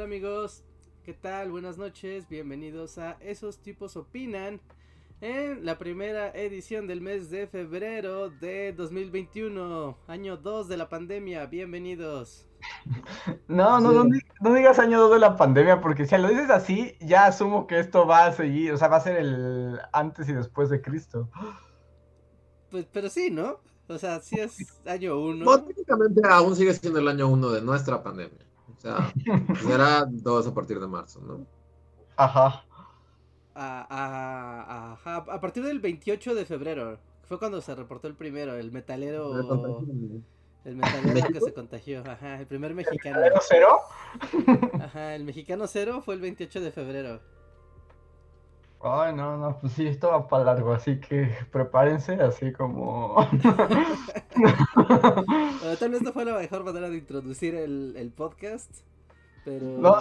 Hola amigos, ¿qué tal? Buenas noches, bienvenidos a Esos tipos opinan en la primera edición del mes de febrero de 2021, año 2 de la pandemia, bienvenidos. No, no, no, no digas año 2 de la pandemia, porque si lo dices así, ya asumo que esto va a seguir, o sea, va a ser el antes y después de Cristo. Pues, pero sí, ¿no? O sea, sí es año 1. Bueno, técnicamente aún sigue siendo el año 1 de nuestra pandemia. O sea, será dos a partir de marzo, ¿no? Ajá. A, a, ajá, a partir del 28 de febrero. Fue cuando se reportó el primero, el metalero. El metalero que se contagió. Ajá, el primer mexicano. ¿El cero? Ajá, el mexicano cero fue el 28 de febrero. Ay, no, no, pues sí, esto va para largo, así que prepárense, así como... bueno, tal vez no fue la mejor manera de introducir el, el podcast, pero... No,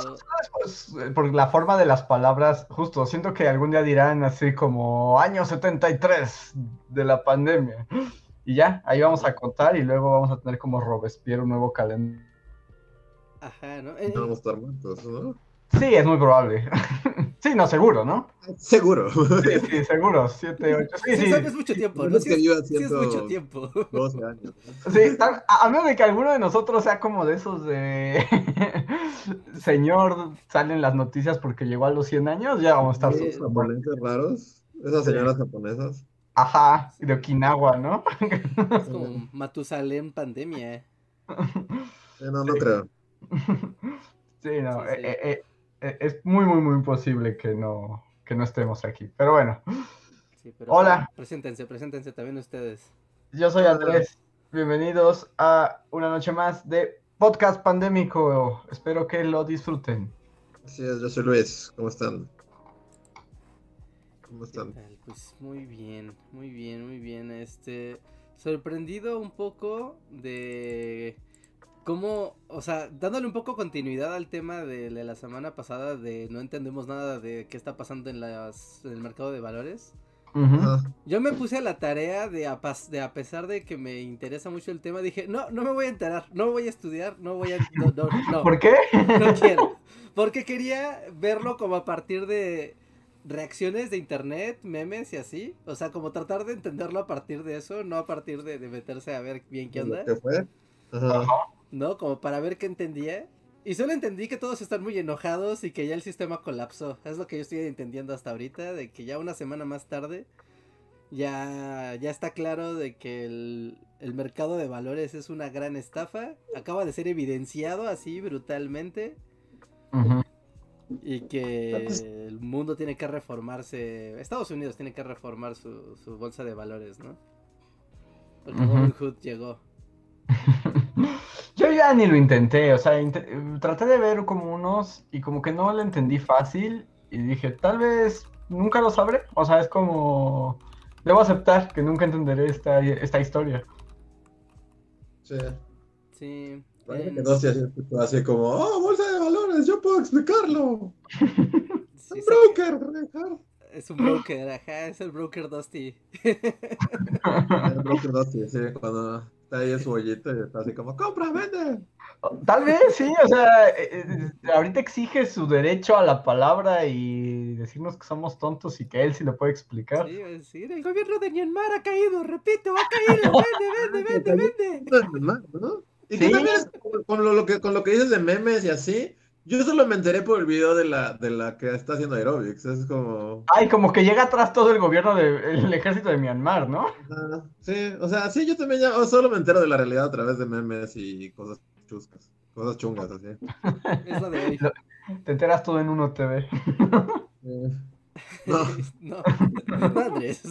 pues, por la forma de las palabras, justo, siento que algún día dirán así como año 73 de la pandemia. Y ya, ahí vamos a contar y luego vamos a tener como Robespierre un nuevo calendario. Ajá, ¿no? Eh, vamos a estar muertos, ¿no? Sí, es muy probable. sí, no, seguro, ¿no? Seguro. Sí, sí, seguro. Siete, ocho. Sí, sí. sí. es mucho tiempo, ¿no? Sí, es, sí es mucho tiempo. 12 años. Sí, a, a, menos de que alguno de nosotros sea como de esos de... Señor, salen las noticias porque llegó a los 100 años, ya vamos a estar... Esos japoneses raros, esas señoras japonesas. Ajá, de Okinawa, ¿no? Es como Matusalén pandemia. Eh, no, no creo. Sí, no. Eh, eh, eh, es muy, muy, muy posible que no, que no estemos aquí. Pero bueno. Sí, pero Hola. Preséntense, preséntense también ustedes. Yo soy Andrés. Bienvenidos a una noche más de podcast pandémico. Espero que lo disfruten. Así es, yo soy Luis. ¿Cómo están? ¿Cómo están? Pues muy bien, muy bien, muy bien. Este, sorprendido un poco de cómo, o sea, dándole un poco continuidad al tema de, de, la semana pasada de no entendemos nada de qué está pasando en, las, en el mercado de valores. Uh -huh. Yo me puse a la tarea de a, de a, pesar de que me interesa mucho el tema, dije, no, no me voy a enterar, no voy a estudiar, no voy a... No, no, no ¿Por qué? No quiero. Porque quería verlo como a partir de reacciones de internet, memes y así. O sea, como tratar de entenderlo a partir de eso, no a partir de, de meterse a ver bien qué onda. ¿Qué fue? Ajá. ¿No? Como para ver qué entendía. Y solo entendí que todos están muy enojados y que ya el sistema colapsó. Es lo que yo estoy entendiendo hasta ahorita, de que ya una semana más tarde ya, ya está claro de que el, el mercado de valores es una gran estafa. Acaba de ser evidenciado así brutalmente. Uh -huh. Y que el mundo tiene que reformarse. Estados Unidos tiene que reformar su, su bolsa de valores, ¿no? Porque uh -huh. Robin Hood llegó. Ya ni lo intenté, o sea, int traté de ver como unos y como que no lo entendí fácil y dije, tal vez nunca lo sabré, o sea, es como, debo aceptar que nunca entenderé esta, esta historia. Sí. Sí. Parece que no se así como, oh, bolsa de valores, yo puedo explicarlo. Sí, un broker, Richard. Es un broker, ajá, es el broker Dusty. el broker Dusty, sí, cuando está ahí en su bollito y está así como, compra, vende. Tal vez, sí, o sea, eh, ahorita exige su derecho a la palabra y decirnos que somos tontos y que él sí lo puede explicar. Sí, decir, el gobierno de Myanmar ha caído, repito, ha caído, vende, vende, vende, vende. ¿no? Y ¿Sí? que también es con lo, lo que, con lo que dices de memes y así, yo solo me enteré por el video de la, de la que está haciendo aerobics, es como... Ay, como que llega atrás todo el gobierno del ejército de Myanmar, ¿no? Sí, o sea, sí, yo también ya, solo me entero de la realidad a través de memes y cosas chuscas, cosas chungas, así. Es la de hoy. Te enteras todo en uno TV. Eh, no. no, madres.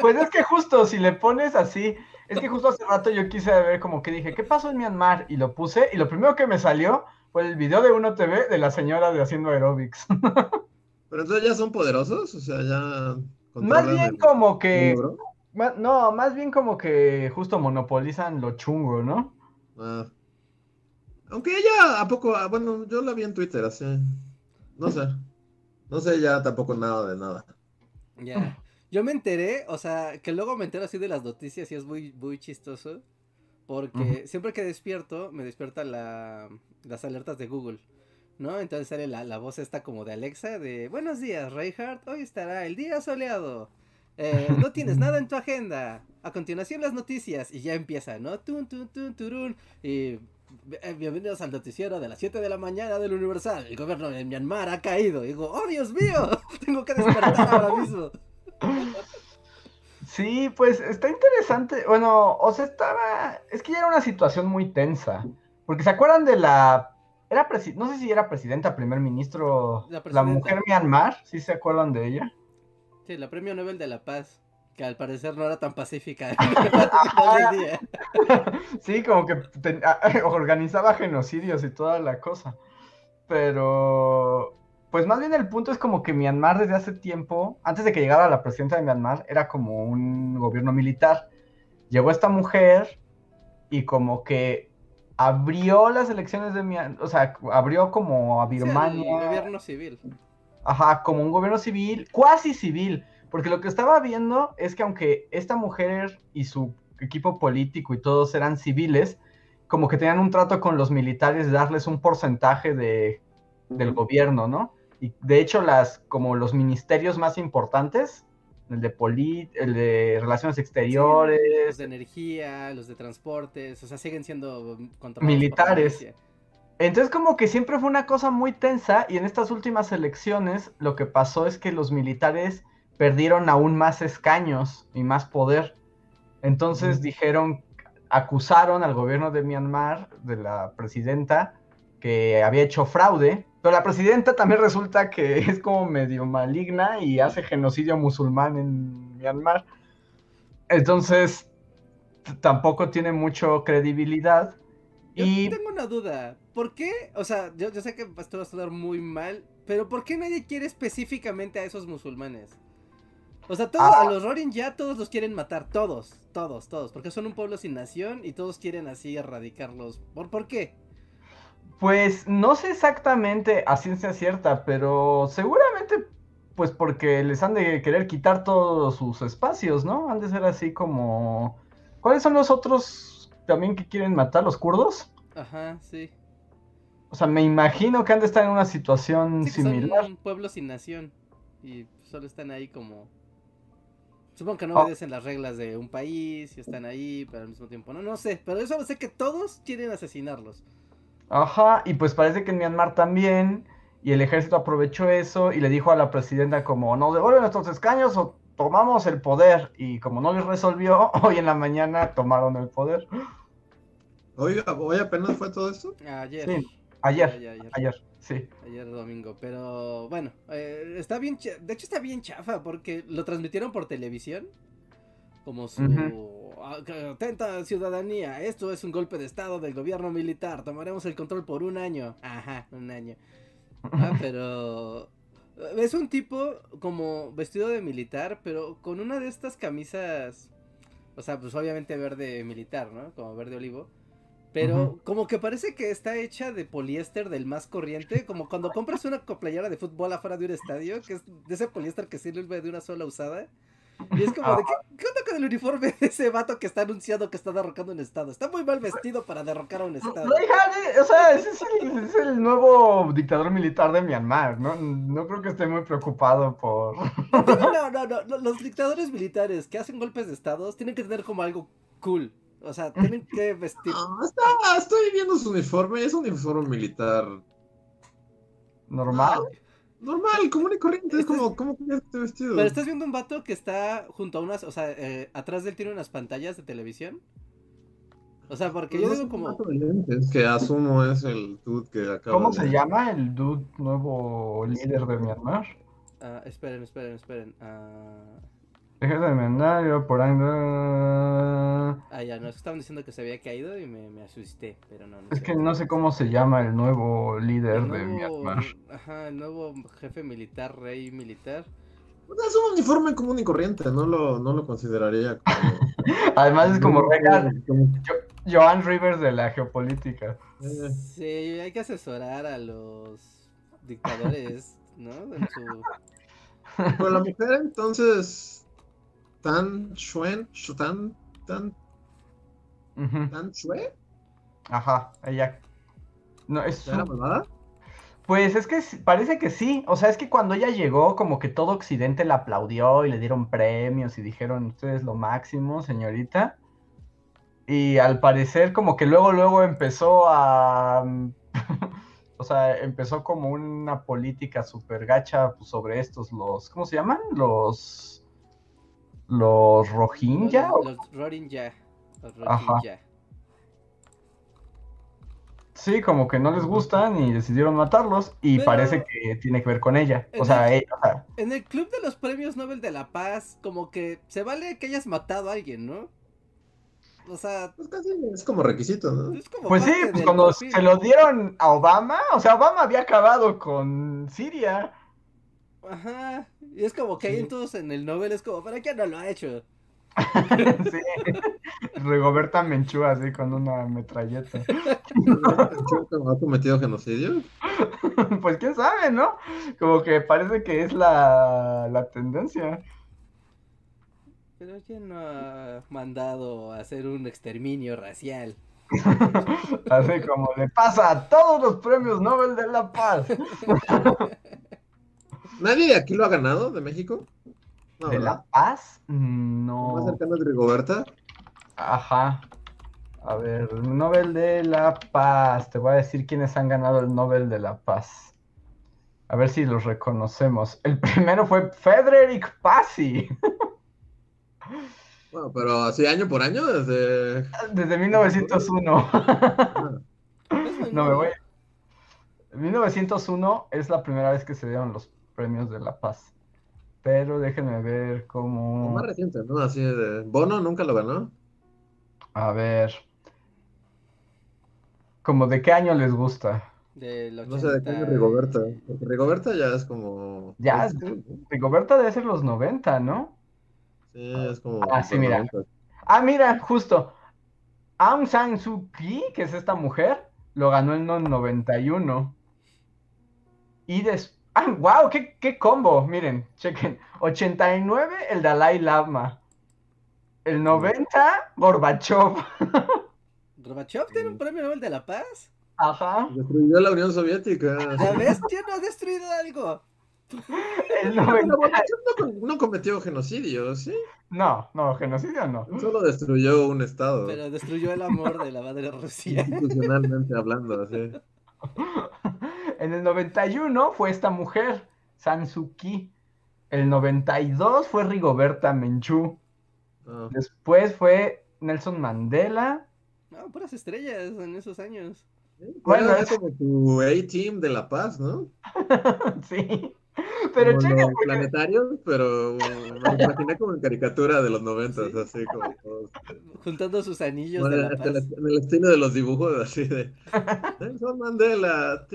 Pues es que justo, si le pones así, es que justo hace rato yo quise ver como que dije, ¿qué pasó en Myanmar? Y lo puse, y lo primero que me salió Fue el video de Uno TV de la señora de haciendo aerobics. Pero entonces ya son poderosos, o sea, ya. Más bien el- como que. No, más bien como que justo monopolizan lo chungo, ¿no? Ah. Aunque ella, ¿a poco? Ah, Bueno, yo la vi en Twitter, así. No sé. No sé ya tampoco nada de nada. Ya. Yo me enteré, o sea, que luego me entero así de las noticias y es muy, muy chistoso. Porque siempre que despierto, me despiertan la, las alertas de Google. ¿No? Entonces sale la, la voz esta como de Alexa de Buenos días, Reinhardt. Hoy estará el día soleado. Eh, no tienes nada en tu agenda. A continuación las noticias. Y ya empieza, ¿no? Tun, tun, tun, turun. Y eh, bienvenidos al noticiero de las 7 de la mañana del Universal. El gobierno de Myanmar ha caído. Y digo, ¡oh, Dios mío! Tengo que despertar ahora mismo. Sí, pues está interesante. Bueno, o sea, estaba. Es que ya era una situación muy tensa. Porque se acuerdan de la. Era presi- no sé si era presidenta, primer ministro. La mujer Myanmar, ¿sí se acuerdan de ella? Sí, la premio Nobel de la Paz, que al parecer no era tan pacífica. Sí, como que ten- organizaba genocidios y toda la cosa. Pero, pues más bien el punto es como que Myanmar desde hace tiempo, antes de que llegara la presidenta de Myanmar, era como un gobierno militar. Llegó esta mujer y como que abrió las elecciones de Myanmar, o sea, abrió como a Sí, el Birmania. gobierno civil. Ajá, como un gobierno civil, cuasi civil, porque lo que estaba viendo es que aunque esta mujer y su equipo político y todos eran civiles, como que tenían un trato con los militares de darles un porcentaje de, del gobierno, ¿no? Y de hecho las, como los ministerios más importantes, el de polit, el de relaciones exteriores, Los de energía, los de transportes, o sea, siguen siendo Militares. Entonces como que siempre fue una cosa muy tensa y en estas últimas elecciones lo que pasó es que los militares perdieron aún más escaños y más poder. Entonces dijeron, acusaron al gobierno de Myanmar, de la presidenta, que había hecho fraude, pero la presidenta también resulta que es como medio maligna y hace genocidio musulmán en Myanmar. Entonces tampoco tiene mucho credibilidad. Yo Y tengo una duda. ¿Por qué? O sea, yo, yo sé que esto va a sonar muy mal, pero ¿por qué nadie quiere específicamente a esos musulmanes? O sea, todos, Ah. a los Rohingya todos los quieren matar, todos, todos, todos, porque son un pueblo sin nación y todos quieren así erradicarlos. ¿Por, por qué? Pues no sé exactamente a ciencia cierta, pero seguramente pues porque les han de querer quitar todos sus espacios, ¿no? Han de ser así como... ¿Cuáles son los otros también que quieren matar, los kurdos? Ajá, sí. O sea, me imagino que han de estar en una situación Sí, que son similar. un pueblo sin nación y solo están ahí como... Supongo que no Oh. obedecen las reglas de un país y están ahí, pero al mismo tiempo no, no sé. Pero yo solo sé que todos quieren asesinarlos. Ajá, y pues parece que en Myanmar también, y el ejército aprovechó eso y le dijo a la presidenta como, nos devuelven nuestros escaños o tomamos el poder, y como no les resolvió, hoy en la mañana tomaron el poder. Oiga, hoy apenas fue todo eso. Ayer. Sí, ayer, ayer, ayer. ayer, sí. Ayer domingo, pero bueno, eh, está bien, de hecho está bien chafa porque lo transmitieron por televisión, como su "Ah, que atenta ciudadanía, esto es un golpe de estado del gobierno militar, tomaremos el control por un año, ajá, un año, ah, pero es un tipo como vestido de militar, pero con una de estas camisas, o sea, pues obviamente verde militar, ¿no? Como verde olivo. Pero Ujú. como que parece que está hecha de poliéster del más corriente, como cuando compras una playera de fútbol afuera de un estadio, que es de ese poliéster que sirve de una sola usada. Y es como de, ¿qué, qué onda con el uniforme de ese vato que está anunciando que está derrocando un estado? Está muy mal vestido para derrocar a un estado. Reinhardt, o sea, ese es el, es el nuevo dictador militar de Myanmar, ¿no? No creo que esté muy preocupado por... No, no, no, no, los dictadores militares que hacen golpes de estados tienen que tener como algo cool. O sea, tienen que vestir. Ah, está, estoy viendo su uniforme, es un uniforme militar normal. Normal, común y corriente. Es es- como, ¿cómo este vestido? Pero estás viendo un vato que está junto a unas, o sea, eh, atrás de él tiene unas pantallas de televisión. O sea, porque yo No digo como, lentes Que asumo es el dude que acaba ¿Cómo de- se llama el dude nuevo líder de Myanmar? ah, esperen, esperen, esperen. ah, Ejército de Mendario, por ahí. Ah, ya, nos estaban diciendo que se había caído y me, me asusté, pero no. no Es sé. que no sé cómo se llama el nuevo líder El de Myanmar. ajá, el nuevo jefe militar, rey militar. Pues Es un uniforme común y corriente, no lo, no lo consideraría como... Además es como Reagan, Joan Rivers de la geopolítica. eh, Sí, hay que asesorar a los dictadores, ¿no? En su... Pero la mujer entonces... Tan Shuen, Shu- tan, tan, tan Shue, Ajá, ella. No, es ¿ya era su- malvada? Pues es que parece que sí. O sea, es que cuando ella llegó, como que todo Occidente la aplaudió y le dieron premios y dijeron, usted es lo máximo, señorita. Y al parecer, como que luego, luego empezó a. O sea, empezó como una política súper gacha pues, sobre estos, los. ¿Cómo se llaman? Los. Los Rohingya. Los, los Rohingya. Los Ajá. Rohingya. Sí, como que no les gustan y decidieron matarlos. Y Pero- parece que tiene que ver con ella. O En sea, el- ella- o sea, En el club de los premios Nobel de la Paz, como que se vale que hayas matado a alguien, ¿no? O sea, Pues casi es como requisito, ¿no? es como Pues sí, pues cuando perfil. se lo dieron a Obama, o sea, Obama había acabado con Siria. Ajá. Y es como que ahí Sí. todos en el Nobel es como, ¿para qué no lo ha hecho? Sí. Rigoberta Menchú así con una metralleta. ¿Ha cometido genocidio? Pues quién sabe, ¿no? Como que parece que es la, la tendencia. Pero ¿quién no ha mandado a hacer un exterminio racial? Así como le pasa a todos los premios Nobel de la Paz. ¿Nadie de aquí lo ha ganado, de México? No, ¿De ¿verdad? la Paz? ¿El Más No. cercano es Rigoberta. Ajá. A ver, Nobel de la Paz. Te voy a decir quiénes han ganado el Nobel de la Paz. A ver si los reconocemos. El primero fue Frederick Pazzi, Bueno, pero así año por año, desde... desde 1901. Ah, No me voy. 1901 es la primera vez que se dieron los premios de la paz. Pero déjenme ver lo cómo. más reciente, ¿no? Así de... Bono nunca lo ganó. A ver. ¿Como de qué año les gusta? Del No sé de qué año 80. Rigoberta. Porque Rigoberta ya es como... Ya, Sí, Rigoberta debe ser los 90, ¿no? es como... Ah, sí, mira. 90. Ah, mira, justo. Aung San Suu Kyi, que es esta mujer, lo ganó en el 91. Y des... ¡Ah, wow! ¿Qué, qué combo! Miren, chequen. 89, el Dalai Lama. El 90, Gorbachev. ¿Gorbachev tiene un premio Nobel de la Paz? Ajá. Destruyó la Unión Soviética. ¿Ya ves? ¿Quién no ha destruido algo? El Pero 90. Gorbachev no, no cometió genocidio, ¿sí? No, no, genocidio no. Solo destruyó un estado. Pero destruyó el amor de la madre Rusia. Institucionalmente hablando, así. En el 91 fue esta mujer, San Suu Kyi. El 92 fue Rigoberta Menchú. Ah. Después fue Nelson Mandela. No, puras estrellas en esos años. Bueno, Bueno, es es- como tu A-Team de La Paz, ¿no? sí. Pero como checa, los porque- planetarios, pero me lo imaginé como en caricatura de los noventas, Sí. así como todos. Juntando sus anillos Bueno, de la hasta paz. el, en el estilo de los dibujos, así de Nelson Mandela,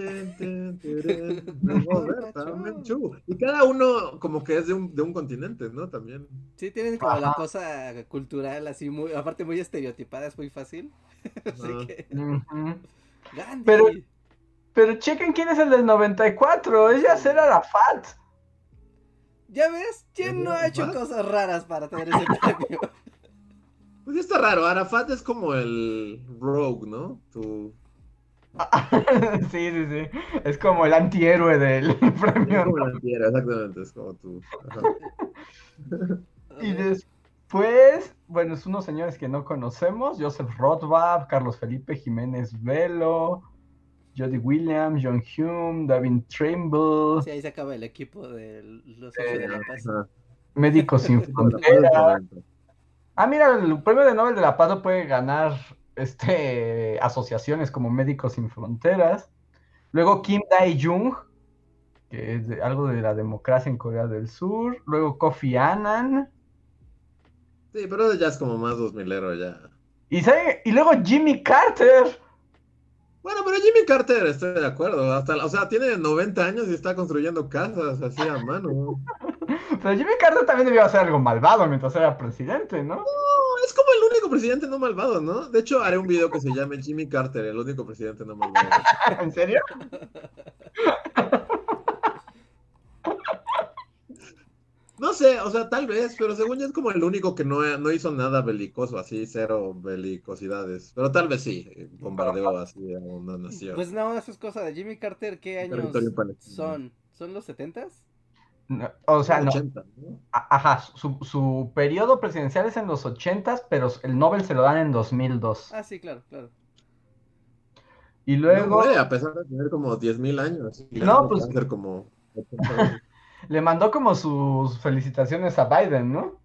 Menchú. Y cada uno como que es de un, de un continente, ¿no? También. Sí, tienen como la cosa cultural así, muy, aparte muy estereotipada, es muy fácil. Así que. Gandhi. Pero- Pero chequen quién es el del 94. Es Yasser Arafat. ¿Ya ves? ¿Quién no ha hecho ¿Arafat? cosas raras para tener ese premio? Pues está raro, Arafat es como el rogue, ¿no? Tu, sí, sí, sí. Es como el antihéroe del es premio. como el antihéroe, exactamente, es como tu. ajá. Y después, bueno, es unos señores que no conocemos, Joseph Rothbard, Carlos Felipe Jiménez Velo, Jody Williams, John Hume, David Trimble, Sí, ahí se acaba el equipo de los Eh, de la Paz. Médicos Sin Fronteras. Ah, mira, el premio de Nobel de la Paz lo puede ganar este, asociaciones como Médicos Sin Fronteras. Luego Kim Dae-jung, que es de- algo de la democracia en Corea del Sur. Luego Kofi Annan. Sí, pero ya es como más dos milero ya. Y, sabe- y luego Jimmy Carter. Bueno, pero Jimmy Carter, estoy de acuerdo. Hasta, o sea, tiene 90 años y está construyendo casas así a mano. Pero Jimmy Carter también debió hacer algo malvado mientras era presidente, ¿no? No, es como el único presidente no malvado, ¿no? De hecho, haré un video que se llame Jimmy Carter, el único presidente no malvado. ¿En serio? No sé, o sea, tal vez, pero según yo es como el único que no, no hizo nada belicoso, así, cero belicosidades. Pero tal vez sí, eh, bombardeó así a una nación. Pues no, eso es cosa de Jimmy Carter. ¿Qué años son? ¿Son los 70s? No, o sea, no. 80, ¿no? Ajá, su, su periodo presidencial es en los 80s, pero el Nobel se lo dan en 2002. Ah, sí, claro, claro. Y No, luego güey, a pesar de tener como 10.000 años. No, pues- como 80. le mandó como sus felicitaciones a Biden, ¿no?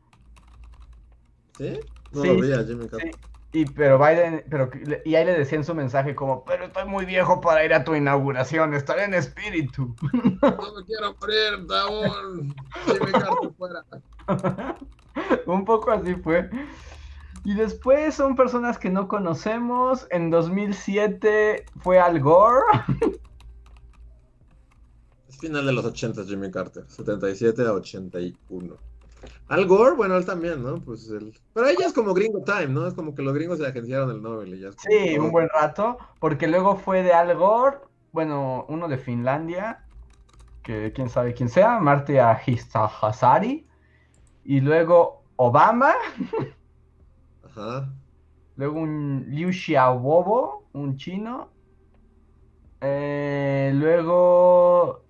¿Sí? No Sí, lo vi a Jimmy Carter. Y pero Biden, pero y ahí le decía en su mensaje como, pero estoy muy viejo para ir a tu inauguración, estaré en espíritu. No me quiero morir, Daún. Jimmy Carter fuera. Un poco así fue. Y después son personas que no conocemos. En 2007 fue Al Gore. Final de los 80, Jimmy Carter. 77 a 81. Al Gore, bueno, él también, ¿no? Pues él... Pero ella es como gringo time, ¿no? Es como que los gringos se agenciaron el Nobel y ya es como Sí, un buen rato. Porque luego fue de Al Gore. Bueno, uno de Finlandia. Que quién sabe quién sea. Marte Ahizahasari. Y luego Obama. Ajá. Luego un Liu Xiaobo, un chino. Eh, luego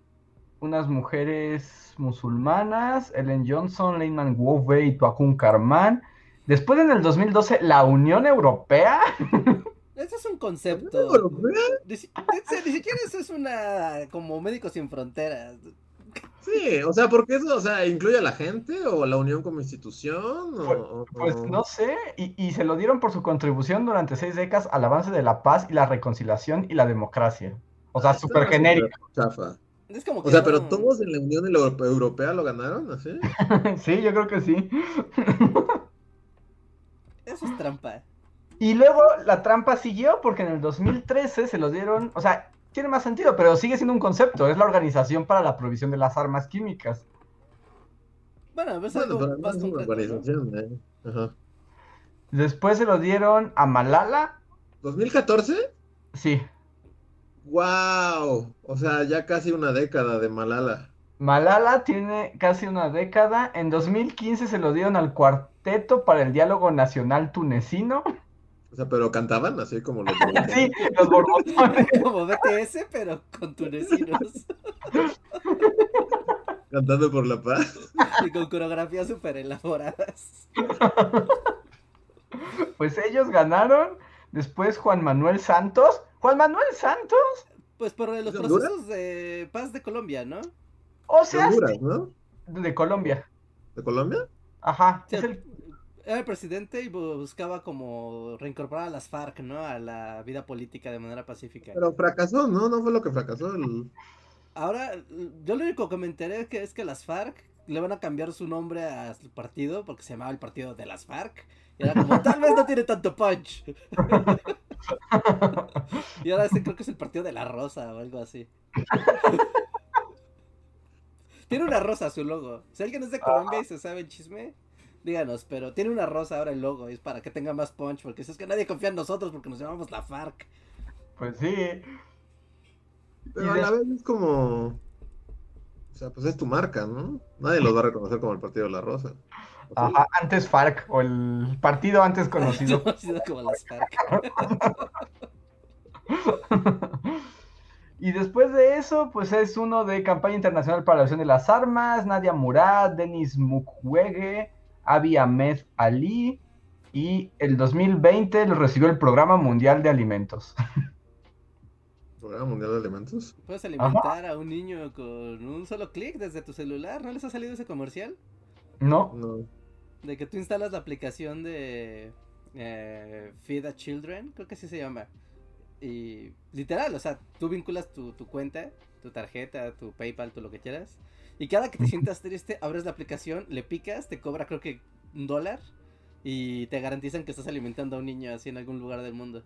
unas mujeres musulmanas, Ellen Johnson, Leinman Wowe y Tuakun Karman. Después en el 2012 la Unión Europea. Ese es un concepto. Europea. Ni, si- ni siquiera eso es una. como Médicos Sin Fronteras. Sí, o sea, porque eso, o sea, incluye a la gente o la unión como institución o, Pues- Pues no sé, y, y se lo dieron por su contribución durante seis décadas al avance de la paz y la reconciliación y la democracia. O sea, Ah, súper genérico. chafa. Es como que O sea, pero todos en la Unión Euro- Europea lo ganaron, ¿así? Sí, yo creo que sí. Eso es trampa. Y luego la trampa siguió porque en el 2013 se lo dieron, o sea, tiene más sentido, pero sigue siendo un concepto, es la Organización para la Provisión de las Armas Químicas. Bueno, es Bueno, pero más es una organización, ¿eh? Ajá. Después se lo dieron a Malala, ¿2014? sí, ¡Wow! O sea, ya casi una década de Malala. Malala tiene casi una década, en 2015 se lo dieron al Cuarteto para el Diálogo Nacional Tunecino, O sea, pero cantaban así como los sí, los borbotones. Como BTS, pero con tunecinos. cantando por la paz. y con coreografías súper elaboradas. Pues ellos ganaron, después Juan Manuel Santos, Juan Manuel Santos, Pues por los ¿De Honduras? procesos de paz de Colombia, ¿no? o De sea, Honduras, ¿no? de Colombia, ¿De Colombia? ajá, Sí, es el Era el presidente y bu- buscaba como reincorporar a las FARC, ¿no? A la vida política de manera pacífica. Pero fracasó, ¿no? No fue lo que fracasó. El... Ahora, yo lo único que me enteré que es que las FARC le van a cambiar su nombre a su partido porque se llamaba el partido de las FARC. Y era como, tal vez no tiene tanto punch. y ahora este creo que es el partido de la rosa o algo así. tiene una rosa su logo. Si alguien es de Colombia y se sabe el chisme, díganos, pero tiene una rosa ahora el logo. Y es para que tenga más punch porque si es que nadie confía en nosotros porque nos llamamos la FARC. Pues sí. Pero a la vez es como. O sea, pues es tu marca, ¿no? Nadie los va a reconocer como el Partido de la Rosa. Ajá, antes FARC, o el partido antes conocido. Conocido como las FARC. Y después de eso, pues es uno de campaña internacional para la acción de las armas, Nadia Murad, Denis Mukwege, Abiy Ahmed Ali, y el 2020 lo recibió el Programa Mundial de Alimentos. Programa Mundial de Alimentos. Puedes alimentar a un niño con un solo clic desde tu celular. ¿No les ha salido ese comercial? ¿No? No. De que tú instalas la aplicación de eh, Feed a Children, creo que así se llama. Y literal, o sea, tú vinculas tu, tu cuenta, tu tarjeta, tu PayPal, tu lo que quieras. Y cada que te sientas triste, abres la aplicación, le picas, te cobra creo que un dólar. y te garantizan que estás alimentando a un niño así en algún lugar del mundo.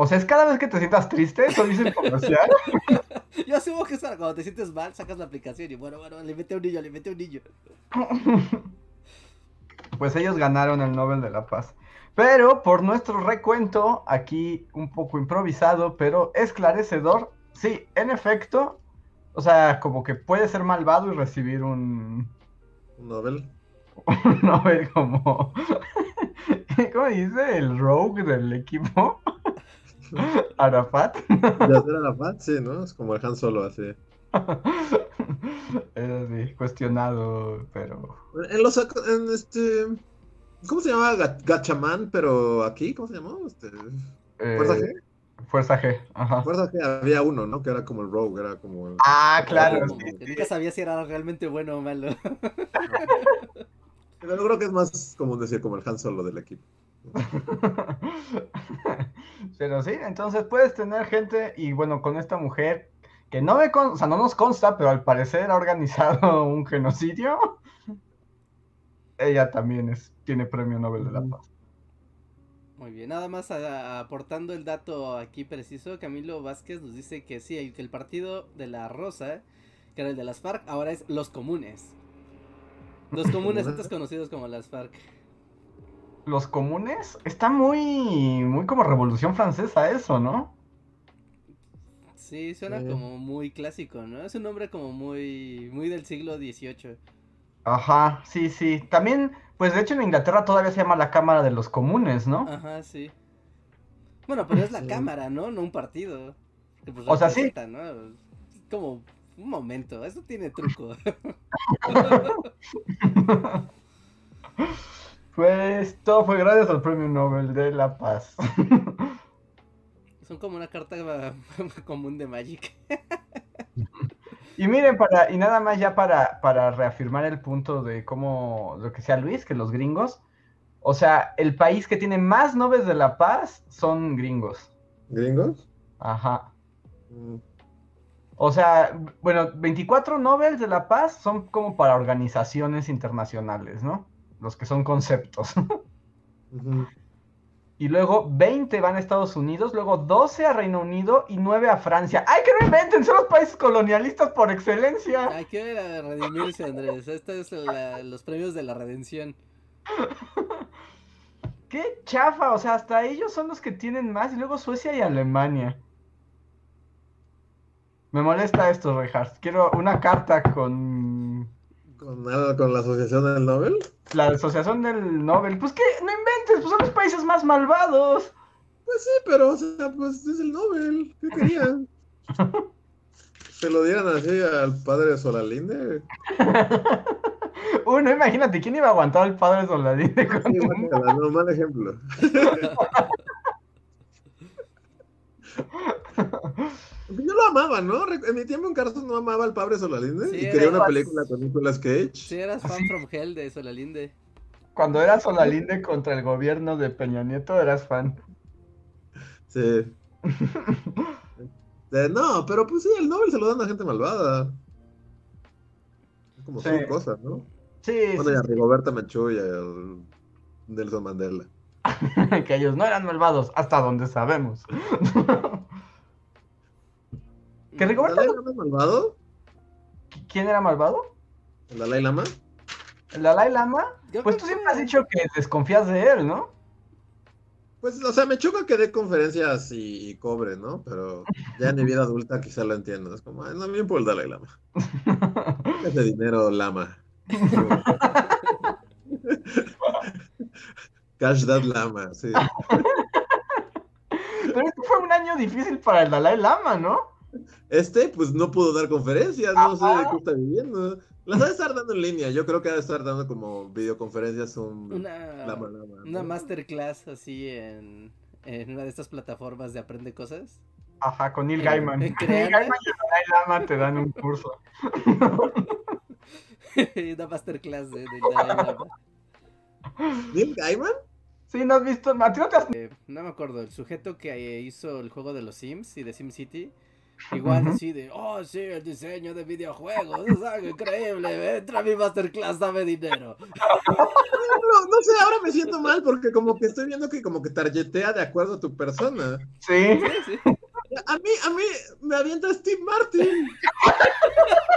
O sea, es cada vez que te sientas triste, eso dice el comercial. Yo asumo que es para cuando te sientes mal, sacas la aplicación y bueno, bueno, alimente a un niño, alimente a un niño. Pues ellos ganaron el Nobel de la Paz. Pero por nuestro recuento, aquí un poco improvisado, pero esclarecedor, sí, en efecto, o sea, como que puede ser malvado y recibir un, Un Nobel. un Nobel como... ¿Cómo dice? El rogue del equipo. Arafat. De hacer a la paz, sí, ¿no? Es como el Han Solo, así. Es así, cuestionado, pero... En los en este. ¿Cómo se llama? Ga- Gachaman, pero aquí, ¿cómo se llamó? Este, ¿Fuerza eh, G? Fuerza G, ajá. Fuerza G había uno, ¿no? Que era como el Rogue, era como el... Ah, claro. Como nunca sabía si era realmente bueno o malo. Pero yo creo que es más común decir como el Han Solo del equipo. Pero sí, entonces puedes tener gente y bueno, con esta mujer que no me con- o sea, no nos consta, pero al parecer ha organizado un genocidio. Ella también es, tiene premio Nobel de la. Paz. Muy bien, nada más a- aportando el dato aquí preciso, Camilo Vázquez nos dice que sí, que el partido de la Rosa, que era el de las FARC, ahora es los comunes. Los comunes antes conocidos como las FARC. Los comunes, está muy, muy como Revolución Francesa eso, ¿no? Sí, suena Sí. como muy clásico, ¿no? Es un nombre como muy, muy del siglo XVIII. Ajá, sí, sí. También, pues de hecho en Inglaterra todavía se llama la Cámara de los Comunes, ¿no? Ajá, sí. Bueno, pero es la Sí. cámara, ¿no? No un partido. Pues, O sea, sí. Como, un momento, eso tiene truco. Pues todo fue gracias al premio Nobel de la Paz. Son como una carta común de Magic. Y miren, para, y nada más ya para, para reafirmar el punto de cómo, lo que sea Luis, que los gringos, o sea, el país que tiene más Nobel de la Paz son gringos. ¿Gringos? Ajá. Mm, O sea, bueno, 24 Nobel de la Paz son como para organizaciones internacionales, ¿no? Los que son conceptos. Y luego 20 van a Estados Unidos, luego 12 a Reino Unido y 9 a Francia. ¡Ay, que no inventen! Son los países colonialistas por excelencia. Hay que redimirse, Andrés. Estos es la- los premios de la redención. ¡Qué chafa! O sea, hasta ellos son los que tienen más y luego Suecia y Alemania. Me molesta esto, Reinhardt. Quiero una carta con ¿Con, nada- con la asociación del Nobel? la asociación del Nobel. Pues que no inventes, pues son los países más malvados. Pues sí, pero, o sea, pues es el Nobel. ¿Qué querían? Se lo dieran así al padre Solalinde. Uno, imagínate, ¿quién iba a aguantar al padre Soladine con Sí, no, mal ejemplo. Yo lo amaba, ¿no? En mi tiempo en Carson no amaba al padre Solalinde Sí, y era quería una película con Nicolas Cage. Si eras fan from hell de Solalinde. Cuando era Solalinde contra el gobierno de Peña Nieto, eras fan. Sí. Eh, no, pero pues sí, el Nobel se lo dan a gente malvada. Es como Sí. su cosa, ¿no? Sí, Bueno, y a sí, Rigoberta Menchú y a Nelson Mandela. sí, que ellos no eran malvados, hasta donde sabemos. ¿Que ¿El Rigoberta Dalai Lama es malvado? ¿Quién era malvado? ¿El Dalai Lama? ¿El Dalai Lama? Yo Pues tú siempre has dicho que desconfías de él, ¿no? Pues, o sea, me choca que dé conferencias y, y cobre, ¿no? Pero ya en mi vida adulta quizá lo entiendo. Es como, no, bien por el Dalai Lama. Ese dinero, Lama. Cash that Lama, sí. Pero es que fue un año difícil para el Dalai Lama, ¿no? Este, pues no pudo dar conferencias, no sé de qué está viviendo. Las ha de estar dando en línea, yo creo que ha de estar dando como videoconferencias un Una, Lama Lama. una masterclass así en, en una de estas plataformas de Aprende Cosas. Ajá, con Neil En- Gaiman. en Neil Creana. Gaiman y el Dalai Lama te dan un curso. una masterclass de, de Dalai Lama. ¿Neil Gaiman? Sí, ¿no has visto? ¿A ti no te has... Eh, no me acuerdo, el sujeto que eh, hizo el juego de los Sims y de SimCity Igual así de, oh sí, el diseño de videojuegos es algo increíble, entra a mi masterclass, dame dinero. No, no sé, ahora me siento mal porque como que estoy viendo que como que targetea de acuerdo a tu persona. Sí. Sí, sí. A mí, a mí me avienta Steve Martin.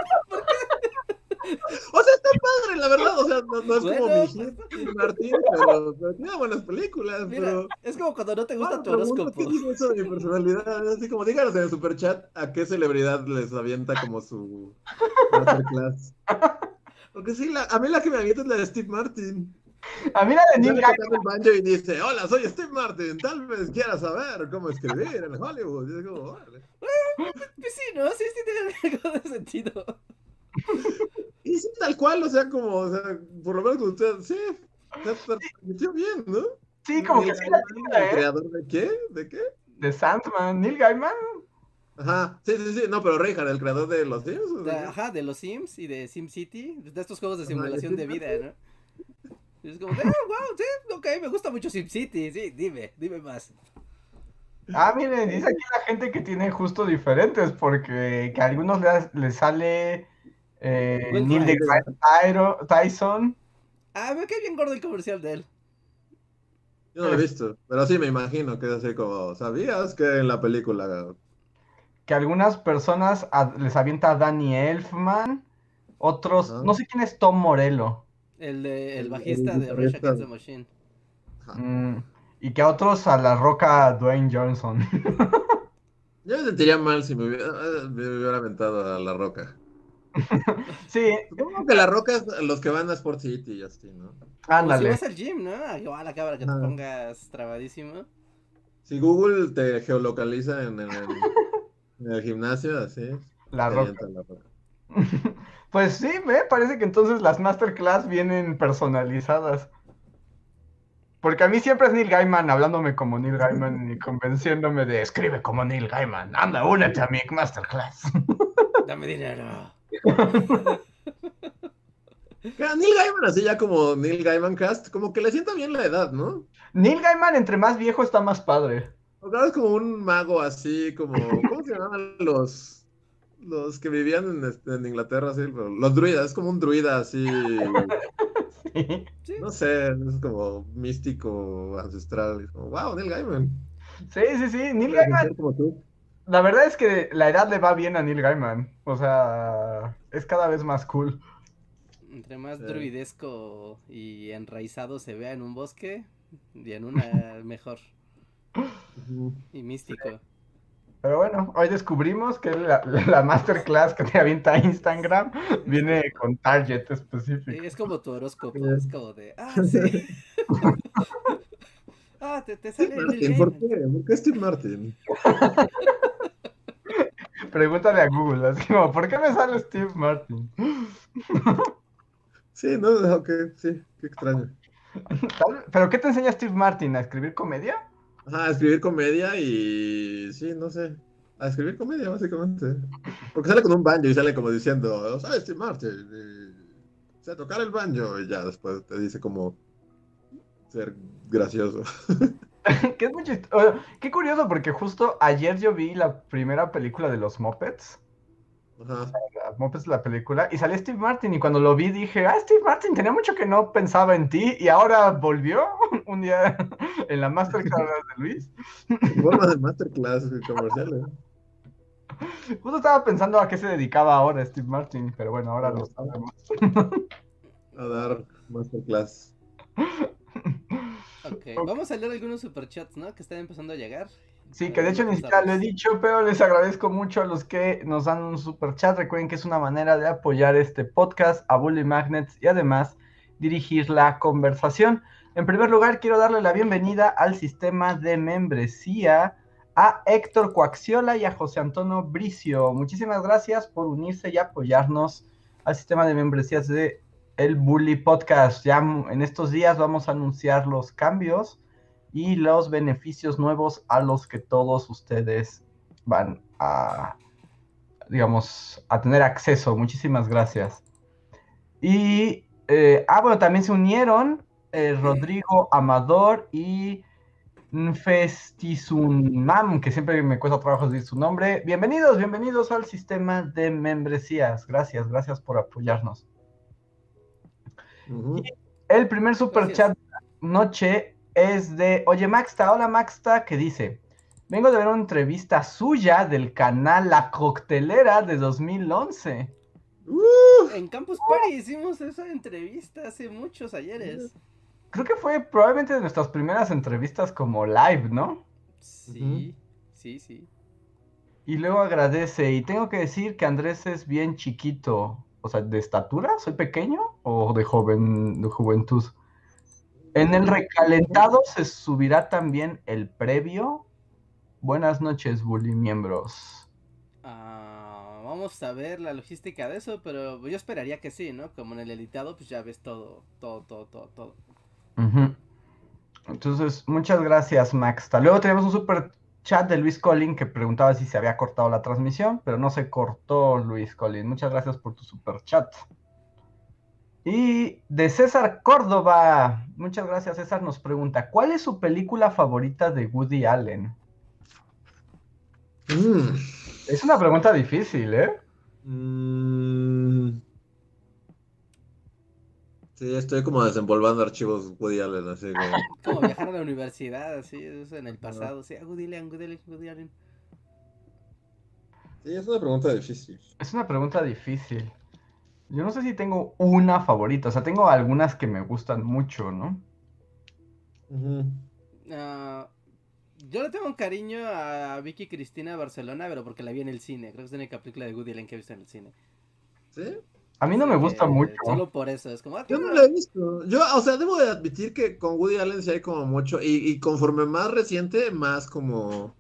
O sea, está padre, la verdad. O sea, no, no es como Bueno, mi hit, Steve Martin, pero, pero tiene buenas películas. Mira, pero... es como cuando no te gusta Ah, tu horóscopo. ¿Qué dice eso de mi personalidad? Así como díganos en el superchat a qué celebridad les avienta como su masterclass. Porque sí, la- a mí la que me avienta es la de Steve Martin. A mí la de Neil Gaiman, el banjo y dice, hola, soy Steve Martin, tal vez quieras saber cómo escribir en Hollywood. Y es como, "Órale". Pues sí, ¿no? Sí, sí tiene algo de sentido. Y sí, tal cual, o sea, como, o sea, por lo menos con usted, sí, se permitió bien, ¿no? sí, como que sí la Gaiman, tiene, ¿El ¿eh? creador de qué? ¿De qué? De Sandman, Neil Gaiman. Ajá, sí, sí, sí, no, pero Reinhardt, el creador de los Sims. ajá, de los Sims y de SimCity, de estos juegos de simulación de vida, ¿no? Y es como, de, ah, wow, sí, ok, me gusta mucho SimCity, sí, dime, dime más. Ah, miren, dice aquí la gente que tiene justo diferentes, porque que a algunos les, les sale eh, Neil deGrasse Tyro- Tyson, Ah, me cae bien gordo el comercial de él. Yo no lo he visto, pero sí me imagino que es así como, ¿sabías que en la película que algunas personas a- les avienta a Danny Elfman, otros, no sé quién es Tom Morello, El, de, el bajista el de Rage. Against the Machine. mm, y que a otros a la roca Dwayne Johnson. Yo me sentiría mal si me hubiera, eh, me hubiera aventado a La Roca. sí, Supongo que La Roca es los que van a Sport City y así, ¿no? Como si ándale. vas al gym, ¿no? Igual la cámara que te Ajá. pongas trabadísimo. Si Google te geolocaliza en el, en el gimnasio, así, La roca. La Roca. Pues sí, me parece que entonces las masterclass vienen personalizadas. Porque a mí siempre es Neil Gaiman hablándome como Neil Gaiman y convenciéndome de escribe como Neil Gaiman. Anda, únete a mi masterclass. Dame dinero. Neil Gaiman, así ya como Neil Gaiman Cast, como que le sienta bien la edad, ¿no? Neil Gaiman, entre más viejo, está más padre. Porque ahora es como un mago así, como, ¿cómo se llamaban los, los que vivían en, este- en Inglaterra, así? Los druidas, es como un druida así, Sí. Sí. no sé, es como místico, ancestral, como, wow, Neil Gaiman. Sí, sí, sí. Neil Gaiman, ser como tú. La verdad es que la edad le va bien a Neil Gaiman. O sea, es cada vez más cool. Entre más Sí. druidesco y enraizado se vea en un bosque, y en una mejor. Y místico. Pero bueno, hoy descubrimos que la, la masterclass que te avienta Instagram viene con target Sí, específico. es como tu horóscopo, Sí. es como de, ah, sí. ah, te, te sale Steve Neil Martin, ¿por qué? ¿Por qué Steve Martin? Pregúntale a Google, así como, ¿por qué me sale Steve Martin? Sí, no, ok, sí, qué extraño. ¿Pero qué te enseña Steve Martin? ¿A escribir comedia? Ajá, a escribir comedia y sí, no sé. A escribir comedia, básicamente. Porque sale con un banjo y sale como diciendo, ¿sabes, Steve Martin? Y, sé tocar el banjo y ya después te dice como ser gracioso. que es muy Qué curioso, porque justo ayer yo vi la primera película de los Muppets. Ajá. Muppets, la película, y salió Steve Martin. Y cuando lo vi dije, ah, Steve Martin, tenía mucho que no pensaba en ti. Y ahora volvió un día en la masterclass de Luis. Forma de masterclass comerciales. Justo estaba pensando a qué se dedicaba ahora Steve Martin, pero bueno, ahora lo sabemos. A dar masterclass. Ok, vamos a leer algunos superchats, ¿no? Que están empezando a llegar. Sí, que de hecho ni siquiera lo he dicho, pero les agradezco mucho a los que nos dan un super chat. Recuerden que es una manera de apoyar este podcast a Bully Magnets y además dirigir la conversación. En primer lugar, quiero darle la bienvenida al sistema de membresía a Héctor Coaxiola y a José Antonio Bricio. Muchísimas gracias por unirse y apoyarnos al sistema de membresías de el Bully Podcast. Ya en estos días vamos a anunciar los cambios y los beneficios nuevos a los que todos ustedes van a, digamos, a tener acceso. Muchísimas gracias. Y, eh, ah, bueno, también se unieron eh, Rodrigo Amador y Festizunam, que siempre me cuesta trabajo decir su nombre. Bienvenidos, bienvenidos al sistema de membresías. Gracias, gracias por apoyarnos. El primer super Gracias. chat de la noche es de Oye Maxta, hola Maxta, que dice: Vengo de ver una entrevista suya del canal La Coctelera de 2011. En Campus Party hicimos esa entrevista hace muchos ayeres. Creo que fue probablemente de nuestras primeras entrevistas como live, ¿no? Sí, sí, sí. Y luego agradece, y tengo que decir que Andrés es bien chiquito, o sea, de estatura, soy pequeño o de joven, de juventud. En el recalentado se subirá también el previo. Buenas noches, Bully miembros. Ah, vamos a ver la logística de eso, pero yo esperaría que sí, ¿no? Como en el editado, pues ya ves todo, todo, todo, todo, todo. Entonces, muchas gracias, Max. Hasta luego tenemos un super chat de Luis Collin que preguntaba si se había cortado la transmisión, pero no se cortó, Luis Collin. Muchas gracias por tu super chat. Y de César Córdoba, muchas gracias, César nos pregunta, ¿cuál es su película favorita de Woody Allen? Mm. Es una pregunta difícil, ¿eh? Mm. Sí, estoy como desempolvando archivos Woody Allen, así como... Como viajar a la universidad, así, eso en el pasado. Sí, ah, Woody Allen, Woody Allen, Woody Allen. Sí, es una pregunta difícil. Es una pregunta difícil. Yo no sé si tengo una favorita, o sea, tengo algunas que me gustan mucho, ¿no? Ujú. Ah, yo le tengo un cariño a Vicky Cristina Barcelona, pero porque la vi en el cine. Creo que es la única película de Woody Allen que he visto en el cine. ¿Sí? A mí no me gusta que mucho. Solo por eso, es como... ah, Yo no la he visto. Yo, o sea, debo de admitir que con Woody Allen sí hay como mucho. Y, y conforme más reciente, más como.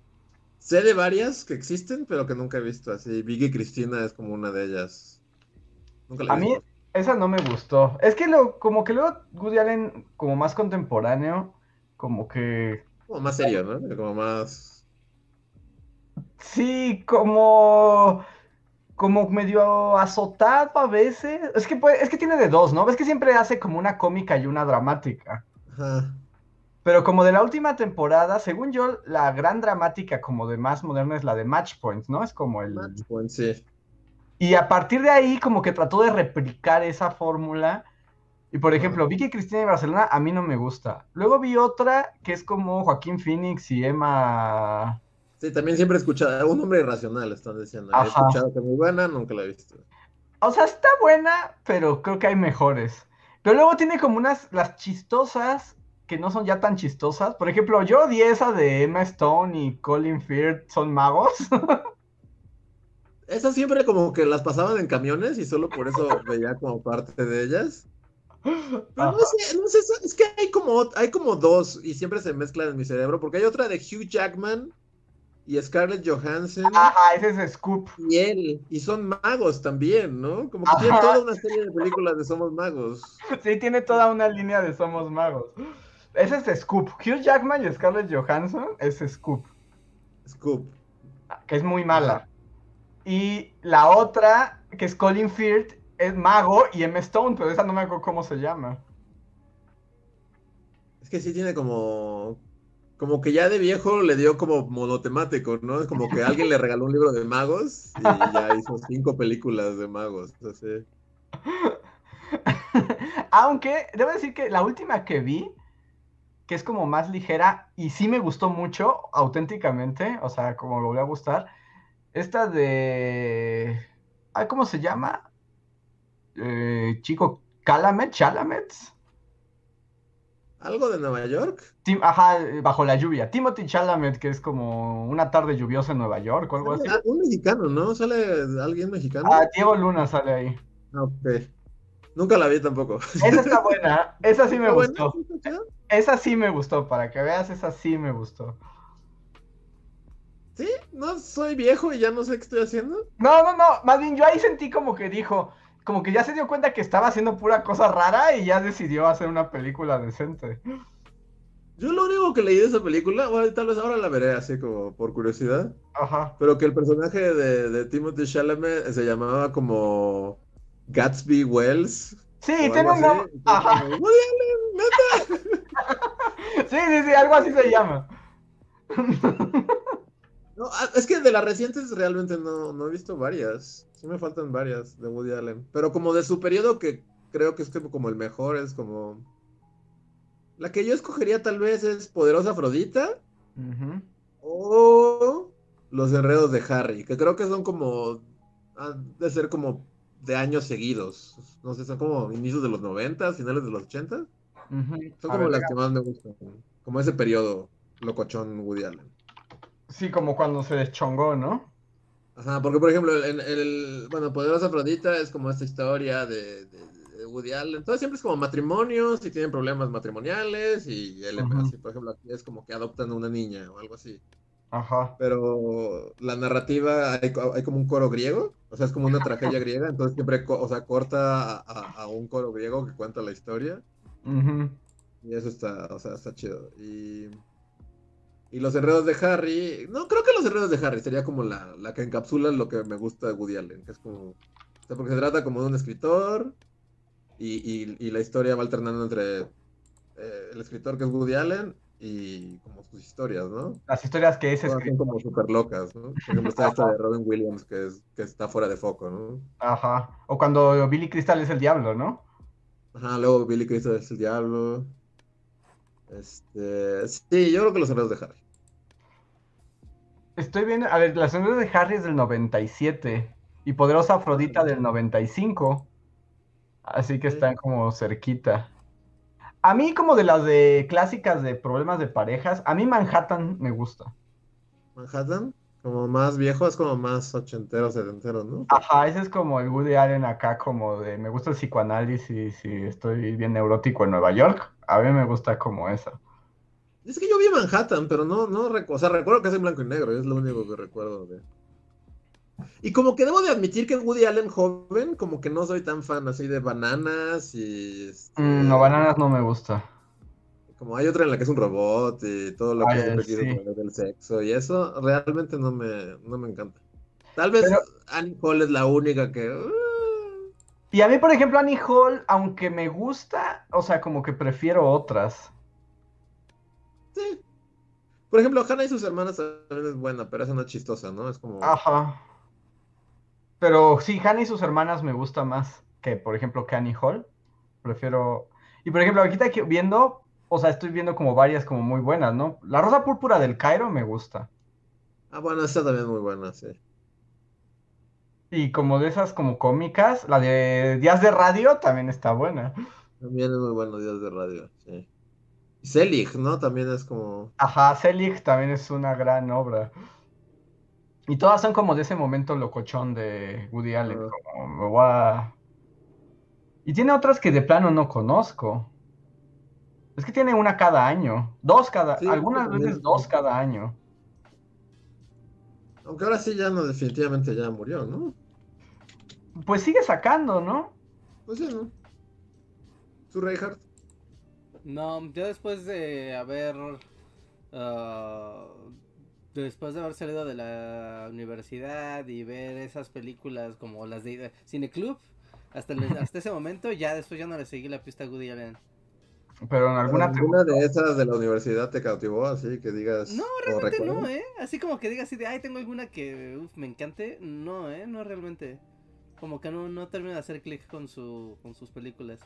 Sé de varias que existen, pero que nunca he visto. Así, Vicky Cristina es como una de ellas. Nunca la he A mí esa no me gustó. Es que lo, como que luego Woody Allen, como más contemporáneo, como que Como más serio, ¿no? Como más. sí, como como medio azotado a veces. Es que puede- es que tiene de dos, ¿no? Ves que siempre hace como una cómica y una dramática. Ajá. Pero como de la última temporada, según yo, la gran dramática como de más moderna es la de Match Point, ¿no? Es como el Match Point, sí. Y a partir de ahí, como que trató de replicar esa fórmula. Y por ejemplo, Vicky Cristina de Barcelona a mí no me gusta. Luego vi otra que es como Joaquín Phoenix y Emma. Sí, también siempre he escuchado. Un hombre irracional, están diciendo. He escuchado que es muy buena, nunca la he visto. O sea, está buena, pero creo que hay mejores. Pero luego tiene como unas, las chistosas, que no son ya tan chistosas. Por ejemplo, yo odié esa de Emma Stone y Colin Firth, son magos. Esas siempre como que las pasaban en camiones y solo por eso veía como parte de ellas. Pero no sé, no sé, es que hay como, hay como dos y siempre se mezclan en mi cerebro, porque hay otra de Hugh Jackman y Scarlett Johansson Ajá, ese es Scoop. y él, y son magos también, ¿no? Como que Ajá. tienen toda una serie de películas de Somos Magos. Sí, tiene toda una línea de Somos Magos. Ese es Scoop. Hugh Jackman y Scarlett Johansson es Scoop, Scoop. que es muy mala. Y la otra, que es Colin Firth, es Mago y Emma Stone, pero esa no me acuerdo cómo se llama. Es que sí tiene como, como que ya de viejo le dio como monotemático, ¿no? Es como que alguien le regaló un libro de magos y ya hizo cinco películas de magos. Así. Aunque, debo decir que la última que vi, que es como más ligera y sí me gustó mucho, auténticamente, o sea, como me volvió a gustar, esta de... ¿Cómo se llama? Eh, chico, Calamet, Chalamet. ¿Algo de Nueva York? Tim- ajá, bajo la lluvia. Timothy Chalamet, que es como una tarde lluviosa en Nueva York o algo así. Un mexicano, ¿no? ¿Sale alguien mexicano? Ah, Diego Luna sale ahí. Ah, ok. Nunca la vi tampoco. Esa está buena, esa sí me gustó. Esa sí me gustó, para que veas, esa sí me gustó. Sí, no soy viejo y ya no sé qué estoy haciendo. No, no, no, más bien yo ahí sentí como que dijo, como que ya se dio cuenta que estaba haciendo pura cosa rara y ya decidió hacer una película decente. Yo lo único que leí de esa película, bueno, tal vez ahora la veré así como por curiosidad, Ajá. pero que el personaje de, de Timothy Chalamet se llamaba como Gatsby Wells. Sí, tiene un nombre. Ajá. Como. Sí, sí, sí, algo así se llama. No, ah, es que de las recientes realmente no, no he visto varias. Sí me faltan varias de Woody Allen. Pero como de su periodo que creo que es como el mejor, es como... La que yo escogería tal vez es Poderosa Afrodita o Los Enredos de Harry, que creo que son como... Han de ser como de años seguidos. No sé, son como inicios de los 90, finales de los 80. Ujú. Son como ver, las que más me gustan. Como ese periodo locochón Woody Allen. Sí, como cuando se deschongó, ¿no? Ajá, porque por ejemplo, en el, bueno, Poderosa Afrodita es como esta historia de, de- de Woody Allen. Entonces siempre es como matrimonios y tienen problemas matrimoniales y él, Ujú. así, por ejemplo, aquí es como que adoptan a una niña o algo así. Ajá. Pero la narrativa, hay, hay como un coro griego, o sea, es como una tragedia griega, entonces siempre, o sea, corta a, a- a un coro griego que cuenta la historia. Ujú. Y eso está, o sea, está chido. Y, y los enredos de Harry, no, creo que los enredos de Harry sería como la, la que encapsula lo que me gusta de Woody Allen, que es como, o sea, porque se trata como de un escritor y, y- y la historia va alternando entre eh, el escritor que es Woody Allen y como sus historias, ¿no? Las historias que es Todas son como súper locas, ¿no? Por ejemplo, está esta de Robin Williams que, es, que está fuera de foco, ¿no? Ajá. O cuando Billy Crystal es el diablo, ¿no? Ajá, luego Billy Crystal es el diablo. Este, sí, yo creo que los enredos de Harry. Estoy viendo, a ver, las sombras de Harry es del 97 y Poderosa Afrodita del 95. Así que están como cerquita. A mí como de las de clásicas de problemas de parejas, a mí Manhattan me gusta. Manhattan, como más viejo, es como más ochentero, setentero, ¿no? Ajá, ese es como el Woody Allen acá, como de me gusta el psicoanálisis y estoy bien neurótico en Nueva York. A mí me gusta como esa. Es que yo vi Manhattan, pero no, no recuerdo, o sea, recuerdo que es en blanco y negro, es lo único que recuerdo de... Y como que debo de admitir que Woody Allen joven, como que no soy tan fan así de bananas y... este, Mm, no, bananas no me gusta. Como hay otra en la que es un robot y todo lo que Ay, siempre quiso sí. poner del sexo y eso realmente no me, no me encanta. Tal vez Pero- Annie Hall es la única que... uh, Y a mí, por ejemplo, Annie Hall, aunque me gusta, o sea, como que prefiero otras. Sí. Por ejemplo, Hannah y sus hermanas también es buena, pero esa no es chistosa, ¿no? Es como... Ajá. Pero sí, Hannah y sus hermanas me gusta más que, por ejemplo, Annie Hall. Prefiero. Y por ejemplo, ahorita que viendo, o sea, estoy viendo como varias como muy buenas, ¿no? La Rosa Púrpura del Cairo me gusta. Ah, bueno, esa también es muy buena, sí. Y como de esas como cómicas, la de Días de Radio también está buena. También es muy bueno Días de Radio, sí. Selig, ¿no? También es como... Ajá, Selig también es una gran obra. Y todas son como de ese momento locochón de Woody Allen, como me voy a... Y tiene otras que de plano no conozco. Es que tiene una cada año, dos cada, Sí, algunas veces dos cada año. Aunque ahora sí ya no, definitivamente ya murió, ¿no? Pues sigue sacando, ¿no? Pues sí, ¿no? Su Reinhardt. No, yo después de haber. ah, después de haber salido de la universidad y ver esas películas como las de Cineclub, hasta, el- hasta ese momento, ya después ya no le seguí la pista a Woody Allen. Pero en alguna ¿Alguna de esas de la universidad te cautivó así que digas... No, o realmente no? ¿eh? Así como que diga así de, ay, tengo alguna que uf, me encante. No, ¿eh? No realmente. Como que no, no termina de hacer clic con, su, con sus películas.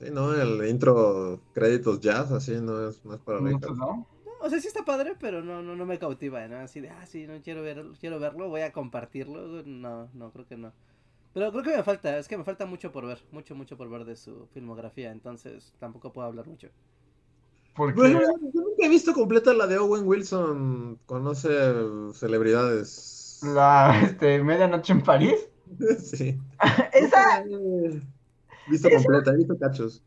Sí, ¿no? El intro créditos jazz, así, no es, no es para. ¿no? No, o sea, sí está padre, pero no, no, no me cautiva, ¿no? Así de, ah, sí, no quiero verlo, quiero verlo, voy a compartirlo. No, no, creo que no. Pero creo que me falta, es que me falta mucho por ver, mucho, mucho por ver de su filmografía, entonces tampoco puedo hablar mucho. Porque Bueno, yo nunca he visto completa la de Owen Wilson. Conoce celebridades. la este, Medianoche en París. sí. Esa, Visto Esa- completa, he visto cachos.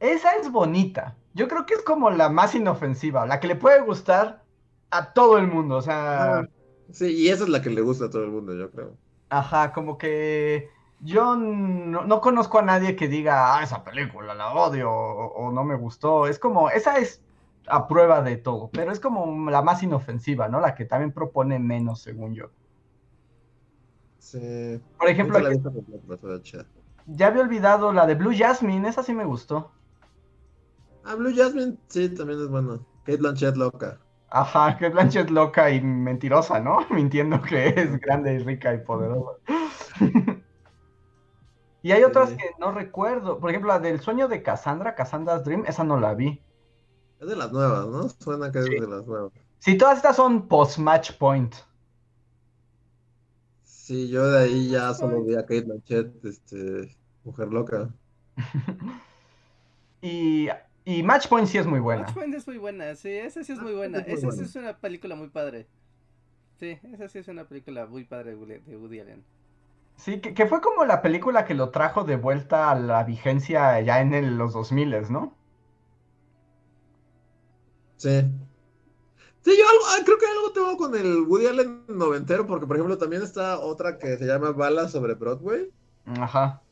esa es bonita. Yo creo que es como la más inofensiva, la que le puede gustar a todo el mundo. O sea, Ah, Sí, y esa es la que le gusta a todo el mundo, yo creo. Ajá, como que yo no, no conozco a nadie que diga, ah, esa película la odio o, o no me gustó. Es como, esa es a prueba de todo, pero es como la más inofensiva, ¿no? La que también propone menos, según yo. Sí. Por ejemplo, la completa. Ya había olvidado la de Blue Jasmine, esa sí me gustó. Ah, Blue Jasmine, sí, también es bueno. Kate Blanchett loca. Ajá, que Blanchett loca y mentirosa, ¿no? Mintiendo que es grande y rica y poderosa. y hay otras Sí. que no recuerdo. Por ejemplo, la del sueño de Cassandra, Cassandra's Dream, esa no la vi. Es de las nuevas, ¿no? Suena que es de las nuevas. Sí, todas estas son post-match point. Sí, yo de ahí ya solo vi a Kate Blanchett, este, mujer loca. Y, y Match Point sí es muy buena. Watchmen es muy buena, sí, esa sí es muy buena. es muy Esa sí es una película muy padre. Sí, esa sí es una película muy padre de Woody- de Woody Allen. Sí, que, que fue como la película que lo trajo de vuelta a la vigencia ya en el- los 2000, ¿no? Sí. Sí, yo algo, ah, creo que algo tengo con el Woody Allen noventero, porque por ejemplo también está otra que se llama Balas sobre Broadway, Ajá.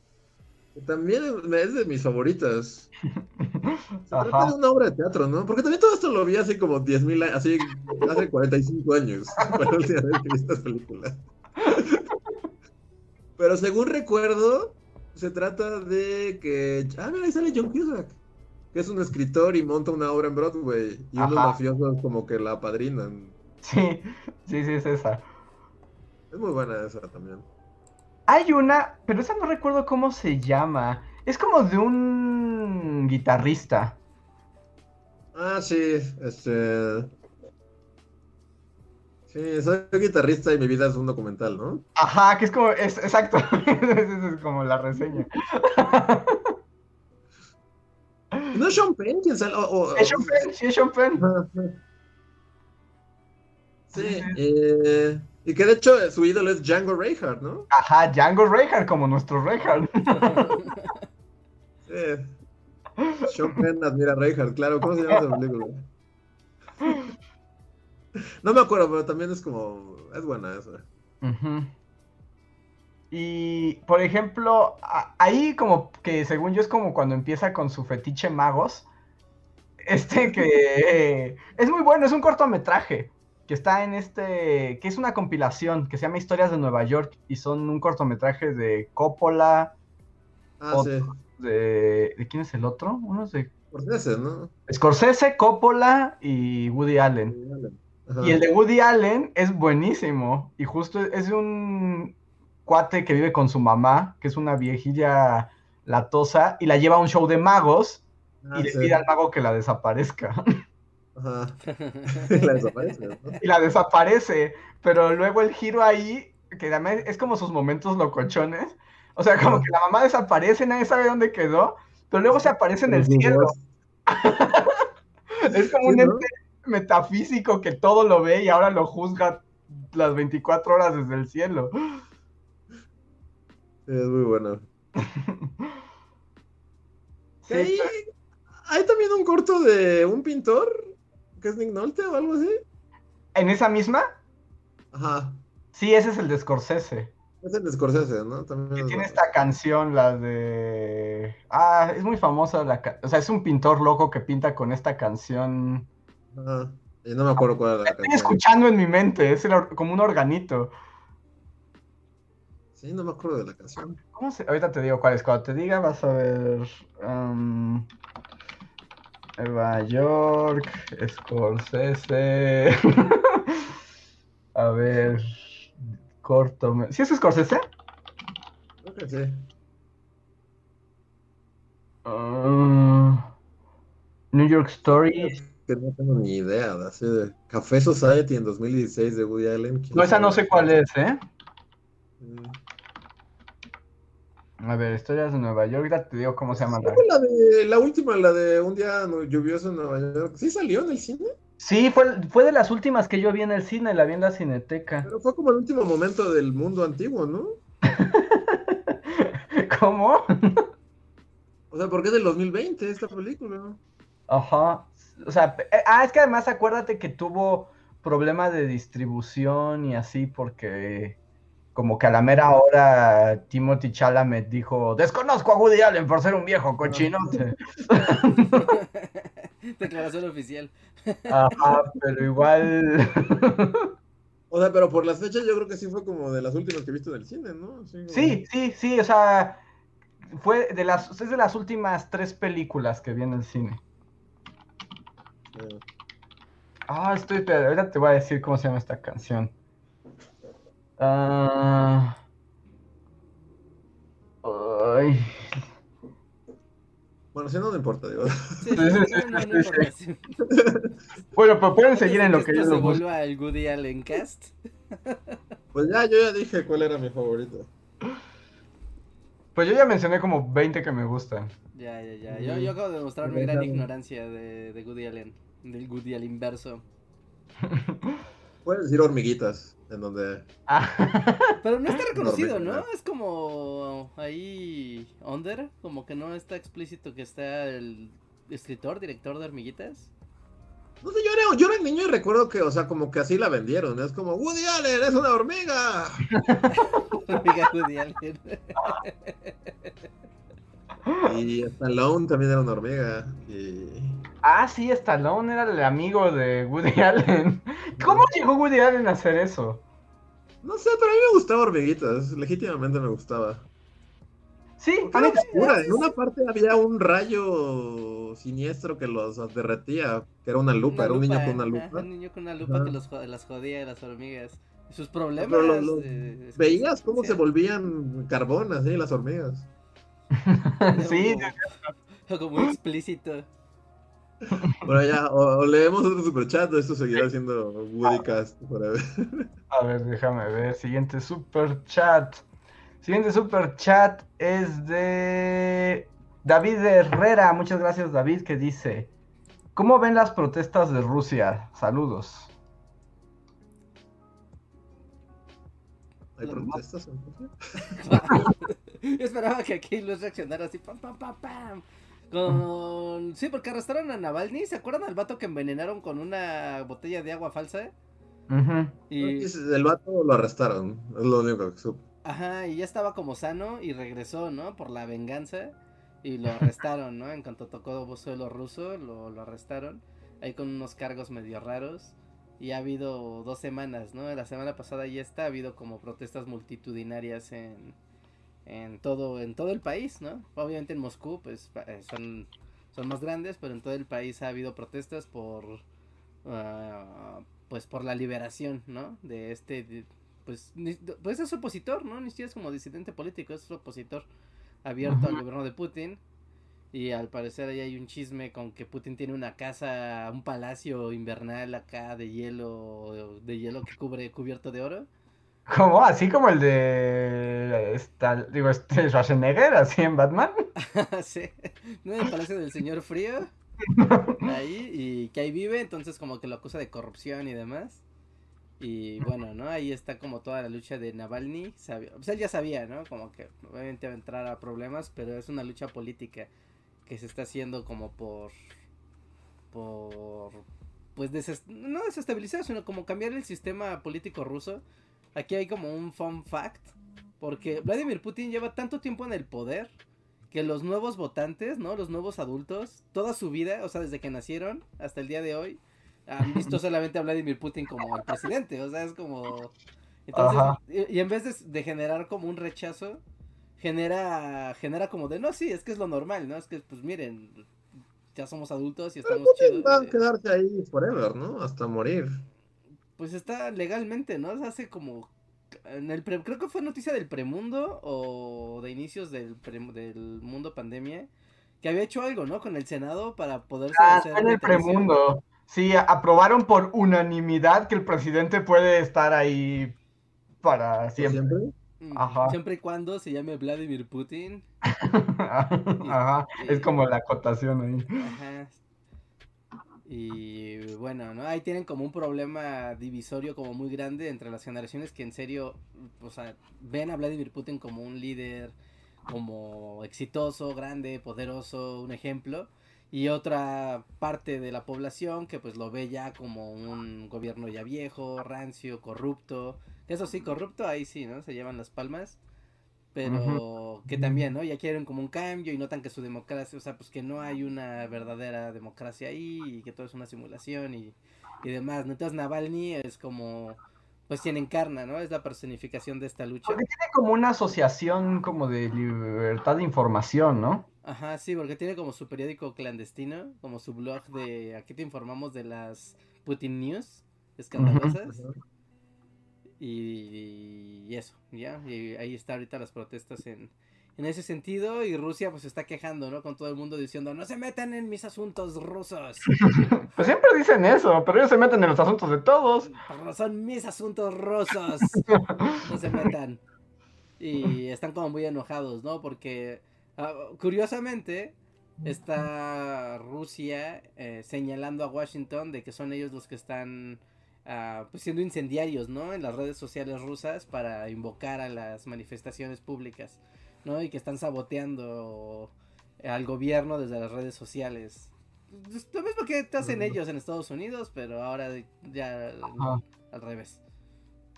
que también es de mis favoritas. Se trata de una obra de teatro, ¿no? Porque también todo esto lo vi hace como 10.000 años, así hace 45 años, fue la última vez que vi estas películas. Pero según recuerdo, se trata de que... Ah, mira, ahí sale John Cusack, que es un escritor y monta una obra en Broadway, y unos mafiosos como que la apadrinan. Sí, sí, sí, es esa. Es muy buena esa también. Hay una, pero esa no recuerdo cómo se llama. Es como de un guitarrista. Ah, sí, este... Sí, soy guitarrista y mi vida es un documental, ¿no? Ajá, que es como, es, exacto. Esa es como la reseña. ¿No es Sean Penn quien sale? Es Sean Penn, sí, es Sean Penn. Ajá, sí. Sí, eh, y que de hecho eh, su ídolo es Django Reinhardt, ¿no? Ajá, Django Reinhardt, como nuestro Reinhardt. Sí. Sean Penn admira a Reinhardt, claro. ¿Cómo se llama esa película? No me acuerdo, pero también es como... Es buena esa. Ujú. Y, por ejemplo, ahí como que según yo es como cuando empieza con su fetiche magos. Este que es muy bueno, es un cortometraje que está en este, que es una compilación que se llama Historias de Nueva York y son un cortometraje de Coppola, Ah, Otro. sí. de, ¿de quién es el otro? Uno es de Por ese, ¿no? Scorsese, Coppola y Woody Allen. Ajá. Y el de Woody Allen es buenísimo. Y justo es un cuate que vive con su mamá, que es una viejilla latosa, y la lleva a un show de magos Ah, y le pide al mago que la desaparezca. Ajá. La desaparece, ¿no? y la desaparece. Pero luego el giro ahí, que además es como sus momentos locochones. O sea, como que la mamá desaparece, nadie sabe dónde quedó, pero luego se aparece en el cielo. Es como Sí, un ¿no? ente metafísico que todo lo ve y ahora lo juzga las 24 horas desde el cielo. Es muy bueno. Sí, hay, hay también un corto de un pintor, que es Nick Nolte o algo así. ¿En esa misma? Ajá. Sí, ese es el de Scorsese. Es el de Scorsese, ¿no? También Que tiene esta canción, la de... Ah, es muy famosa la ca- O sea, es un pintor loco que pinta con esta canción. Ajá. Y no me acuerdo cuál era La la estoy canción. escuchando en mi mente, es el or- como un organito. Sí, no me acuerdo de la canción. ¿Cómo se...? Ahorita te digo cuál es. Cuando te diga vas a ver... um, Nueva York, Scorsese... a ver... Corto... ¿Sí es Scorsese? Creo que sí. Ah, New York Story. Que no tengo ni idea. de Así de Café Society en 2016 de Woody Allen. ¿quién No, esa no sé cuál es, ¿eh? Mm. A ver, historias de Nueva York, ya te digo cómo se llama. la- la de la última, la de un día lluvioso en Nueva York. Sí salió en el cine, Sí, fue, fue de las últimas que yo vi en el cine, la vi en la cineteca. pero fue como el último momento del mundo antiguo, ¿no? ¿Cómo? O sea, porque es del 2020 esta película. Ajá. O sea, eh, ah, es que además acuérdate que tuvo problemas de distribución y así porque como que a la mera hora Timothy Chalamet dijo, desconozco a Woody Allen por ser un viejo cochinote. Declaración oficial. Ajá, pero igual... O sea, pero por las fechas yo creo que sí fue como de las últimas que he visto en el cine, ¿no? Como- Sí, sí, sí, o sea, fue de las, es de las últimas tres películas que vi en el cine. Eh, Ah, estoy, espera, ahorita te voy a decir cómo se llama esta canción. Ah. Ay. Bueno, si no, no importa, digo. Sí, sí, no, no. Bueno, pues pueden seguir en lo que yo se vuelva el Woody Allen cast. Pues ya, yo ya dije cuál era mi favorito. Pues yo ya mencioné como 20 que me gustan. Ya, ya, ya. Yo, yo acabo de demostrar mi gran ignorancia de, de Woody Allen. Del Woody Allen inverso. Puedes decir hormiguitas, en donde. Ah. Pero no está reconocido, ¿no? Es como ahí under, como que no está explícito que está el escritor, director de hormiguitas. No sé, yo era, yo era niño y recuerdo que, o sea, como que así la vendieron. Es como, Woody Allen, es una hormiga. Hormiga Woody Allen. Y Stallone también era una hormiga. Y. Ah, sí, Stallone era el amigo de Woody Allen. ¿Cómo llegó Woody Allen a hacer eso? No sé, pero a mí me gustaba hormiguitas. Legítimamente me gustaba. Sí, a Era mí oscura. En una parte había un rayo siniestro que los derretía. Que era una lupa, era un niño con una lupa. un niño con una lupa Ajá. que los, las jodía las hormigas. Sus problemas. Pero lo- lo- eh, ¿Veías cómo se volvían carbón así las hormigas? sí, Como, como explícito. Bueno, ya, o, o leemos otro superchat, o esto seguirá siendo Woodycast forever. A ver, déjame ver. Siguiente super chat. Siguiente super chat es de David Herrera. Muchas gracias, David, que dice: ¿Cómo ven las protestas de Rusia? Saludos. ¿Hay protestas en Rusia? Yo esperaba que aquí los reaccionara así, pam, pam, pam, pam. Con... Sí, porque arrestaron a Navalny. ¿Se acuerdan al vato que envenenaron con una botella de agua falsa? Ujú. Y, El vato lo arrestaron, es lo único que supe. ajá, y ya estaba como sano y regresó, ¿no? Por la venganza. Y lo arrestaron, ¿no? En cuanto tocó suelo ruso, lo, lo arrestaron. Ahí con unos cargos medio raros. Y ha habido dos semanas, ¿no? La semana pasada ya está, ha habido como protestas multitudinarias en, en todo en todo el país, ¿no? Obviamente en Moscú pues eh, son son más grandes, pero en todo el país ha habido protestas por ah, pues por la liberación, ¿no? De este de- pues ni- pues es opositor, ¿no? Ni siquiera es como disidente político, es opositor abierto al gobierno de Putin. Y al parecer ahí hay un chisme con que Putin tiene una casa, un palacio invernal acá de hielo, de hielo que cubre cubierto de oro. ¿Cómo? Así como el de. esta- digo, este Schwarzenegger, así en Batman. sí, ¿no? El Palacio del Señor Frío. Ahí, y que ahí vive, entonces como que lo acusa de corrupción y demás. Y bueno, ¿no? Ahí está como toda la lucha de Navalny. Sabía, pues él ya sabía, ¿no? Como que obviamente va a entrar a problemas, pero es una lucha política que se está haciendo como por... por... pues deses- no desestabilizar, sino como cambiar el sistema político ruso. Aquí hay como un fun fact, porque Vladimir Putin lleva tanto tiempo en el poder que los nuevos votantes, ¿no? Los nuevos adultos, toda su vida, o sea, desde que nacieron hasta el día de hoy, han visto solamente a Vladimir Putin como el presidente, o sea, es como... Entonces, y, y en vez de, de generar como un rechazo, genera, genera como de, no, sí, es que es lo normal, ¿no? Es que, pues miren, ya somos adultos y Pero estamos Putin va a chidos. eh, quedarse ahí forever, ¿no? Hasta morir. Pues está legalmente, ¿no? Hace como... En el pre- creo que fue noticia del premundo o de inicios del, pre- del mundo pandemia que había hecho algo, ¿no? Con el Senado para poder Ah, hacer en el premundo. Sí, aprobaron por unanimidad que el presidente puede estar ahí para ¿Por siempre. siempre? Mm, Ajá. Siempre y cuando se llame Vladimir Putin. Ajá, es como la acotación ahí. Ajá. Y bueno, ¿no? Ahí tienen como un problema divisorio como muy grande entre las generaciones que en serio, o sea, ven a Vladimir Putin como un líder, como exitoso, grande, poderoso, un ejemplo. Y otra parte de la población que pues lo ve ya como un gobierno ya viejo, rancio, corrupto. Eso sí, corrupto, ahí sí, ¿no? Se llevan las palmas. Pero que también, ¿no? Ya quieren como un cambio y notan que su democracia, o sea, pues que no hay una verdadera democracia ahí y que todo es una simulación y, y demás, ¿no? Entonces Navalny es como, pues quien encarna, ¿no? Es la personificación de esta lucha. Porque tiene como una asociación como de libertad de información, ¿no? Ajá, sí, porque tiene como su periódico clandestino, como su blog de aquí te informamos de las Putin News, escandalosas. Ajá. Y, y eso, ya, y ahí está ahorita las protestas en, en ese sentido y Rusia pues está quejando, ¿no? Con todo el mundo diciendo, no se metan en mis asuntos rusos, Pues siempre dicen eso, pero ellos se meten en los asuntos de todos. pero son mis asuntos rusos, no se metan. Y están como muy enojados, ¿no? Porque ah, curiosamente está Rusia eh, señalando a Washington de que son ellos los que están ah, pues siendo incendiarios, ¿no? En las redes sociales rusas para invocar a las manifestaciones públicas, ¿no? Y que están saboteando al gobierno desde las redes sociales. Pues, Lo mismo que te hacen ellos en Estados Unidos, pero ahora ya Ajá. al revés.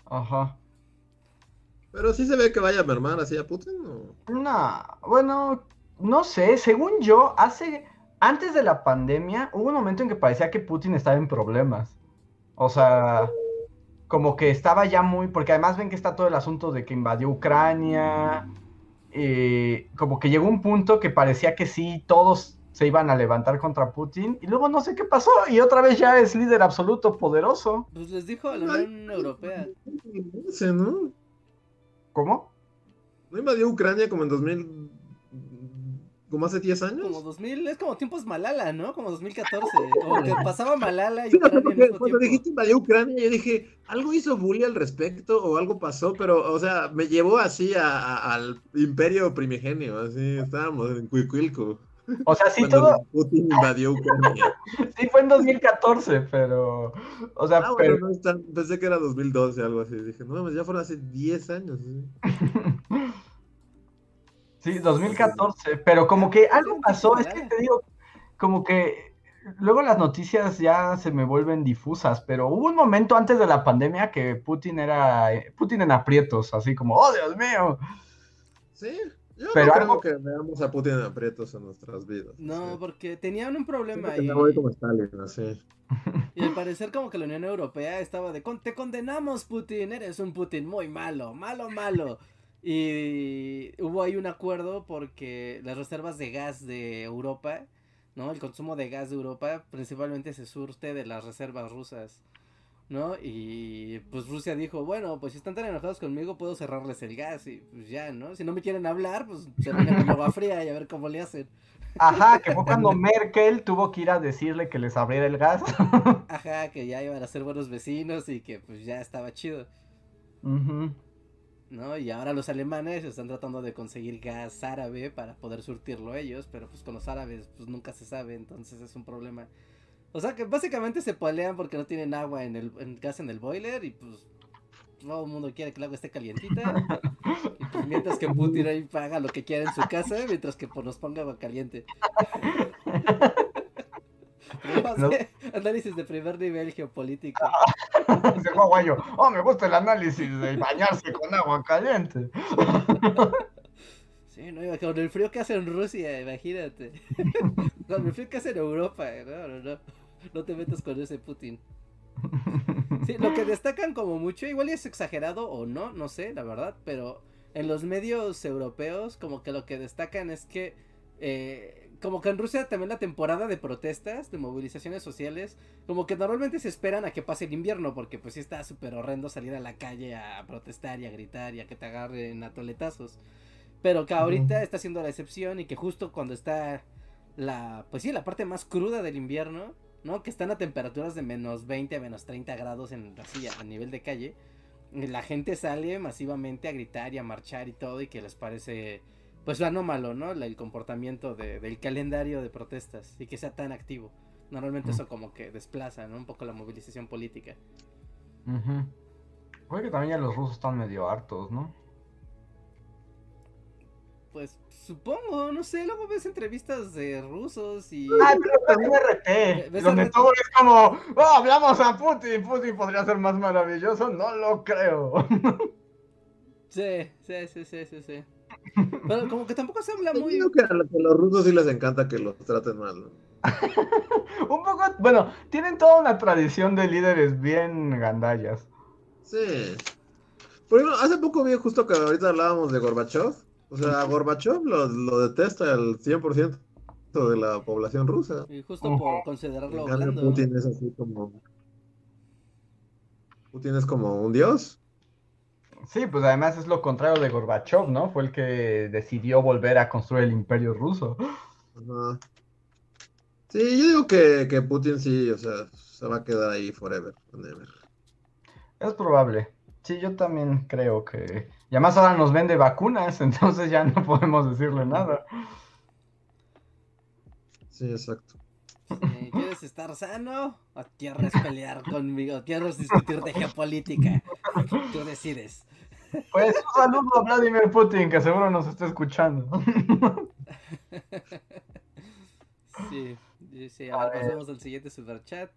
Ajá. Pero sí se ve que vaya a mermar así a Putin. ¿o? No, bueno, no sé, según yo, hace, antes de la pandemia, hubo un momento en que parecía que Putin estaba en problemas. O sea, como que estaba ya muy, porque además ven que está todo el asunto de que invadió Ucrania, eh, como que llegó un punto que parecía que sí, todos se iban a levantar contra Putin, y luego no sé qué pasó, y otra vez ya es líder absoluto, poderoso. Pues les dijo a la Unión Europea. ¿Cómo? ¿No invadió Ucrania como en 2000? Como hace 10 años? Como 2000, es como tiempos Malala, ¿no? Como 2014. Como que pasaba Malala y Sí, Ucrania al porque mismo cuando tiempo. dijiste invadió Ucrania, yo dije, algo hizo Bully al respecto o algo pasó, pero, o sea, me llevó así a- a- al imperio primigenio, así, estábamos en Cuicuilco. O sea, sí, cuando todo, Putin invadió Ucrania. sí fue en 2014, pero, o sea, Ah, pero... bueno, no es tan- pensé que era 2012, algo así. Dije, no, ya fueron hace 10 años. ¿sí? Sí, 2014, pero como que algo pasó, es que te digo, como que luego las noticias ya se me vuelven difusas, pero hubo un momento antes de la pandemia que Putin era, eh, Putin en aprietos, así como, oh Dios mío, Sí, yo Pero no algo- creo que veamos a Putin en aprietos en nuestras vidas. No, sí. porque tenían un problema voy como Stalin, así. y al parecer como que la Unión Europea estaba de "Con- te condenamos Putin, eres un Putin muy malo, malo, malo. Y hubo ahí un acuerdo porque las reservas de gas de Europa, ¿no? El consumo de gas de Europa principalmente se surte de las reservas rusas, ¿no? Y pues Rusia dijo, bueno, pues si están tan enojados conmigo puedo cerrarles el gas y pues ya, ¿no? Si no me quieren hablar, pues se van con agua fría y a ver cómo le hacen. ajá, que fue cuando Merkel tuvo que ir a decirle que les abriera el gas. Ajá, que ya iban a ser buenos vecinos y que pues ya estaba chido, Ujú. ¿No? Y ahora los alemanes están tratando de conseguir gas árabe para poder surtirlo ellos, pero pues con los árabes pues nunca se sabe, entonces es un problema. O sea que básicamente se pelean porque no tienen agua en el gas en el boiler y pues todo el mundo quiere que el agua esté calientita. Y pues mientras que Putin ahí paga lo que quiera en su casa, mientras que pues, nos ponga agua caliente. No Análisis de primer nivel geopolítico. Dice Guaguayo, oh, me gusta el análisis de bañarse con agua caliente. Sí, no, con el frío que hace en Rusia, imagínate. con el frío que hace en Europa, no, no, no. No te metas con ese Putin. Sí, lo que destacan como mucho, igual es exagerado o no, no sé, la verdad, pero en los medios europeos como que lo que destacan es que eh, como que en Rusia también la temporada de protestas, de movilizaciones sociales, como que normalmente se esperan a que pase el invierno, porque pues sí está súper horrendo salir a la calle a protestar y a gritar y a que te agarren a toletazos. Pero que ahorita está siendo la excepción y que justo cuando está la, pues sí, la parte más cruda del invierno, ¿no? Que están a temperaturas de menos 20 a menos 30 grados en así a nivel de calle. La gente sale masivamente a gritar y a marchar y todo y que les parece pues anómalo, ¿no? El comportamiento de- del calendario de protestas y que sea tan activo. Normalmente eso como que desplaza, ¿no? Un poco la movilización política. Ujú. Creo que también ya los rusos están medio hartos, ¿no? Pues supongo, no sé, luego ves entrevistas de rusos y... Ah, pero también RT, ¿Ves donde RT? todo es como, oh, hablamos a Putin, Putin podría ser más maravilloso, no lo creo. Sí, sí, sí, sí, sí, sí. Pero como que tampoco se habla Yo muy... digo que a, lo- que a los rusos sí les encanta que los traten mal. ¿no? Un poco, bueno, tienen toda una tradición de líderes bien gandallas. Sí. Por ejemplo, hace poco vi justo que ahorita hablábamos de Gorbachev. O sea, Gorbachev lo, lo detesta el 100% de la población rusa. Y justo por considerarlo. Putin es así como... Putin es como un dios. Sí, pues además es lo contrario de Gorbachev, ¿no? Fue el que decidió volver a construir el imperio ruso. Ajá. Sí, yo digo que, que Putin sí, o sea, se va a quedar ahí forever. and ever. Es probable. Sí, yo también creo que... Y además ahora nos vende vacunas, entonces ya no podemos decirle nada. Sí, exacto. ¿Quieres estar sano o quieres pelear conmigo? ¿Quieres discutir de geopolítica? Tú decides. Pues un saludo a Vladimir Putin, que seguro nos está escuchando. Sí, sí, sí. A A ver, ver. pasemos al siguiente superchat.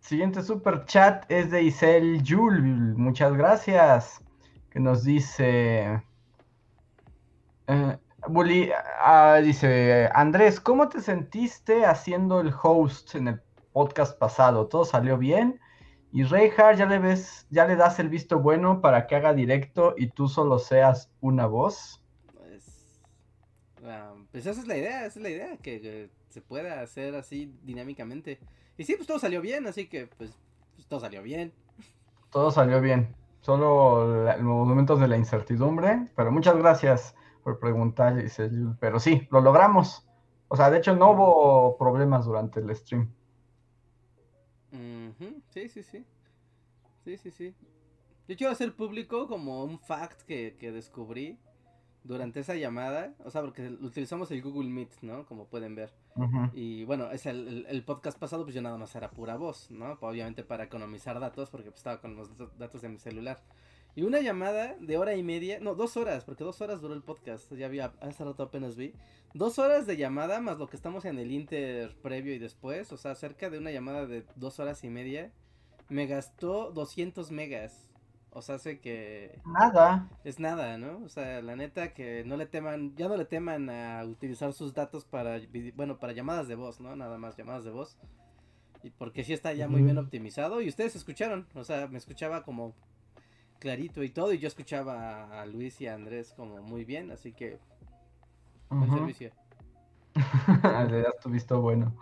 Siguiente super chat es de Isel Yul. Muchas gracias. Que nos dice. eh, Bully, ah, dice Andrés, ¿cómo te sentiste haciendo el host en el podcast pasado? ¿Todo salió bien? Y Reinhardt, ¿ya le ves, ya le das el visto bueno para que haga directo y tú solo seas una voz? Pues, pues esa es la idea, esa es la idea, que, que se pueda hacer así dinámicamente. Y sí, pues todo salió bien, así que pues, pues, todo salió bien. Todo salió bien. Solo la- los momentos de la incertidumbre. Pero muchas gracias por preguntar, dice. Pero sí, lo logramos. O sea, de hecho no hubo problemas durante el stream. Sí, sí, sí. Sí, sí, sí. Yo quiero hacer público como un fact que, que descubrí durante esa llamada. O sea, porque utilizamos el Google Meet, ¿no? Como pueden ver. Y bueno, es el, el- el podcast pasado, pues yo nada más era pura voz, ¿no? Obviamente para economizar datos, porque pues, estaba con los datos de mi celular. Y una llamada de hora y media, no, dos horas, porque dos horas duró el podcast, ya había, hace rato apenas vi. Dos horas de llamada, más lo que estamos en el inter previo y después, o sea, cerca de una llamada de dos horas y media, me gastó 200 megas. O sea, hace que Nada. es nada, ¿no? O sea, la neta que no le teman, ya no le teman a utilizar sus datos para, bueno, para llamadas de voz, ¿no? Nada más llamadas de voz. Y porque sí está ya muy bien optimizado y ustedes escucharon, o sea, me escuchaba como clarito y todo y yo escuchaba a Luis y a Andrés como muy bien, así que buen servicio. Le das tu visto bueno.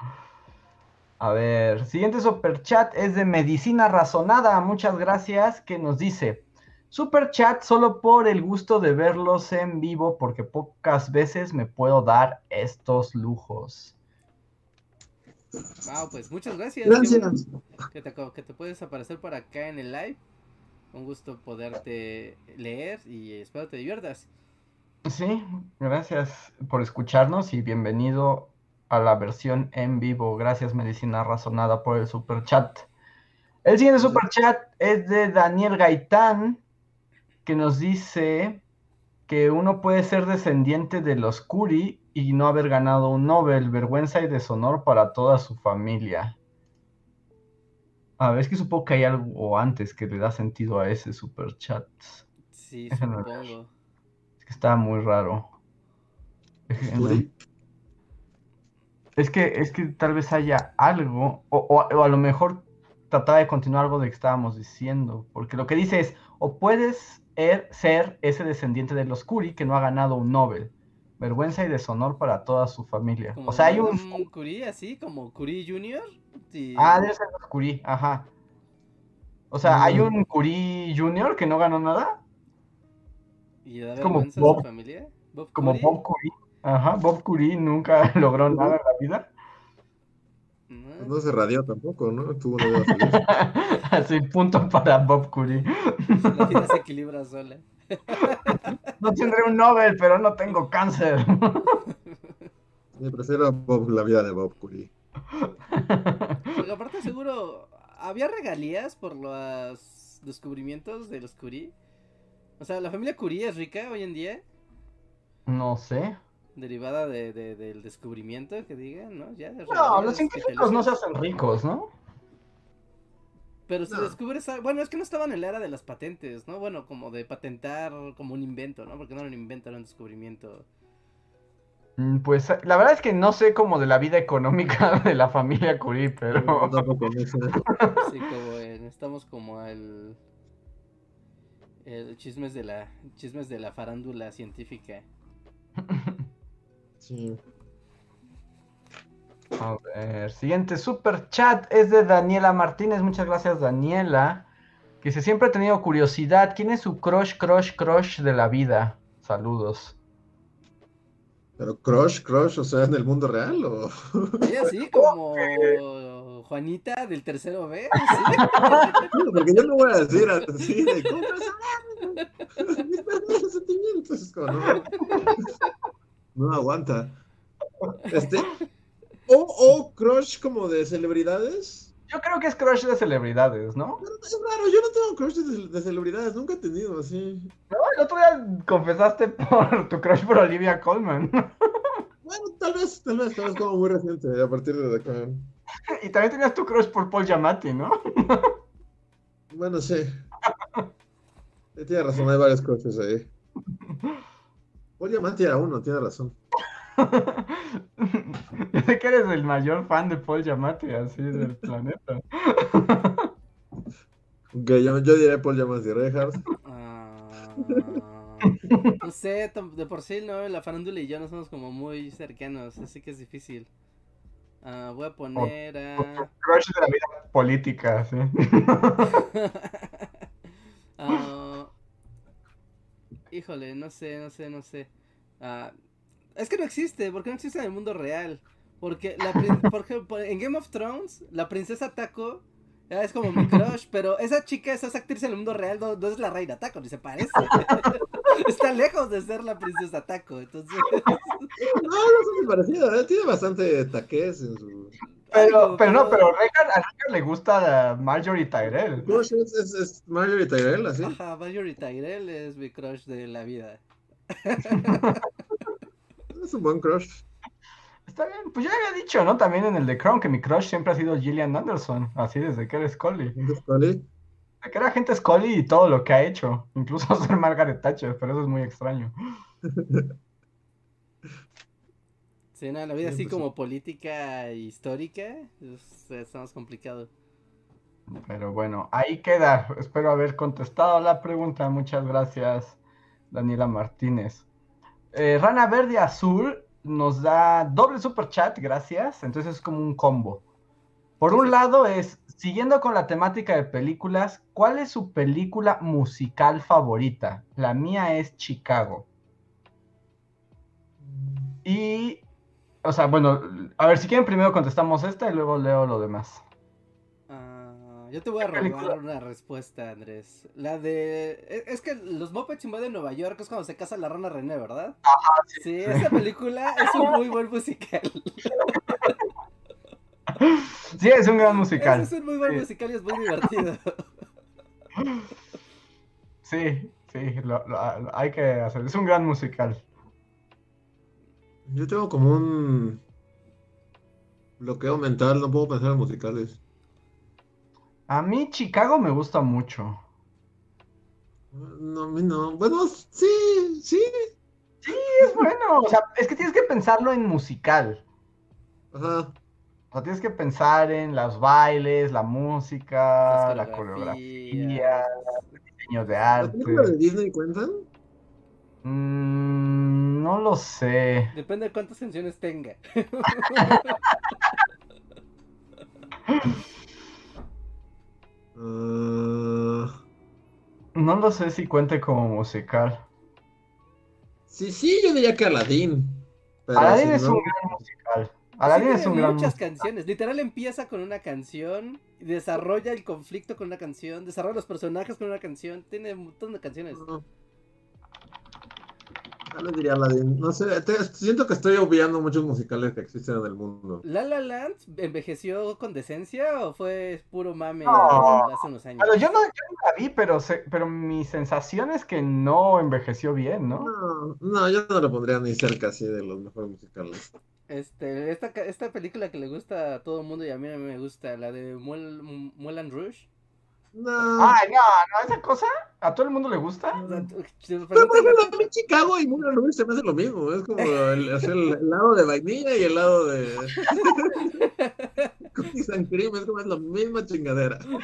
A ver, siguiente super chat es de Medicina Razonada. Muchas gracias. Que nos dice: Super chat solo por el gusto de verlos en vivo, porque pocas veces me puedo dar estos lujos. Wow, pues muchas gracias. Gracias. Que te, que te puedes aparecer por acá en el live. Un gusto poderte leer y espero te diviertas. Sí, gracias por escucharnos y bienvenido a la versión en vivo. Gracias, Medicina Razonada, por el super chat. El siguiente super chat es de Daniel Gaitán, que nos dice que uno puede ser descendiente de los Curie y no haber ganado un Nobel, vergüenza y deshonor para toda su familia. A ver, es que supongo que hay algo antes que le da sentido a ese super chat. Sí, Déjame ver. supongo. Es que está muy raro. Es que, es que tal vez haya algo, o, o- o a lo mejor trataba de continuar algo de que estábamos diciendo, porque lo que dice es, o puedes er- ser ese descendiente de los Curie que no ha ganado un Nobel, vergüenza y deshonor para toda su familia. Como O sea, hay un... Madame Curie, así, como Curie Junior. Sí. Ah, debe ser Curie, ajá. O sea, hay Mm. un Curie Junior que no ganó nada, ¿Y da es como a Bob- su familia? Bob como Curie. Bob Curie. Ajá, Bob Curie nunca logró nada en la vida. No, No se radió tampoco, ¿no? Tuvo una vida feliz. Así, punto para Bob Curie. La vida se equilibra sola. No tendré un Nobel, pero no tengo cáncer. Me prefiero a Bob- la vida de Bob Curie. Porque aparte seguro, ¿había regalías por los descubrimientos de los Curie? O sea, ¿la familia Curie es rica hoy en día? No sé. Derivada de, de- del descubrimiento, que digan, ¿no? Ya, de No, los científicos no se hacen ricos, ¿no? Pero si No. descubres. Bueno, es que no estaban en la era de las patentes, ¿no? Bueno, como de patentar como un invento, ¿no? Porque no era un invento, era un descubrimiento. Mm, Pues la verdad es que no sé como de la vida económica de la familia Curie, No, pero tampoco. Sí, como en- estamos como el... El chismes de la chismes de la farándula científica. Sí. A ver, siguiente super chat es de Daniela Martínez. Muchas gracias, Daniela. Que dice, siempre he tenido curiosidad. ¿Quién es su crush, crush, crush de la vida? Saludos. Pero crush, crush, o sea, en el mundo real o. Sí, así como Juanita del tercero B. Sí, porque yo no voy a decir así de cómo sentimientos. No, no aguanta. Este. O, o crush como de celebridades. Yo creo que es crush de celebridades, ¿no? Es raro, yo no tengo crush de, de celebridades, nunca he tenido así. No, el otro día confesaste por tu crush por Olivia Colman. Bueno, tal vez, tal vez, tal vez como muy reciente, a partir de acá. Y también tenías tu crush por Paul Giamatti, ¿no? Bueno, sí. Sí, Tiene razón, hay varios crushes ahí. Paul Diamante era uno, tiene razón. Yo sé que eres el mayor fan de Paul Giamatti, así del planeta. Ok, yo, yo diré Paul Diamante y Reinhardt. Ah, no sé, de por sí, ¿no? La farándula y yo no somos como muy cercanos, así que es difícil. Ah, voy a poner a... Crush de la vida política, sí. Ah, híjole, no sé, no sé, no sé. Es que no existe, porque no existe en el mundo real. Porque, la, prin- por ejemplo, en Game of Thrones, la princesa Taco es como mi crush, pero esa chica, esa actriz en el mundo real, no, no es la reina Taco, ni se parece. Está lejos de ser la princesa Taco, entonces... No, no son muy parecidos, ¿eh? tiene bastante taques en su. Pero, pero no, pero- Reinhardt- a Reinhardt le gusta Marjorie Tyrell. Crush es, es, es Marjorie Tyrell, así. Ajá, Marjorie Tyrell es mi crush de la vida. Es un buen crush. Está bien, pues yo ya había dicho, ¿no? También en el de Crown que mi crush siempre ha sido Gillian Anderson, así desde que era Scully. ¿Entonces, Scully? Desde que era agente Scully y todo lo que ha hecho, incluso ser Margaret Thatcher, pero eso es muy extraño. Sí, no, la vida Sí, así pues, como política e histórica, es, está más complicado. Pero bueno, ahí queda. Espero haber contestado la pregunta. Muchas gracias, Daniela Martínez. Eh, Rana Verde Azul nos da doble super chat, gracias. Entonces es como un combo. Por un lado es, siguiendo con la temática de películas, ¿cuál es su película musical favorita? La mía es Chicago. Y, o sea, bueno, a ver, si quieren primero contestamos esta y luego leo lo demás. Yo te voy a robar una respuesta, Andrés. La de... e- Es que los Muppets invaden Nueva York es cuando se casa la rana René, ¿verdad? sí, esa película es un muy buen musical. Sí, es un gran musical. Ese es un muy buen Sí. musical y es muy divertido. Sí, sí, lo- lo- lo- hay que hacer. Es un gran musical. Yo tengo como un bloqueo mental, no puedo pensar en musicales. A mí Chicago me gusta mucho. No, a mí no. Bueno, sí, sí. Es bueno, o sea, es que tienes que pensarlo en musical. Ajá. O sea, tienes que pensar en los bailes, la música, Las la coreografía, coreografías. el diseño de ¿Las películas de arte. Disney cuentan? Mm, no lo sé. Depende de cuántas canciones tenga. Ah, No lo sé si cuente como musical. sí, sí, yo diría que Aladdin. Aladdin si es no- un gran musical. Aladdin Sí, es tiene un gran muchas musical. canciones. Literal empieza con una canción, desarrolla el conflicto con una canción, desarrolla los personajes con una canción, tiene un montón de canciones. Vez diría Aladdin. No sé, te- siento que estoy obviando muchos musicales que existen en el mundo. ¿La La Land envejeció con decencia o fue puro mame No. hace unos años? Bueno, yo no, yo no la vi, pero, se- pero mi sensación es que no envejeció bien, ¿no? No, no, yo no lo pondría ni cerca así de los mejores musicales. Este, esta, esta película que le gusta a todo el mundo y a mí me gusta, la de Moulin Rouge. No. Ay, no, no, esa cosa a todo el mundo le gusta. O sea, Pero por ejemplo, a mí Chicago y Moulin Rouge se me hace lo mismo. Es como el, hacer el, el lado de vainilla y el lado de. Cookies and cream, es como es la misma chingadera. Voy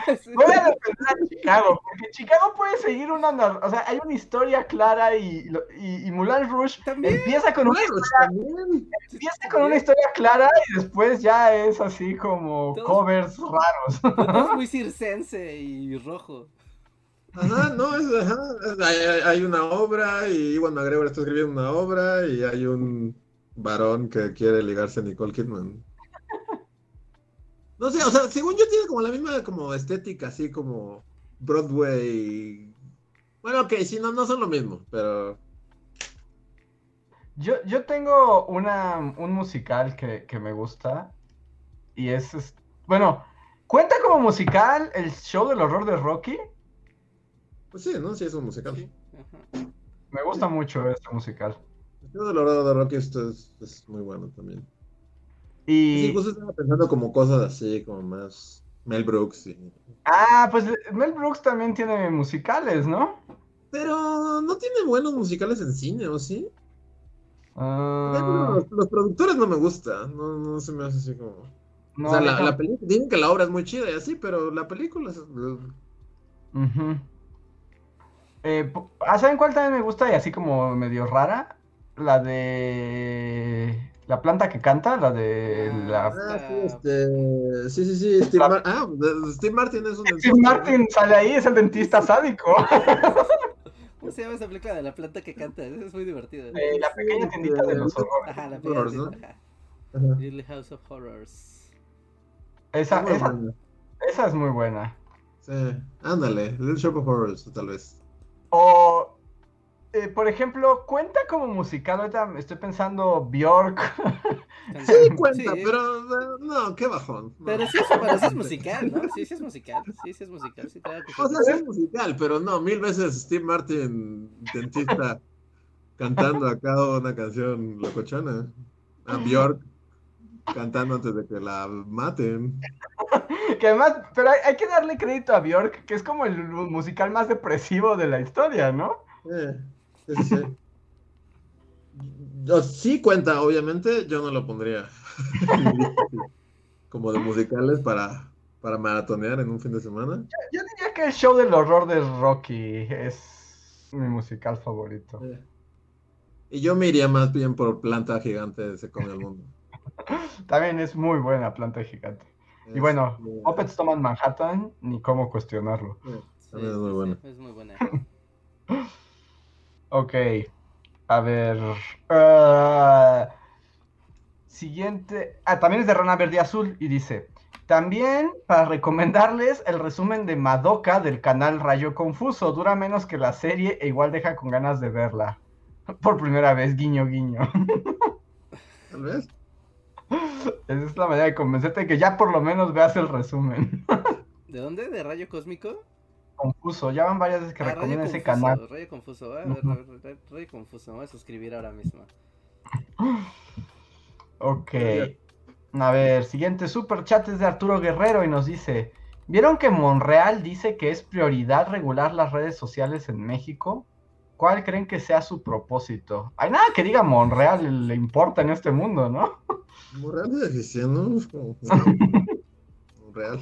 a defender a Chicago, porque Chicago puede seguir una, o sea, hay una historia clara y, y, y Moulin Rouge También. empieza con una, también. empieza con una historia clara y después ya es así como Todos- covers raros. Es muy circense y rojo. Ajá, no, es, ajá, hay, una obra y Iwan McGregor está escribiendo una obra y hay un varón que quiere ligarse a Nicole Kidman. No sé, o sea, según yo tiene como la misma como estética, así como Broadway. Bueno, ok, sí, no, no son lo mismo, pero Yo, yo tengo una, un musical que, que me gusta y es- bueno, ¿cuenta como musical el show del horror de Rocky? Pues sí, ¿no? Sí, es un musical. Sí, ajá. Me gusta mucho este musical. El del horror de Rocky esto es, es muy bueno también. Sí, Y, justo estaba pensando como cosas así, como más Mel Brooks. y- ah, pues Mel Brooks también tiene musicales, ¿no? Pero no tiene buenos musicales en cine, ¿o sí? Ah, Los, los productores no me gustan, no, no se me hace así como... no, o sea, la, película, dicen que la obra es muy chida y así, pero la película es... Ujú. Eh, ah, ¿saben cuál también me gusta y así como medio rara? La de la planta que canta, la de la Ah, sí, este... Sí, sí, sí, Steve, La- Mar- ah, Steve Martin es un... Steve Martin sale ahí, es el dentista sádico. ¿Cómo se llama esa película de la planta que canta? Es muy divertida. Eh, la pequeña tiendita de los horrores. Ajá, la Horrors. ¿no? Ajá. Little House of Horrors. Esa, esa, buena. esa es muy buena. Sí, ándale, Little Shop of Horrors, tal vez. O, eh, por ejemplo, cuenta como musical. Ahorita estoy pensando Bjork. Sí, cuenta, Sí, pero no, qué bajón. no. Pero sí, es, pero sí es musical, ¿no? Sí, sí es musical. Sí, sí es musical. Sí. O sea, sí es musical, pero no, mil veces Steve Martin, dentista, cantando acá una canción locochona. A Bjork cantando antes de que la maten. Que además, pero hay, hay que darle crédito a Bjork, que es como el musical más depresivo de la historia, ¿no? Eh, sí, sí, cuenta, obviamente, yo no lo pondría como de musicales para, para maratonear en un fin de semana. Yo diría que el show del horror de Rocky es mi musical favorito. Eh. Y yo me iría más bien por Planta Gigante se come el mundo. También es muy buena Planta Gigante. Y Es, bueno, Muppets toman Manhattan, ni cómo cuestionarlo. Sí, es muy sí, buena. Es muy buena. Ok, a ver. ah, siguiente. Ah, también es de Rana Verde Azul y dice: También para recomendarles el resumen de Madoka del canal Rayo Confuso. Dura menos que la serie e igual deja con ganas de verla. Por primera vez, guiño, guiño. Tal vez. Esa es la manera de convencerte de que ya por lo menos veas el resumen. ¿De dónde? ¿De Rayo Cósmico? Confuso, ya van varias veces que Ah, recomiendan ese canal. Rayo Confuso, ah. Ra- Ra- Rayo Confuso, me voy a suscribir ahora mismo. Ok. A ver, siguiente super chat es de Arturo Guerrero y nos dice: ¿Vieron que Monreal dice que es prioridad regular las redes sociales en México? ¿Cuál creen que sea su propósito? Hay nada que diga Monreal le importa en este mundo, ¿no? Monreal de decisión, ¿no? Es como- Monreal.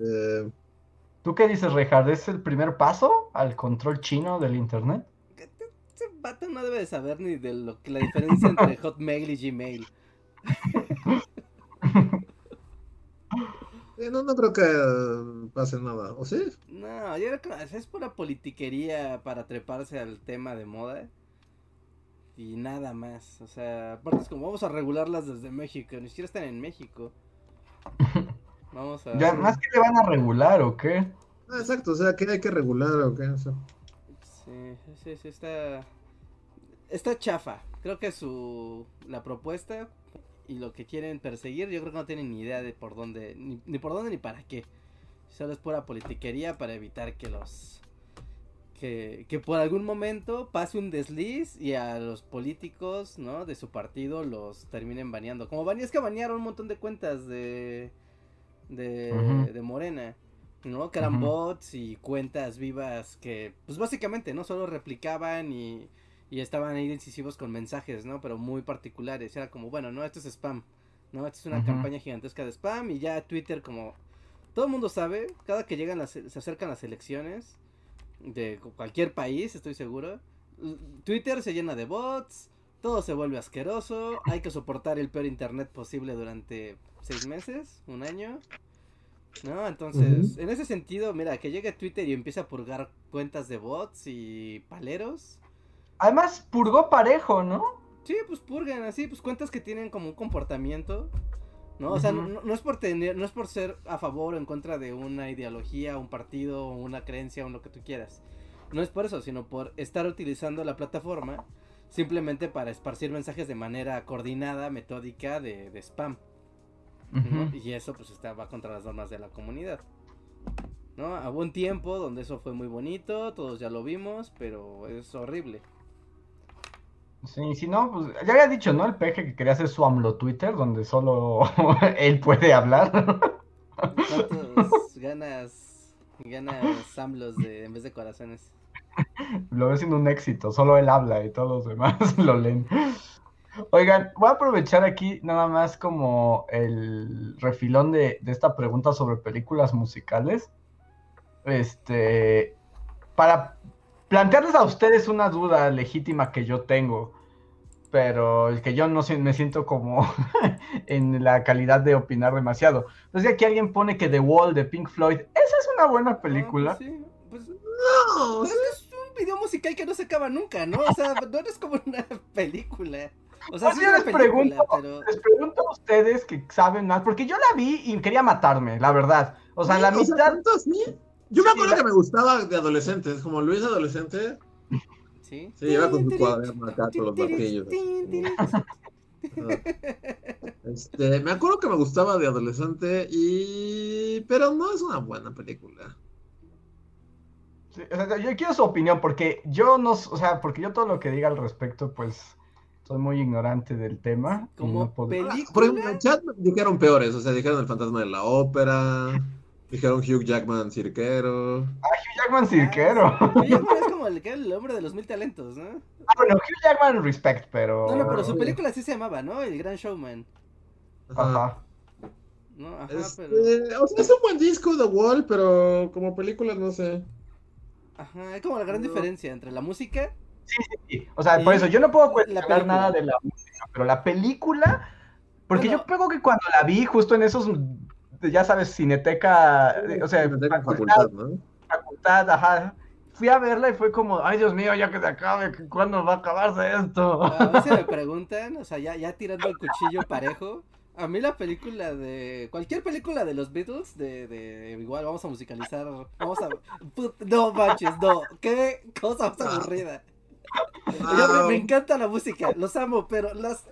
Eh, ¿Tú qué dices, Reinhard? ¿Es el primer paso al control chino del internet? Ese vato no debe de saber ni de lo que la diferencia entre Hotmail y Gmail. eh, no, no creo que eh, pase nada. ¿O sí? No, yo creo que es pura politiquería para treparse al tema de moda. Y nada más. O sea, aparte es como vamos a regularlas desde México. Ni siquiera están en México. Vamos a. Ya, ¿Más que le van a regular o qué? Ah, exacto, o sea, ¿qué hay que regular o qué? O sea, Sí, sí, sí, está. Está chafa. Creo que su. La propuesta y lo que quieren perseguir, yo creo que no tienen ni idea de por dónde. Ni, ni por dónde ni para qué. Solo es pura politiquería para evitar que los. Que, que por algún momento pase un desliz y a los políticos, ¿no? De su partido los terminen baneando. Como es que banearon un montón de cuentas de. De, de Morena. ¿no? Que eran Ujú. bots y cuentas vivas que, pues básicamente, ¿no? Solo replicaban y, y estaban ahí incisivos con mensajes, ¿no? Pero muy particulares. Era como, bueno, no, esto es spam, ¿no? Esto es una campaña gigantesca de spam y ya Twitter como... Todo el mundo sabe, cada que llegan las, se acercan las elecciones de cu- cualquier país, estoy seguro. Twitter se llena de bots, todo se vuelve asqueroso, hay que soportar el peor internet posible durante seis meses, un año. ¿No? Entonces, en ese sentido, mira, que llegue Twitter y empiece a purgar cuentas de bots y paleros. Además, purgó parejo, ¿no? Sí, pues purgan así, pues cuentas que tienen como un comportamiento. ¿No? O sea, no, no es por tener, no es por ser a favor o en contra de una ideología, un partido, una creencia o lo que tú quieras. No es por eso, sino por estar utilizando la plataforma simplemente para esparcir mensajes de manera coordinada, metódica de, de spam. Y eso pues está, va contra las normas de la comunidad. ¿No? Hubo un tiempo donde eso fue muy bonito, todos ya lo vimos, pero es horrible. Sí, si no, pues ya había dicho, ¿no? El peje que quería hacer su AMLO Twitter, donde solo él puede hablar. ¿Cuántos ganas, ganas AMLOs de, en vez de corazones? Lo veo siendo un éxito, solo él habla y todos los demás lo leen. Oigan, voy a aprovechar aquí nada más como el refilón de, de esta pregunta sobre películas musicales. Este, para plantearles a ustedes una duda legítima que yo tengo, pero el que yo no me siento como en la calidad de opinar demasiado. Entonces aquí alguien pone que The Wall de Pink Floyd, esa es una buena película. Ah, pues sí, pues, No, pues sí. es un video musical que no se acaba nunca, ¿no? O sea, no es como una película. O sea, Pues sí yo les película, pregunto, pero... les pregunto a ustedes que saben más, porque yo la vi y quería matarme, la verdad. O sea, la Sí, o sea, mitad. Yo me acuerdo que me gustaba de adolescentes, como Luis adolescente. Sí, Sí, iba con su cuaderno acá con los martillos. Ajá. Este, me acuerdo que me gustaba de adolescente y... Pero no es una buena película. sí, o sea, yo quiero su opinión, porque yo no, o sea, porque yo todo lo que diga al respecto, pues, soy muy ignorante del tema. Como no puedo- peli- Por ejemplo, en el chat dijeron peores, o sea, dijeron El fantasma de la ópera, dijeron Hugh Jackman cirquero. Hugh Jackman cirquero. Hugh Jackman es como el, que era el hombre de los mil talentos, ¿no? Ah, bueno, Hugh Jackman respect, pero... No, no, pero su película sí se llamaba, ¿no? El Gran Showman. Ajá. ¿No? Ajá, Este, pero... O sea, es un buen disco The Wall, pero como película no sé. Ajá, es como la gran No. diferencia entre la música... Sí, O sea, por eso yo no puedo cuestionar nada de la música, pero la película, porque Bueno. yo creo que cuando la vi justo en esos, ya sabes, cineteca, o sea, tengo facultad, facultad, ¿no? facultad, ajá. Fui a verla y fue como, ay Dios mío, ya que se acabe, ¿cuándo va a acabarse esto? A veces me preguntan, o sea, ya, ya tirando el cuchillo parejo. A mí la película de. Cualquier película de los Beatles, de. de igual vamos a musicalizar. Vamos a. put- no manches, no. Qué cosa más aburrida. Yo me, me encanta la música, los amo, pero las.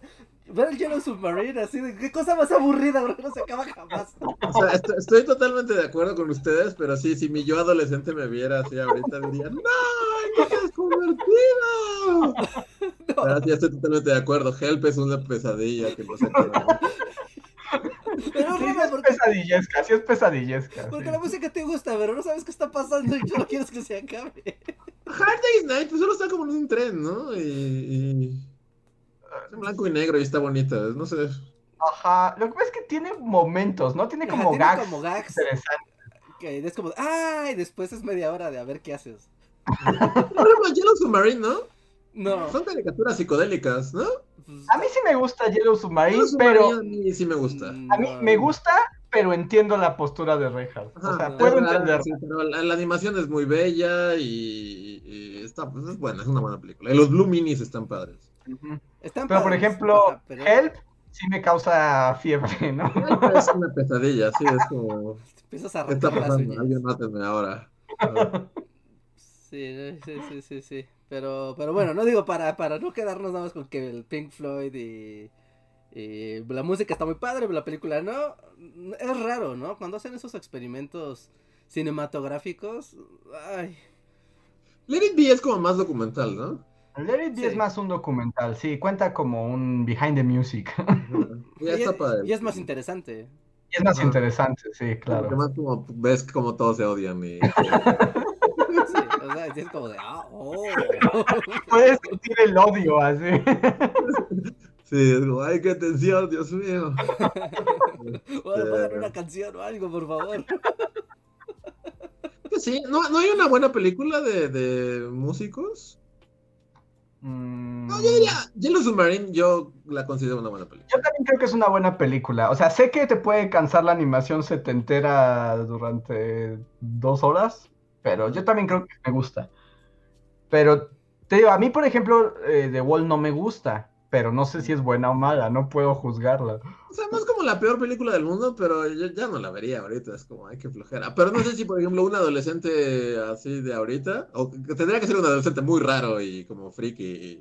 Ver el Yellow Submarine así de. Qué cosa más aburrida, bro, no se acaba jamás. O sea, est- estoy totalmente de acuerdo con ustedes, pero sí, si mi yo adolescente me viera así ahorita, diría, ¡No! ¿en qué te has convertido? Pero sí, estoy totalmente de acuerdo. Help es una pesadilla que no se acaba. Pero Sí, es porque, pesadillesca, sí es pesadillesca. porque sí. la música te gusta, pero no sabes qué está pasando y solo quieres que se acabe. Hard Day's Night, pues solo está como en un tren, ¿no? Y, en blanco y negro y está bonita, no sé. Ajá, lo que pasa es que tiene momentos, ¿no? Tiene Ajá, como tiene gags como gags. interesantes. Que es como, ¡ay! Después es media hora de a ver qué haces. Ejemplo, Yellow Submarine, ¿no? No. Son caricaturas psicodélicas, ¿no? A mí sí me gusta Yellow Submarine, Yellow Submarine pero a mí sí me gusta. mm, a mí me gusta, pero entiendo la postura de Reinhardt. O Ajá, sea, no, puedo es rara, entender. sí, pero la, la animación es muy bella y, y está, pues es buena, es una buena película. Y los Blue Minis están padres. Están Pero por ejemplo, ajá, pero Help sí me causa fiebre, ¿no? Es una pesadilla, sí, es como. Empiezas a ¿Qué está pasando? Alguien mátenme ahora. Ah, Sí, sí, sí, sí, sí. Pero, pero bueno, no digo para, para no quedarnos nada más con que el Pink Floyd y, y la música está muy padre, pero la película no. Es raro, ¿no? Cuando hacen esos experimentos cinematográficos, ay, Let It Be es como más documental, ¿no? Let It Be Sí. es más un documental, sí, cuenta como un behind the music. Ya y, está es, padre. y es más interesante. Y es más Ajá. interesante, sí, claro. Además, como ves como todos se odian. Y... Sí, o sea, es como de, ah, oh. Puedes sentir el odio así. Sí, es como, ay, qué tensión, Dios mío. Bueno, pongan una canción o algo, por favor. Pues sí, ¿no, ¿no hay una buena película de, de músicos? Mm, No, yo diría, Yellow Submarine, yo la considero una buena película. Yo también creo que es una buena película. O sea, sé que te puede cansar la animación setentera durante dos horas, pero yo también creo que me gusta. Pero te digo, a mí, por ejemplo, eh, The Wall no me gusta, pero no sé si es buena o mala, no puedo juzgarla. O sea, no es como la peor película del mundo, pero yo ya no la vería ahorita, es como, hay que flojera. Pero no sé si, por ejemplo, un adolescente así de ahorita, o que tendría que ser un adolescente muy raro y como friki y, y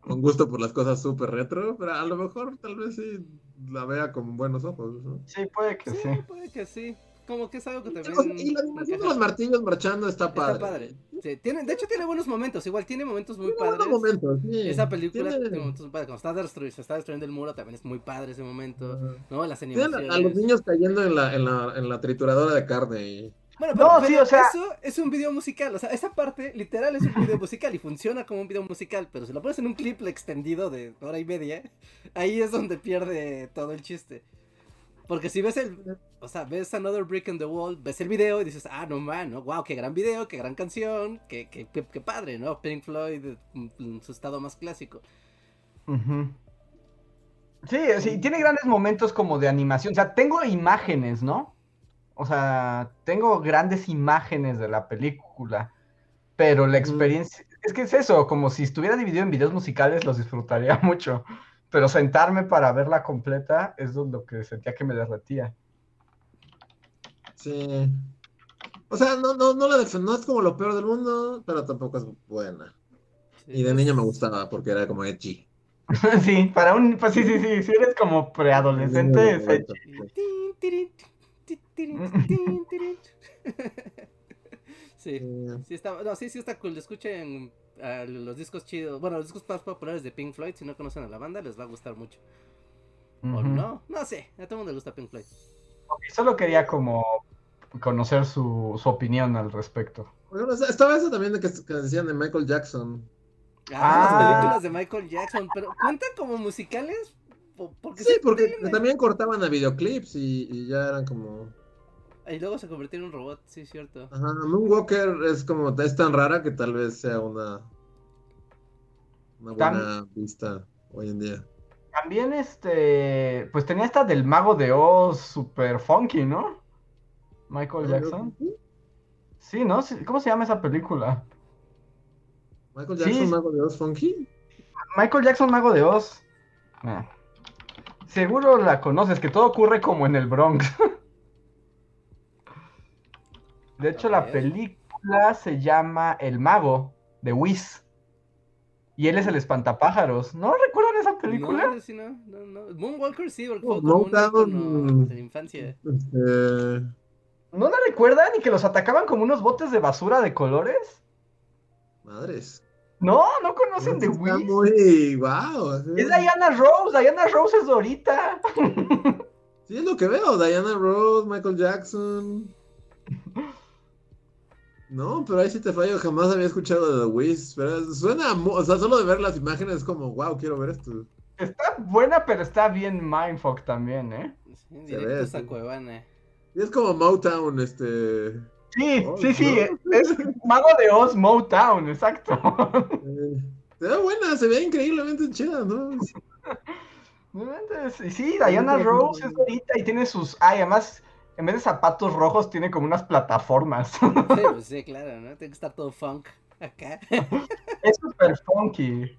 con gusto por las cosas súper retro, pero a lo mejor tal vez sí la vea con buenos ojos. ¿no? Sí, puede que Sí, sí. puede que sí. Como que es algo que Y también. la animación de los martillos marchando está padre. Está padre. Sí, tiene, de hecho, tiene buenos momentos. Igual tiene momentos muy Tiene padres. buenos momentos, sí. Esa película Tiene- tiene momentos muy padres. Cuando está destru- se está destruyendo el muro, también es muy padre ese momento. Las animaciones. a los niños cayendo en la, en la, en la trituradora de carne y... Bueno, No, pero, sí, pero o sea- eso es un video musical. O sea, esa parte literal es un video musical y funciona como un video musical. Pero si lo pones en un clip extendido de hora y media, ahí es donde pierde todo el chiste. Porque si ves el. O sea, ves Another Brick in the Wall, ves el video y dices, ah, no man, ¿no? wow, qué gran video, qué gran canción, qué, qué, qué, qué padre, ¿no? Pink Floyd en, en su estado más clásico. Sí, sí, tiene grandes momentos como de animación. O sea, tengo imágenes, ¿no? O sea, tengo grandes imágenes de la película. Pero la experiencia. Es que es eso, como si estuviera dividido en videos musicales, los disfrutaría mucho. Pero sentarme para verla completa es lo que sentía que me derretía. Sí. O sea, no, no, no la no es como lo peor del mundo, pero tampoco es buena. Sí, Y de es- niño me gustaba porque era como edgy. Sí, para un. Pues sí, sí, sí. Si eres como preadolescente, es edgy. Sí, sí está, no, sí, sí está cool. Escuchen ah, los discos chidos, bueno, los discos más populares de Pink Floyd. Si no conocen a la banda, les va a gustar mucho. O no, no sé, a todo el mundo le gusta Pink Floyd. Ok, Solo quería como conocer su, su opinión al respecto. bueno, estaba eso también de que, que decían de Michael Jackson. Ah, Ah. las películas de Michael Jackson, pero ¿cuentan como musicales? Po- Porque Sí, porque tienen- también cortaban a videoclips y, y ya eran como... Y luego se convirtió en un robot, sí, cierto. Ajá, Moonwalker es como, es tan rara que tal vez sea una, una Tam- buena vista hoy en día. También este, pues tenía esta del mago de Oz super funky, ¿no? Michael Jackson. Sí, ¿no? ¿Cómo se llama esa película? Michael Sí. Jackson, Mago de Oz Funky. Michael Jackson, mago de Oz. Ah. Seguro la conoces, que todo ocurre como en el Bronx. De hecho, la película se llama El Mago de Wiz. Y él es el espantapájaros. ¿No recuerdan esa película? No, sí, no, no, no. Moonwalker sí, porque fue como un de la infancia. Este, ¿No la recuerdan? Y que los atacaban como unos botes de basura de colores. madres. No, no conocen de Está Wiz. muy wow. Es Diana Rose, Diana Rose es Dorita. Sí, es lo que veo. Diana Rose, Michael Jackson. No, pero ahí sí te fallo. Jamás había escuchado de The Wiz. Pero suena, o sea, solo de ver las imágenes es como, wow, quiero ver esto. Está buena, pero está bien mindfuck también, ¿eh? Sí, directos sí. a Cuevana. Y es como Motown, este. Sí, Oh, sí, sí, ¿no? es Mago de Oz Motown, exacto. eh, se ve buena, se ve increíblemente chida, ¿no? Sí, sí, Diana Rose es Dorita y tiene sus... Ay, además, en vez de zapatos rojos, tiene como unas plataformas. Sí, pues sí, claro, ¿no? Tiene que estar todo funk acá. Es súper funky.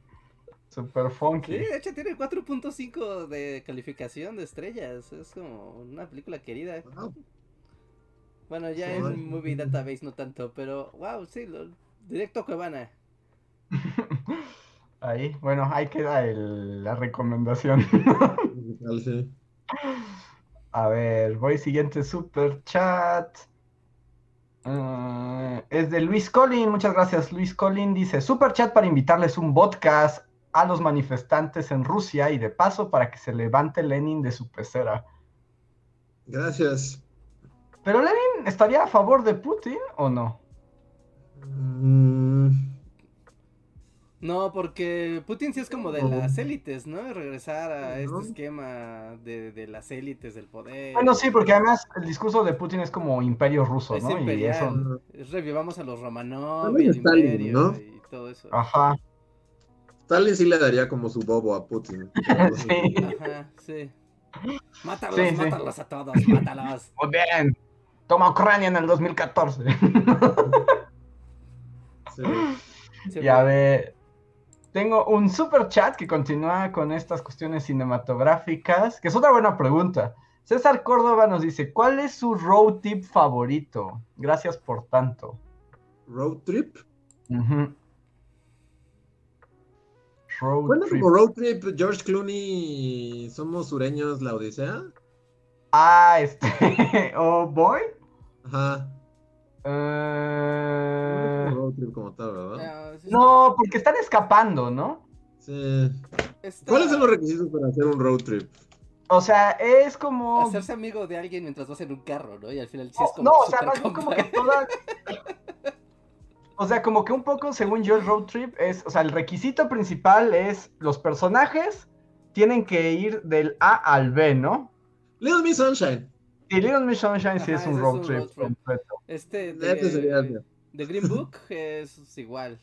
Súper Sí, funky. de hecho tiene 4.5 de calificación de estrellas. Es como una película querida. Wow. Bueno, ya Sí. en Movie Database no tanto, pero wow, sí, lo- directo a Cuevana. Ahí, bueno, ahí queda el- la recomendación. Sí. A ver, voy siguiente super chat. Eh, es de Luis Collin, muchas gracias Luis Collin. Dice, super chat para invitarles un podcast a los manifestantes en Rusia y de paso para que se levante Lenin de su pecera. Gracias. ¿Pero Lenin estaría a favor de Putin o no? Mm, No, porque Putin sí es como de las élites, ¿no? Regresar a este esquema de, de las élites del poder. Bueno, sí, porque además el discurso de Putin es como imperio ruso, Es ¿no? Y imperial. eso... Es Revivamos a los Romanov y También el Stalin, imperio ¿no? y todo eso. Ajá. Stalin sí le daría como su bobo a Putin. Sí. Ajá, sí. Mátalos, Sí, sí. mátalos a todos, mátalos. Muy bien. Toma Ucrania en el 2014. Sí. Sí, Y a güey. ver, tengo un super chat que continúa con estas cuestiones cinematográficas, que es otra buena pregunta. César Córdoba nos dice, ¿cuál es su road tip favorito? Gracias por tanto. Road trip. Road ¿Cuándo trip. como road trip George Clooney somos sureños la Odisea? Ah, este. oh, boy. Ajá. Eh, No es como road trip como tal, ¿verdad? Ah, sí, No, porque están escapando, ¿no? Sí. está- ¿Cuáles son los requisitos para hacer un road trip? O sea, es como. Hacerse amigo de alguien mientras vas en un carro, ¿no? Y al final sí No, es como no, o sea, más bien como que toda. O sea, como que un poco, según yo, el road trip es. O sea, el requisito principal es los personajes tienen que ir del A al B, ¿no? Little Miss Sunshine. Y Little Miss Sunshine sí Ajá, es un road es un trip road trip. completo. Este Este sería de, el- de Green Book es igual.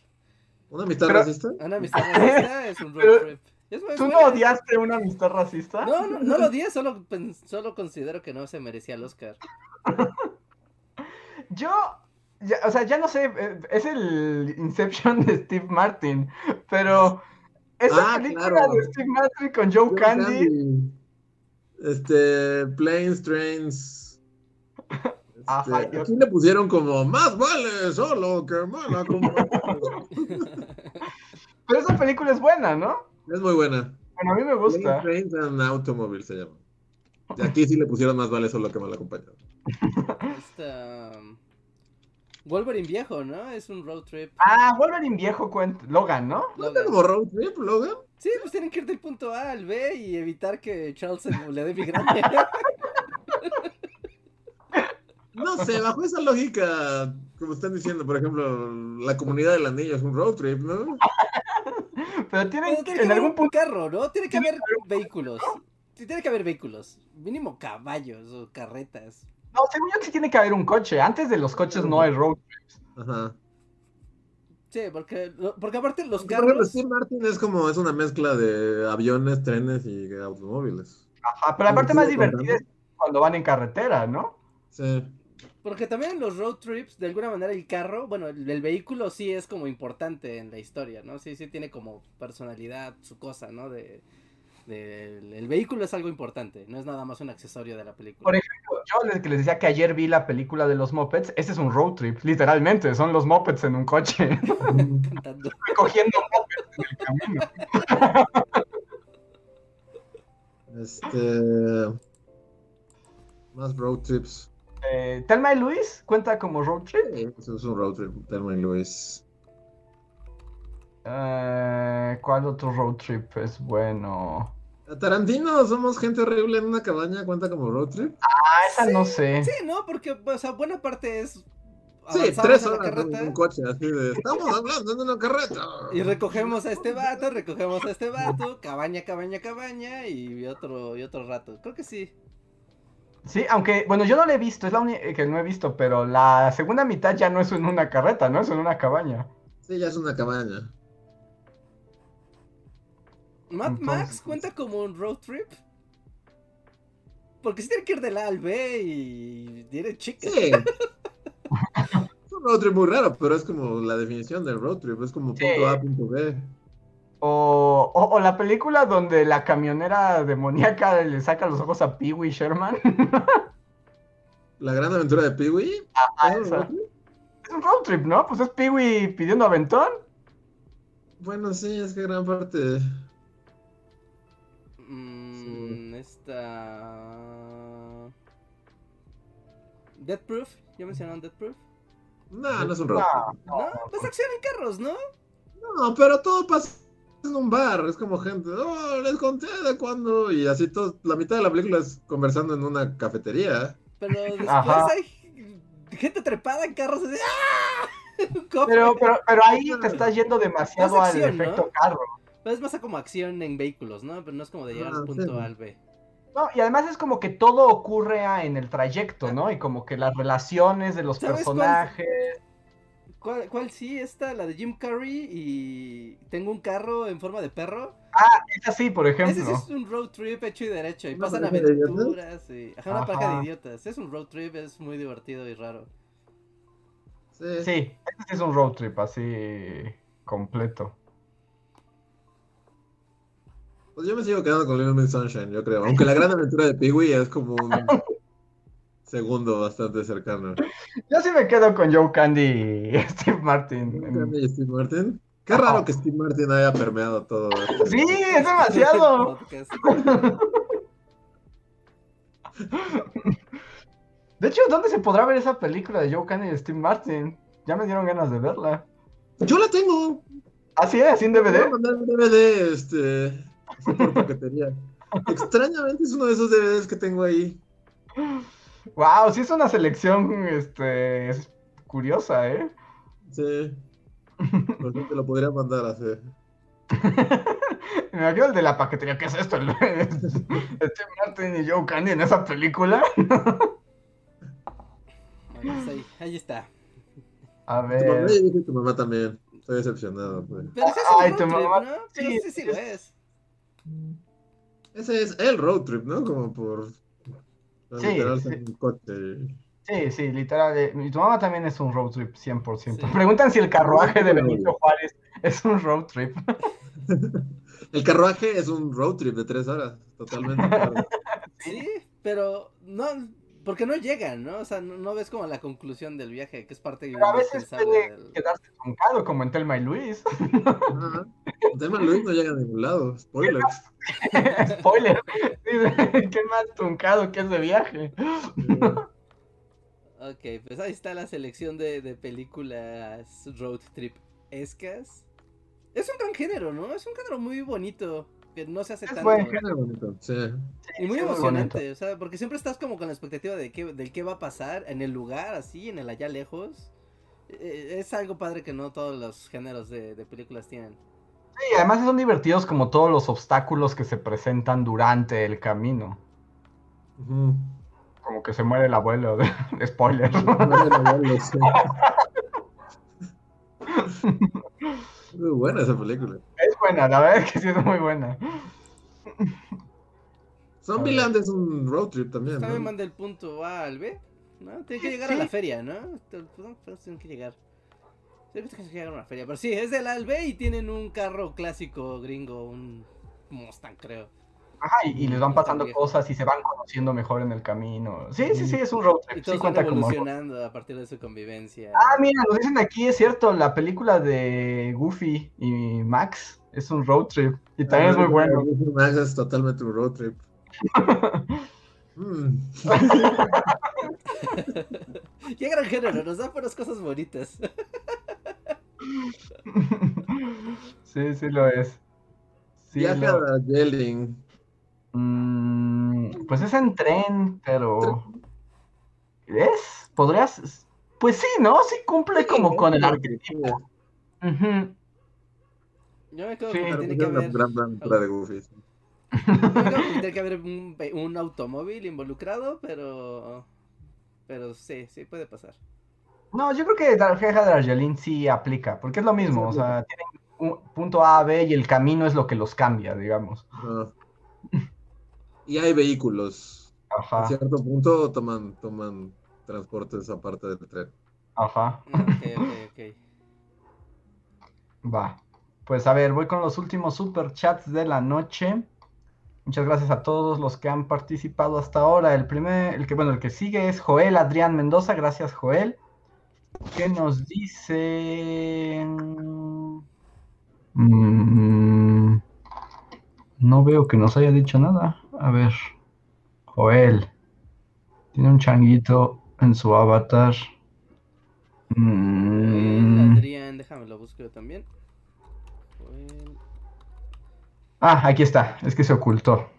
¿Una amistad Pero- racista? Una amistad racista es un road Pero- trip. Es, ¿Tú no buena. odiaste una amistad racista? No, no, no lo odié, solo, solo considero que no se merecía el Oscar. Yo, ya- o sea, ya no sé, eh, es el Inception de Steve Martin, pero esa Ah, película claro. de Steve Martin con Joe John Candy, Este, Planes, Trains. Este, Ajá, yo- aquí le pusieron como más vale solo que mala compañía". pero esa película es buena, ¿no? Es muy buena. Bueno, a mí me Planes, gusta. Trains and Automobile se llama. Y aquí sí le pusieron más vale solo que mala compañía. Esta, um, Wolverine viejo, ¿no? Es un road trip. Ah, Wolverine viejo cuenta, Logan, ¿no? ¿No Logan. como road trip, Logan? Sí, pues tienen que ir del punto A al B y evitar que Charles se le dé migraña. No sé, bajo esa lógica, como están diciendo, por ejemplo, la comunidad del anillo es un road trip, ¿no? Pero tienen, Pero tiene que en haber algún un punto, carro, ¿no? Tiene que haber vehículos. Sí, tiene que haber vehículos. Mínimo caballos o carretas. no, según yo sí tiene que haber un coche. Antes de los coches no hay road. Ajá. Sí, porque, porque aparte los Por ejemplo, carros... Steve Martin es como, es una mezcla de aviones, trenes y automóviles. Ajá, pero la parte más divertida es cuando van en carretera, ¿no? Sí. Porque también en los road trips, de alguna manera el carro, bueno, el, el vehículo sí es como importante en la historia, ¿no? Sí, sí tiene como personalidad, su cosa, ¿no? De, el vehículo es algo importante, no es nada más un accesorio de la película. Por ejemplo, yo les, que les decía que ayer vi la película de los Muppets, ese es un road trip, literalmente, son los Muppets en un coche, recogiendo Muppets en el camino. Este. Más road trips. Eh, Telma y Luis cuenta como road trip. Sí, eso es un road trip, Thelma y Luis. Eh, ¿Cuál otro road trip es bueno? Tarantino, somos gente horrible en una cabaña, cuenta como road trip. Ah, esa no sé. Sí, ¿no? Porque, o sea, buena parte es... Sí, tres horas en un coche, así de. Estamos hablando en una carreta. Y recogemos a este vato, recogemos a este vato, cabaña, cabaña, cabaña y otro, y otro rato. Creo que sí. Sí, aunque, bueno, yo no la he visto, es la única que no he visto, pero la segunda mitad ya no es en una carreta, ¿no? Es en una cabaña. Sí, ya es una cabaña. Mad Entonces- Max cuenta como un road trip. Porque si tiene que ir del A al B y tiene chicas. Sí. es un road trip muy raro, pero es como la definición del road trip. Es como Sí. punto A, punto B. O, o, o la película donde la camionera demoníaca le saca los ojos a Pee Wee Sherman. La gran aventura de Pee-Wee. Ah, ¿Es un esa. road trip? Es un road trip, ¿no? Pues es Pee Wee pidiendo aventón. Bueno, sí, es que gran parte. Esta. Death Proof. ¿Ya mencionaron Death Proof? No, no es un road No. No, pues acción en carros, ¿no? No, pero todo pasa en un bar. Es como gente, oh, les conté de cuándo. Y así todo, la mitad de la película es conversando en una cafetería. Pero después Ajá. hay gente trepada en carros así. ¡ah! Pero, pero, pero ahí te estás yendo demasiado Más al acción, ¿no? efecto carro. Pero es más como acción en vehículos, ¿no? Pero no es como de llegar Ah, al punto sí. A al B. No, y además es como que todo ocurre en el trayecto, ¿no? Y como que las relaciones de los personajes. ¿Cuál, ¿Cuál sí? Esta, la de Jim Carrey y tengo un carro en forma de perro. Esa sí, por Ese ejemplo. sí es un road trip hecho y derecho y ¿Una pasan aventuras y... Ajá, una Ajá. pareja de idiotas. Es un road trip, es muy divertido y raro. Sí. Sí, ese sí es un road trip así completo. Pues yo me sigo quedando con Little Miss Sunshine, yo creo. Aunque la gran aventura de Pee-wee es como un segundo bastante cercano. Yo sí me quedo con Joe Candy y Steve Martin. en- ¿Y Steve Martin? Qué raro que Steve Martin haya permeado todo. esto. Sí, es demasiado. De hecho, ¿dónde se podrá ver esa película de Joe Candy y Steve Martin? Ya me dieron ganas de verla. Yo la tengo. ¿Ah, sí? ¿Así en Te voy a DVD? mandar un DVD, este, por paquetería. Extrañamente es uno de esos DVDs que tengo ahí. Wow, sí es una selección, este, es curiosa, ¿eh? Sí. Por eso te lo podría mandar así. Me imagino el de la paquetería, ¿qué es esto? Steve Martin y Joe Candy en esa película. Bueno, pues ahí, ahí está. A Tu mamá ver. y dije tu mamá también. Estoy decepcionado. pues. Pero ese es Ay, tu trip, mamá- ¿no? Pero sí, sí, sí, lo es. Ese es el road trip, ¿no? Como por. Sí, literal, sí. en un coche. Sí, sí, literal. eh, Mi tu mamá también es un road trip, 100%. Sí. Preguntan si el carruaje de. Benito Juárez es un road trip. El carruaje es un road trip de tres horas. Totalmente. Sí, pero no, porque no llegan, ¿no? O sea, no, no ves como la conclusión del viaje, que es parte Pero a veces puede del- quedarse truncado, como en Telma y Luis. Ajá. El tema Luis no llega a ningún lado. Spoilers. Spoiler. Dice, Qué más truncado que ese viaje. Ok, pues ahí está la selección de, de películas road trip escas. Es un gran género, ¿no? Es un género muy bonito, que no se hace Es tanto. buen Género Sí. Y muy emocionante, o sea, porque siempre estás como con la expectativa de qué, del qué va a pasar en el lugar, así, en el allá lejos. Eh, Es algo padre que no todos los géneros de, de películas tienen. Sí, además son divertidos como todos los obstáculos que se presentan durante el camino. Como que se muere el abuelo. de- Spoiler. Sí. Muy buena esa película. Buena, la verdad es que sí es muy buena. Zombieland es un road trip también. También ¿no? manda el punto A al B, ¿no? Tiene que llegar Sí. a la feria, ¿no? Pues, no, pues, tienen que llegar. Tienen que llegar a una feria, pero sí, es del A al B y tienen un carro clásico gringo, un Mustang, creo. Ajá, y, y les van pasando cosas y se van conociendo mejor en el camino. Sí, sí, sí, es un road Y trip. Sí todos van cuenta como. evolucionando a partir de su convivencia. Ah, mira, nos dicen aquí, es cierto, la película de Goofy y Max es un road trip. Y también es muy bueno. Es totalmente un road trip. Mm. Qué gran género, nos da buenas cosas bonitas. Sí, sí lo es. Sí, Viaje lo- a Darjeeling. Mm, pues es en tren, pero... ¿Es? ¿Podrías? Pues sí, ¿no? Sí cumple como con el arquetipo. Ujú. Yo me quedo Sí, con que tiene que haber, tiene que haber un, automóvil involucrado, pero... Pero sí, sí puede pasar. No, yo creo que la queja de Argelín sí aplica, porque es lo mismo, o sea, tienen un punto A, B y el camino es lo que los cambia, digamos. Y hay vehículos. A Ajá, cierto punto toman, toman transportes aparte del tren. ajá. Ok, ok, ok. Va. Pues a ver, voy con los últimos super chats de la noche. Muchas gracias a todos los que han participado hasta ahora. El primer, el que, bueno, el que sigue es Joel Adrián Mendoza. Gracias, Joel. ¿Qué nos dice? Mm, no veo que nos haya dicho nada. A ver. Joel. Tiene un changuito en su avatar. Mm. Adrián, déjame lo busco también. Ah, aquí está, es que se ocultó.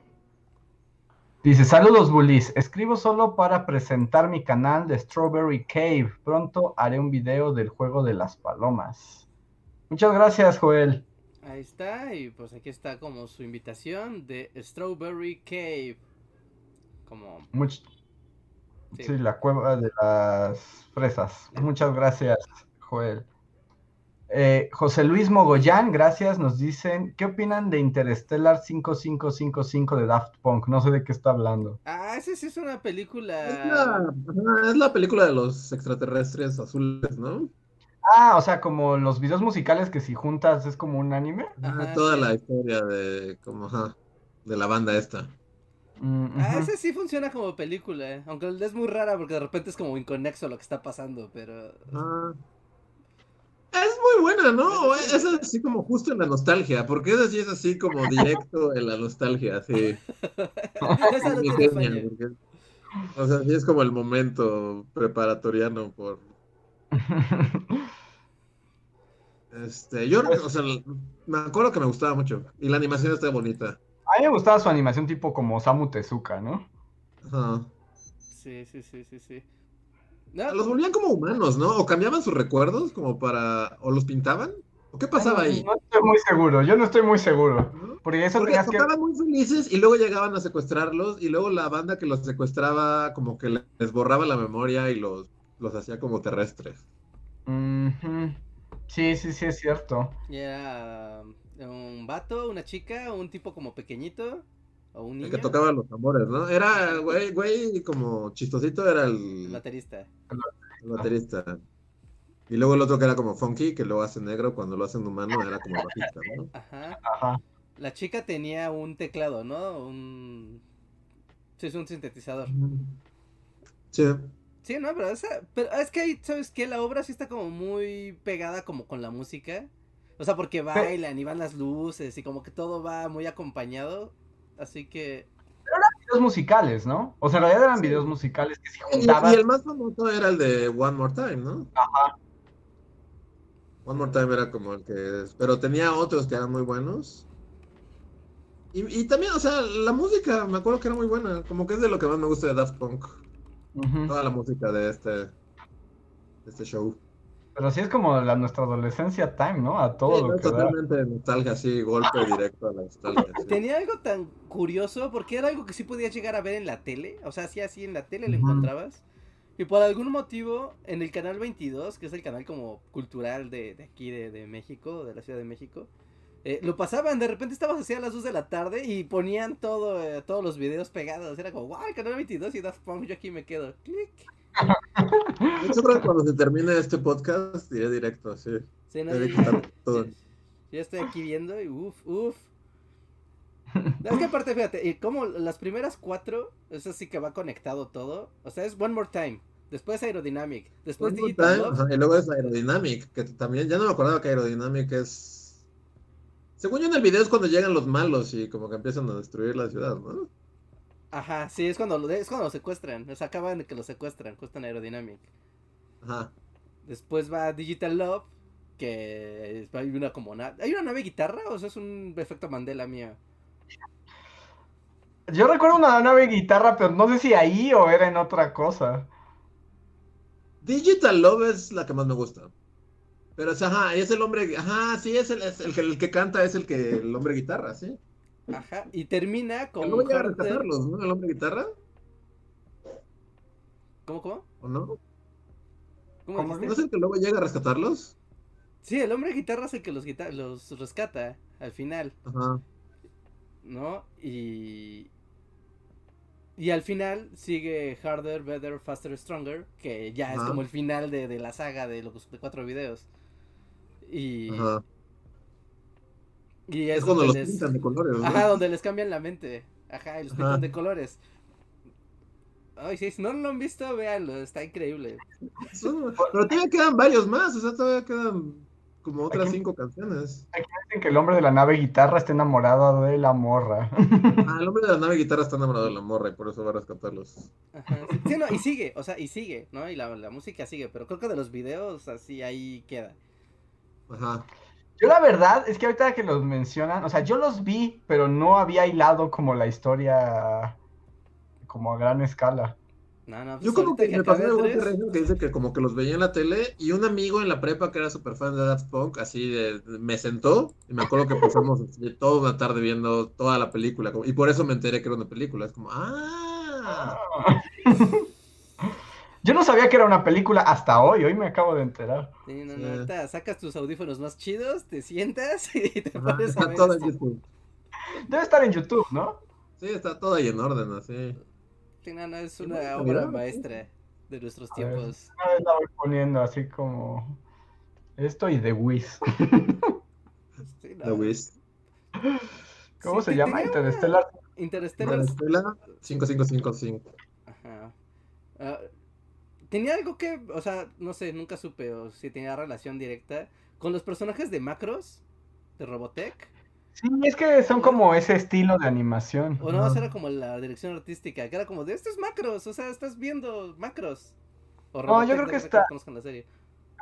Dice, saludos bullies, escribo solo para presentar mi canal de Strawberry Cave. Pronto haré un video del juego de las palomas. Muchas gracias, Joel. Ahí está, y pues aquí está como su invitación de Strawberry Cave. Como... Much- Sí. sí, la cueva de las fresas. Muchas gracias, Joel. Eh, José Luis Mogollán, gracias, nos dicen, ¿qué opinan de Interstellar 5555 de Daft Punk? No sé de qué está hablando. Ah, esa sí es una película. Es la, ajá, es la película de los extraterrestres azules, ¿no? Ah, o sea, como los videos musicales que si juntas es como un anime. Ajá, toda sí. la historia de como de la banda esta. Mm, Ah, ujú. esa sí funciona como película, eh, aunque es muy rara porque de repente es como inconexo lo que está pasando, pero... Ah. Es muy buena, ¿no? Es así como justo en la nostalgia, porque esa sí es así como directo en la nostalgia, sí. Esa no Sí, tiene genial, falla. porque- o sea, sí es como el momento preparatoriano por este, yo, o sea, me acuerdo que me gustaba mucho y la animación está bonita. A mí me gustaba su animación tipo como Samu Tezuka, ¿no? Ajá. Sí, sí, sí, sí, sí. No, Los volvían como humanos, ¿no? O cambiaban sus recuerdos como para o los pintaban o qué pasaba Ay, ahí. No estoy muy seguro, yo no estoy muy seguro. Porque eso Porque tenías que... estaban muy felices y luego llegaban a secuestrarlos y luego la banda que los secuestraba como que les borraba la memoria y los, los hacía como terrestres. Sí, sí, sí, es cierto. y era um, un vato, una chica, un tipo como pequeñito, o un El que tocaba los tambores, ¿no? Era, güey, güey, como chistosito era el el, baterista. el baterista. Y luego el otro que era como funky, que lo hace negro, cuando lo hacen humano era como bajista, ¿no? Ajá. Ajá. La chica tenía un teclado, ¿no? Un... Sí, es un sintetizador. Sí. Sí, no, pero, esa, pero es que ahí, ¿sabes qué? La obra sí está como muy pegada como con la música. O sea, porque bailan y van las luces y como que todo va muy acompañado. Así que... Videos musicales, ¿no? O sea, en realidad eran Sí. videos musicales que se Y, juntaban. y el más famoso era el de One More Time, ¿no? Ajá. One More Time era como el que... Pero tenía otros que eran muy buenos. Y, y también, o sea, la música, me acuerdo que era muy buena. Como que es de lo que más me gusta de Daft Punk. Toda la música de este, de este show. Pero sí es como la nuestra adolescencia time, ¿no? A todo Sí, lo no, que totalmente de nostalgia, así, golpe directo a la nostalgia. sí. Tenía algo tan curioso porque era algo que sí podías llegar a ver en la tele. O sea, sí, así en la tele lo encontrabas. Y por algún motivo, en el canal 22, que es el canal como cultural de, de aquí de, de México, de la Ciudad de México, eh, lo pasaban. De repente estabas así a las 2 de la tarde y ponían todo, eh, todos los videos pegados. Era como, wow, el canal 22 y Daft Punk, yo aquí me quedo. Clic. Hecho, creo que cuando se termine este podcast, iré directo, así. Sí, no, Debe yo- todo. yo- yo estoy aquí viendo y uff, uff. Es que aparte, fíjate, y como las primeras cuatro, eso sí que va conectado todo. O sea, es One More Time, después Aerodynamic, después One Digital Time, Love. y luego es Aerodynamic, que también, ya no me acordaba que Aerodynamic es... Según yo en el video es cuando llegan los malos y como que empiezan a destruir la ciudad, ¿no? Ajá, sí, es cuando, lo, es cuando lo secuestran. O sea, acaban de que lo secuestran, justo en Aerodynamic. Ajá. Después va Digital Love, que es- hay una como na- ¿Hay una nave guitarra o sea, es un efecto Mandela mío? Yo recuerdo una nave guitarra, pero no sé si ahí o era en otra cosa. Digital Love es la que más me gusta. Pero es, ajá, es el hombre, ajá, sí, es el, es el, que, el que canta, es el que, el hombre guitarra, ¿sí? Ajá, y termina con luego llega a rescatarlos, ¿no? El hombre guitarra, ¿Cómo, cómo? ¿o no? ¿Cómo ¿Cómo? ¿No es el que luego llega a rescatarlos? Sí, el hombre guitarra es el que los, guita- los rescata al final, Ajá. ¿no? Y... Y al final sigue Harder, Better, Faster, Stronger, que ya es como el final de, de la saga de los de cuatro videos. Y, Ajá. Y Es, es, cuando donde los les... pintan de colores, ¿no? Ajá, donde les cambian la mente. Ajá, y los Ajá. pintan de colores. Ay, sí, si no lo han visto, véanlo, está increíble. Eso- Pero todavía quedan varios más, o sea, todavía quedan como otras Aquí- cinco canciones. Dicen que el hombre de la nave guitarra está enamorado de la morra. Ah, el hombre de la nave guitarra está enamorado de la morra y por eso va a rescatarlos. Ajá, sí, sí, no, y sigue, o sea, y sigue, ¿no? Y la, la música sigue, pero creo que de los videos así ahí queda. Ajá. Yo la verdad es que ahorita que los mencionan, o sea, yo los vi, pero no había hilado como la historia como a gran escala. No, no, pues Yo como ahorita que me pasó igual que que dice que como que los veía en la tele y un amigo en la prepa que era súper fan de Daft Punk, así de, me sentó y me acuerdo que pasamos así toda una tarde viendo toda la película como- y por eso me enteré que era una película. Es como, ah, Yo no sabía que era una película hasta hoy, hoy me acabo de enterar. Sí, no, Sí. no, ahorita sacas tus audífonos más chidos, te sientas y te Ajá, pones a Está ver todo en. YouTube. Debe estar en YouTube, ¿no? Sí, está todo ahí en orden, así. Sí, no, no, es una obra maestra de nuestros A ver. tiempos. Una vez la voy poniendo así como esto y The Wiz. Sí, no. The Wiz. ¿Cómo Sí, se llama? Interstellar. Interstellar. Interstellar 5555. Ajá. Ah, tenía algo que, o sea, no sé, nunca supe o si tenía relación directa con los personajes de Macros de Robotech. Sí, es que son como ese estilo de animación. O no, Ajá. era como la dirección artística, que era como de estos macros, o sea, estás viendo macros. O No, yo Robotech, creo que no está- conozcan la serie.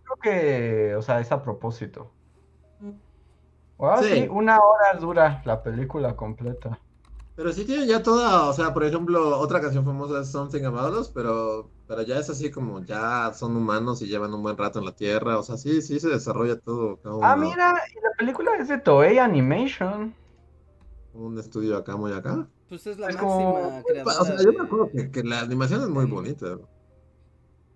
Creo que, o sea, es a propósito. Ah, Sí. sí, una hora dura la película completa. Pero sí tienen ya toda, o sea, por ejemplo, otra canción famosa es Something About Us, pero, pero ya es así como ya son humanos y llevan un buen rato en la Tierra, o sea, sí, sí se desarrolla todo. Ah, uno- mira, y la película es de Toei Animation. Un estudio acá, muy acá. Pues es la Es como- máxima creadora. O sea, yo me acuerdo que, que la animación es muy bonita.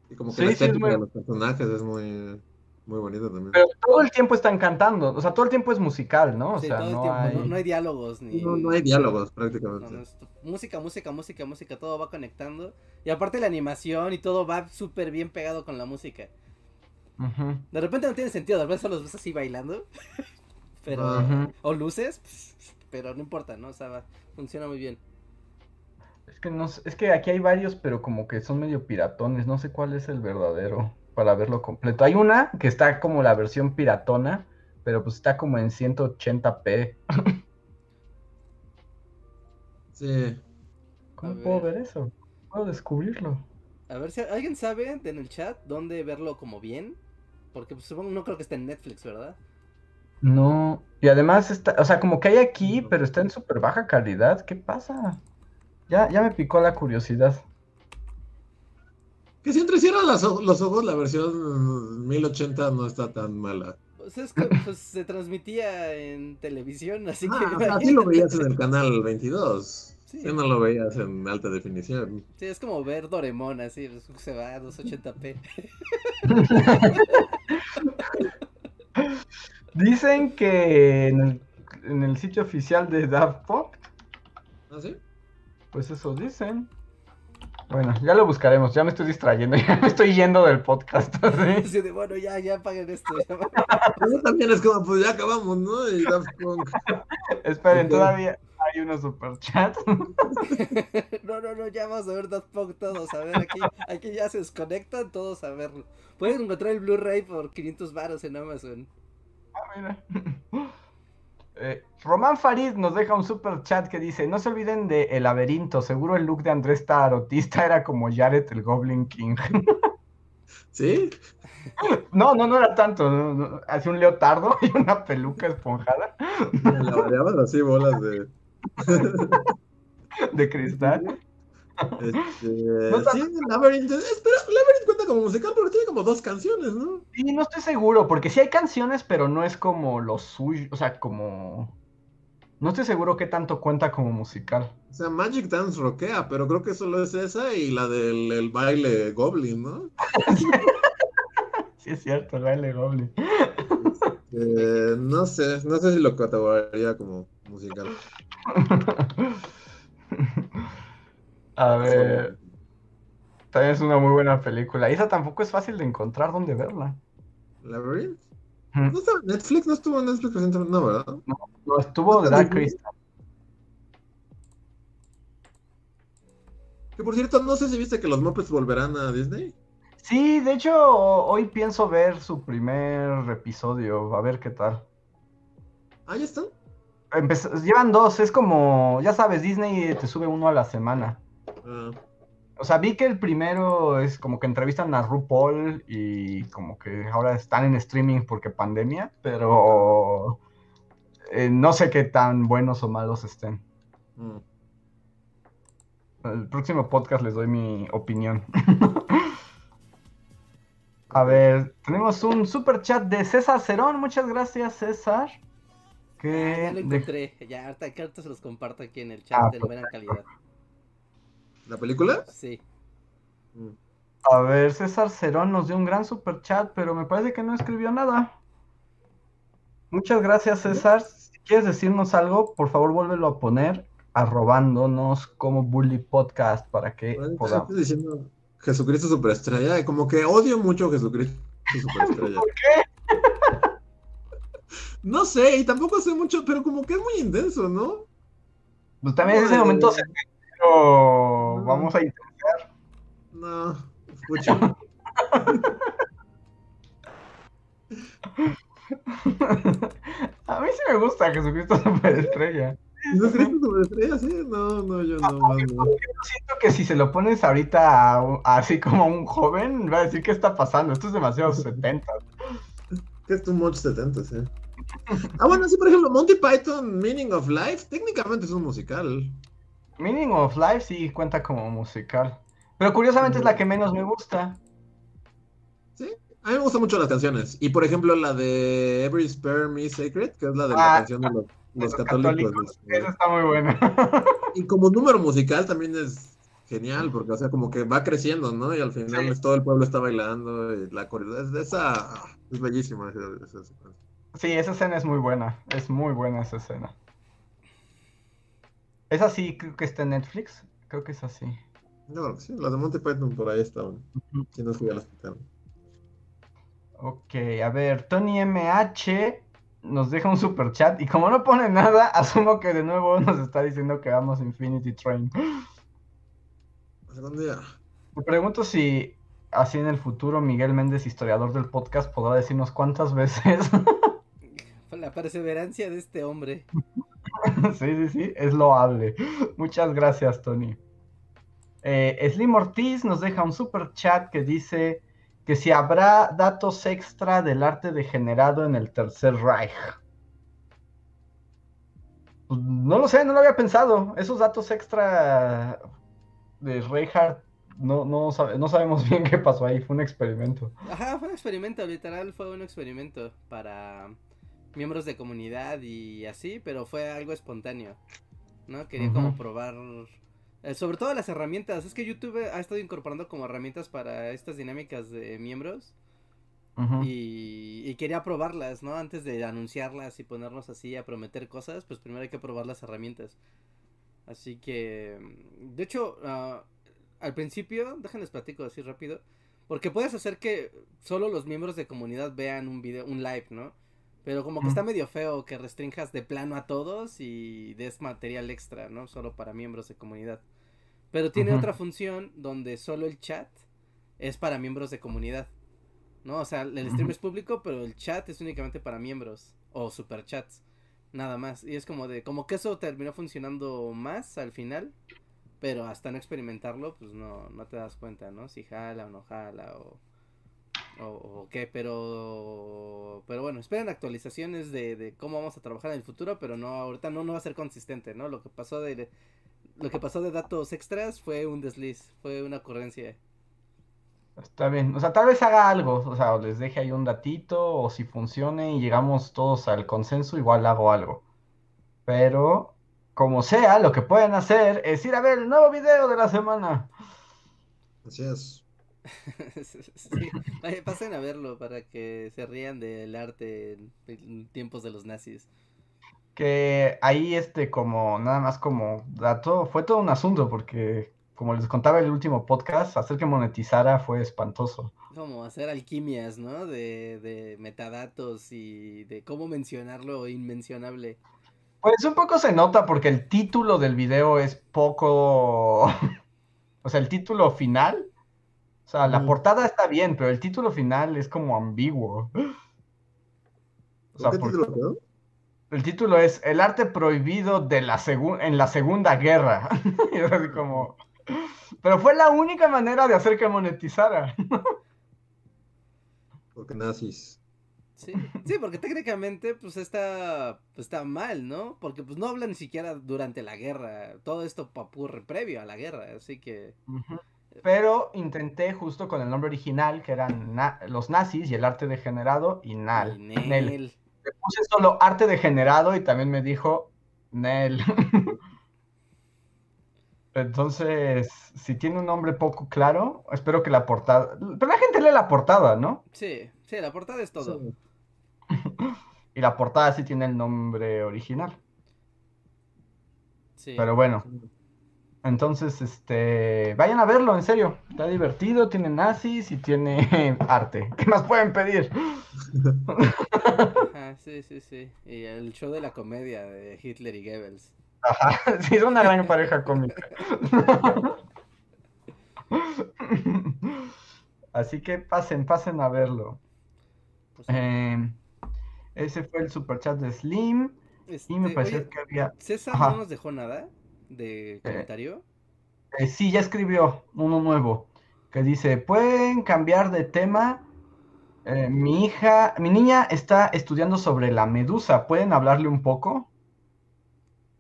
Y como que Sí, la sí, es estética muy- de los personajes es muy, muy bonita también. Pero todo el tiempo están cantando, o sea, todo el tiempo es musical, ¿no? O Sí, sea, todo el no tiempo, hay... no, no hay diálogos ni. No, no hay diálogos prácticamente. no, es música, música, música, música, todo va conectando. Y aparte la animación y todo va súper bien pegado con la música. De repente no tiene sentido, de repente solo los ves así bailando. Pero. Ujú. O luces, pero no importa, ¿no? O sea, va- funciona muy bien. Es que no sé- es que aquí hay varios, pero como que son medio piratones, no sé cuál es el verdadero para verlo completo. Hay una que está como la versión piratona, pero pues está como en 180p. Sí. ¿Cómo puedo ver. ver eso? Puedo descubrirlo. A ver si alguien sabe en el chat dónde verlo como bien. Porque pues, supongo, no creo que esté en Netflix, ¿verdad? No, y además está, o sea, como que hay aquí, pero está en súper baja calidad. ¿Qué pasa? Ya, ya me picó la curiosidad. Que si entrecierras las o- los ojos, la versión 1080 no está tan mala. Pues es que pues, se transmitía en televisión, así Ah, que. o sea, así lo veías en el canal 22. Sí. Sí. no lo veías en alta definición. Sí, es como ver Doremon, así, pues, se va a 280p. Dicen que en el, en el sitio oficial de Daft Punk, ¿Ah, sí? pues eso dicen. Bueno, ya lo buscaremos, ya me estoy distrayendo, ya me estoy yendo del podcast. ¿sí? Así de, bueno, ya, ya paguen esto. ya. Pero también es como, pues ya acabamos, ¿no? Y Daft Punk. Esperen, todavía hay unos superchats. No, no, no, ya vamos a ver Daft Punk todos. A ver, aquí, aquí ya se desconectan todos a verlo. Pueden encontrar el Blu-ray por 500 baros en Amazon. Ah, mira. Eh, Román Farid nos deja un super chat que dice: No se olviden de El Laberinto. Seguro el look de Andrés Tarotista era como Jared el Goblin King. ¿Sí? No, no, no era tanto. no, no, Hacía un leotardo y una peluca esponjada variaban así bolas de. de cristal. Este, No sí, Labyrinth. Pero cuenta como musical porque tiene como dos canciones, ¿no? Sí, no estoy seguro, porque sí hay canciones, pero no es como lo suyo. O sea, como. No estoy seguro qué tanto cuenta como musical. O sea, Magic Dance rockea, pero creo que solo es esa y la del el baile Goblin, ¿no? Sí, es cierto, el baile Goblin. Eh, no sé, no sé si lo categorizaría como musical. A ver, también es una muy buena película. Y esa tampoco es fácil de encontrar dónde verla. ¿Labyrinth? Ujú. ¿No estaba en Netflix? ¿No estuvo en Netflix recientemente? No, ¿verdad? No, estuvo ¿No Dark te digo? Crystal. Que por cierto, no sé si viste que los Muppets volverán a Disney. Sí, de hecho, hoy pienso ver su primer episodio, a ver qué tal. Ah, ya están. Llevan dos, es como, ya sabes, Disney te sube uno a la semana. Ah, O sea, vi que el primero es como que entrevistan a RuPaul y como que ahora están en streaming porque pandemia, pero eh, no sé qué tan buenos o malos estén. mm. El próximo podcast les doy mi opinión. A ver, tenemos un super chat de César Cerón. Muchas gracias, César. Ah, Que ya lo de- encontré. Ya, ahorita, que ahorita se los comparto aquí en el chat Ah, en buena calidad. ¿La película? Sí. Mm. A ver, César Cerón nos dio un gran super chat, pero me parece que no escribió nada. Muchas gracias, César. Si quieres decirnos algo, por favor, vuélvelo a poner arrobándonos como Bully Podcast para que Bueno, podamos. estoy diciendo Jesucristo superestrella, como que odio mucho a Jesucristo superestrella. ¿Por qué? No sé, y tampoco sé mucho, pero como que es muy intenso, ¿no? Pues también en ese momento se pero vamos a intentar. No, escucha. a mí sí me gusta Jesucristo Superestrella. ¿Jesucristo superestrella? Sí, no, no, yo no, siento que si se lo pones ahorita a así como a un joven, va a decir qué está pasando. Esto es demasiado 70. Que es too much 70, sí. Ah, bueno, sí, por ejemplo, Monty Python, Meaning of Life, técnicamente es un musical. Meaning of Life sí cuenta como musical. Pero curiosamente es la que menos me gusta. Sí, a mí me gustan mucho las canciones. Y por ejemplo, la de Every Spare Me Sacred, que es la de la Ah, canción de los, católicos. católicos. este. Esa está muy buena. Y como número musical también es genial, porque, o sea, como que va creciendo, ¿no? Y al final Sí. es- todo el pueblo está bailando y la Esa es bellísima. Esa, esa secuencia. Sí, esa escena es muy buena. Es muy buena esa escena. Esa sí creo que está en Netflix. Creo que es así. Que sí, las de Monty Python por ahí estaban. Si no, ya las quitaron. Ok, a ver, Tony MH nos deja un super chat y como no pone nada, asumo que de nuevo nos está diciendo que vamos a Infinity Train. Algún día. Me pregunto si así en el futuro Miguel Méndez, historiador del podcast, podrá decirnos cuántas veces. La perseverancia de este hombre. sí, sí, sí, es loable. Muchas gracias, Tony. Eh, Slim Ortiz nos deja un super chat que dice que si habrá datos extra del arte degenerado en el Tercer Reich. Pues, no lo sé, no lo había pensado. Esos datos extra de Reinhardt, no, no, sabe- no sabemos bien qué pasó ahí. Fue un experimento. Ajá, fue un experimento, literal, fue un experimento para miembros de comunidad y así, pero fue algo espontáneo, ¿no? Quería como probar, eh, sobre todo las herramientas, es que YouTube ha estado incorporando como herramientas para estas dinámicas de miembros Ujú. y, y quería probarlas, ¿no? Antes de anunciarlas y ponernos así a prometer cosas, pues primero hay que probar las herramientas. Así que, de hecho, ah, al principio, déjenles platico así rápido, porque puedes hacer que solo los miembros de comunidad vean un video, un live, ¿no? Pero como que está medio feo que restrinjas de plano a todos y des material extra, ¿no? Solo para miembros de comunidad. Pero tiene otra función donde solo el chat es para miembros de comunidad. ¿No? O sea, el stream es público, pero el chat es únicamente para miembros o superchats. Nada más. Y es como de, como que eso terminó funcionando más al final. Pero hasta no experimentarlo, pues no, no te das cuenta, ¿no? Si jala o no jala o, o, o qué. Pero, pero bueno, esperen actualizaciones de, de cómo vamos a trabajar en el futuro, pero no, ahorita no, no va a ser consistente, ¿no? Lo que pasó de, lo que pasó de datos extras fue un desliz, fue una ocurrencia. Está bien, o sea, tal vez haga algo, o sea, o les deje ahí un datito, o si funcione y llegamos todos al consenso, igual hago algo. Pero, como sea, lo que pueden hacer es ir a ver el nuevo video de la semana. Así es. Sí, pasen a verlo para que se rían del arte en, en tiempos de los nazis. Que ahí, este, como, nada más como dato, fue todo un asunto, porque, como les contaba el último podcast, hacer que monetizara fue espantoso. Como hacer alquimias, ¿no? De, de metadatos y de cómo mencionar lo inmencionable. Pues un poco se nota porque el título del video es poco, o sea, el título final, o sea, la portada está bien, pero el título final es como ambiguo. O sea, ¿Qué por- título quedó? el título es El arte prohibido de la segun- en la Segunda Guerra. Y es así como, pero fue la única manera de hacer que monetizara. Porque nazis. Sí, sí, porque técnicamente pues está, pues, está mal, ¿no? Porque pues no habla ni siquiera durante la guerra. Todo esto papurre previo a la guerra, así que... Pero intenté justo con el nombre original, que eran na- los nazis y el arte degenerado y Nal. Nel. Nel. Le puse solo arte degenerado y también me dijo Nel. Entonces, si tiene un nombre poco claro, espero que la portada... Pero la gente lee la portada, ¿no? Sí, sí, la portada es todo. Sí. Y la portada sí tiene el nombre original. Sí. Pero bueno, entonces, este, vayan a verlo, en serio. Está divertido, tiene nazis y tiene arte. ¿Qué más pueden pedir? Ajá, sí, sí, sí. Y el show de la comedia de Hitler y Goebbels. Ajá, sí, es una gran pareja cómica. Así que pasen, pasen a verlo. Pues, Eh, ese fue el superchat de Slim. Y me este, pareció oye, que había. César Ajá. no nos dejó nada de comentario. Eh, sí, ya escribió uno nuevo que dice, ¿pueden cambiar de tema? Eh, mi hija, mi niña está estudiando sobre la medusa. ¿Pueden hablarle un poco?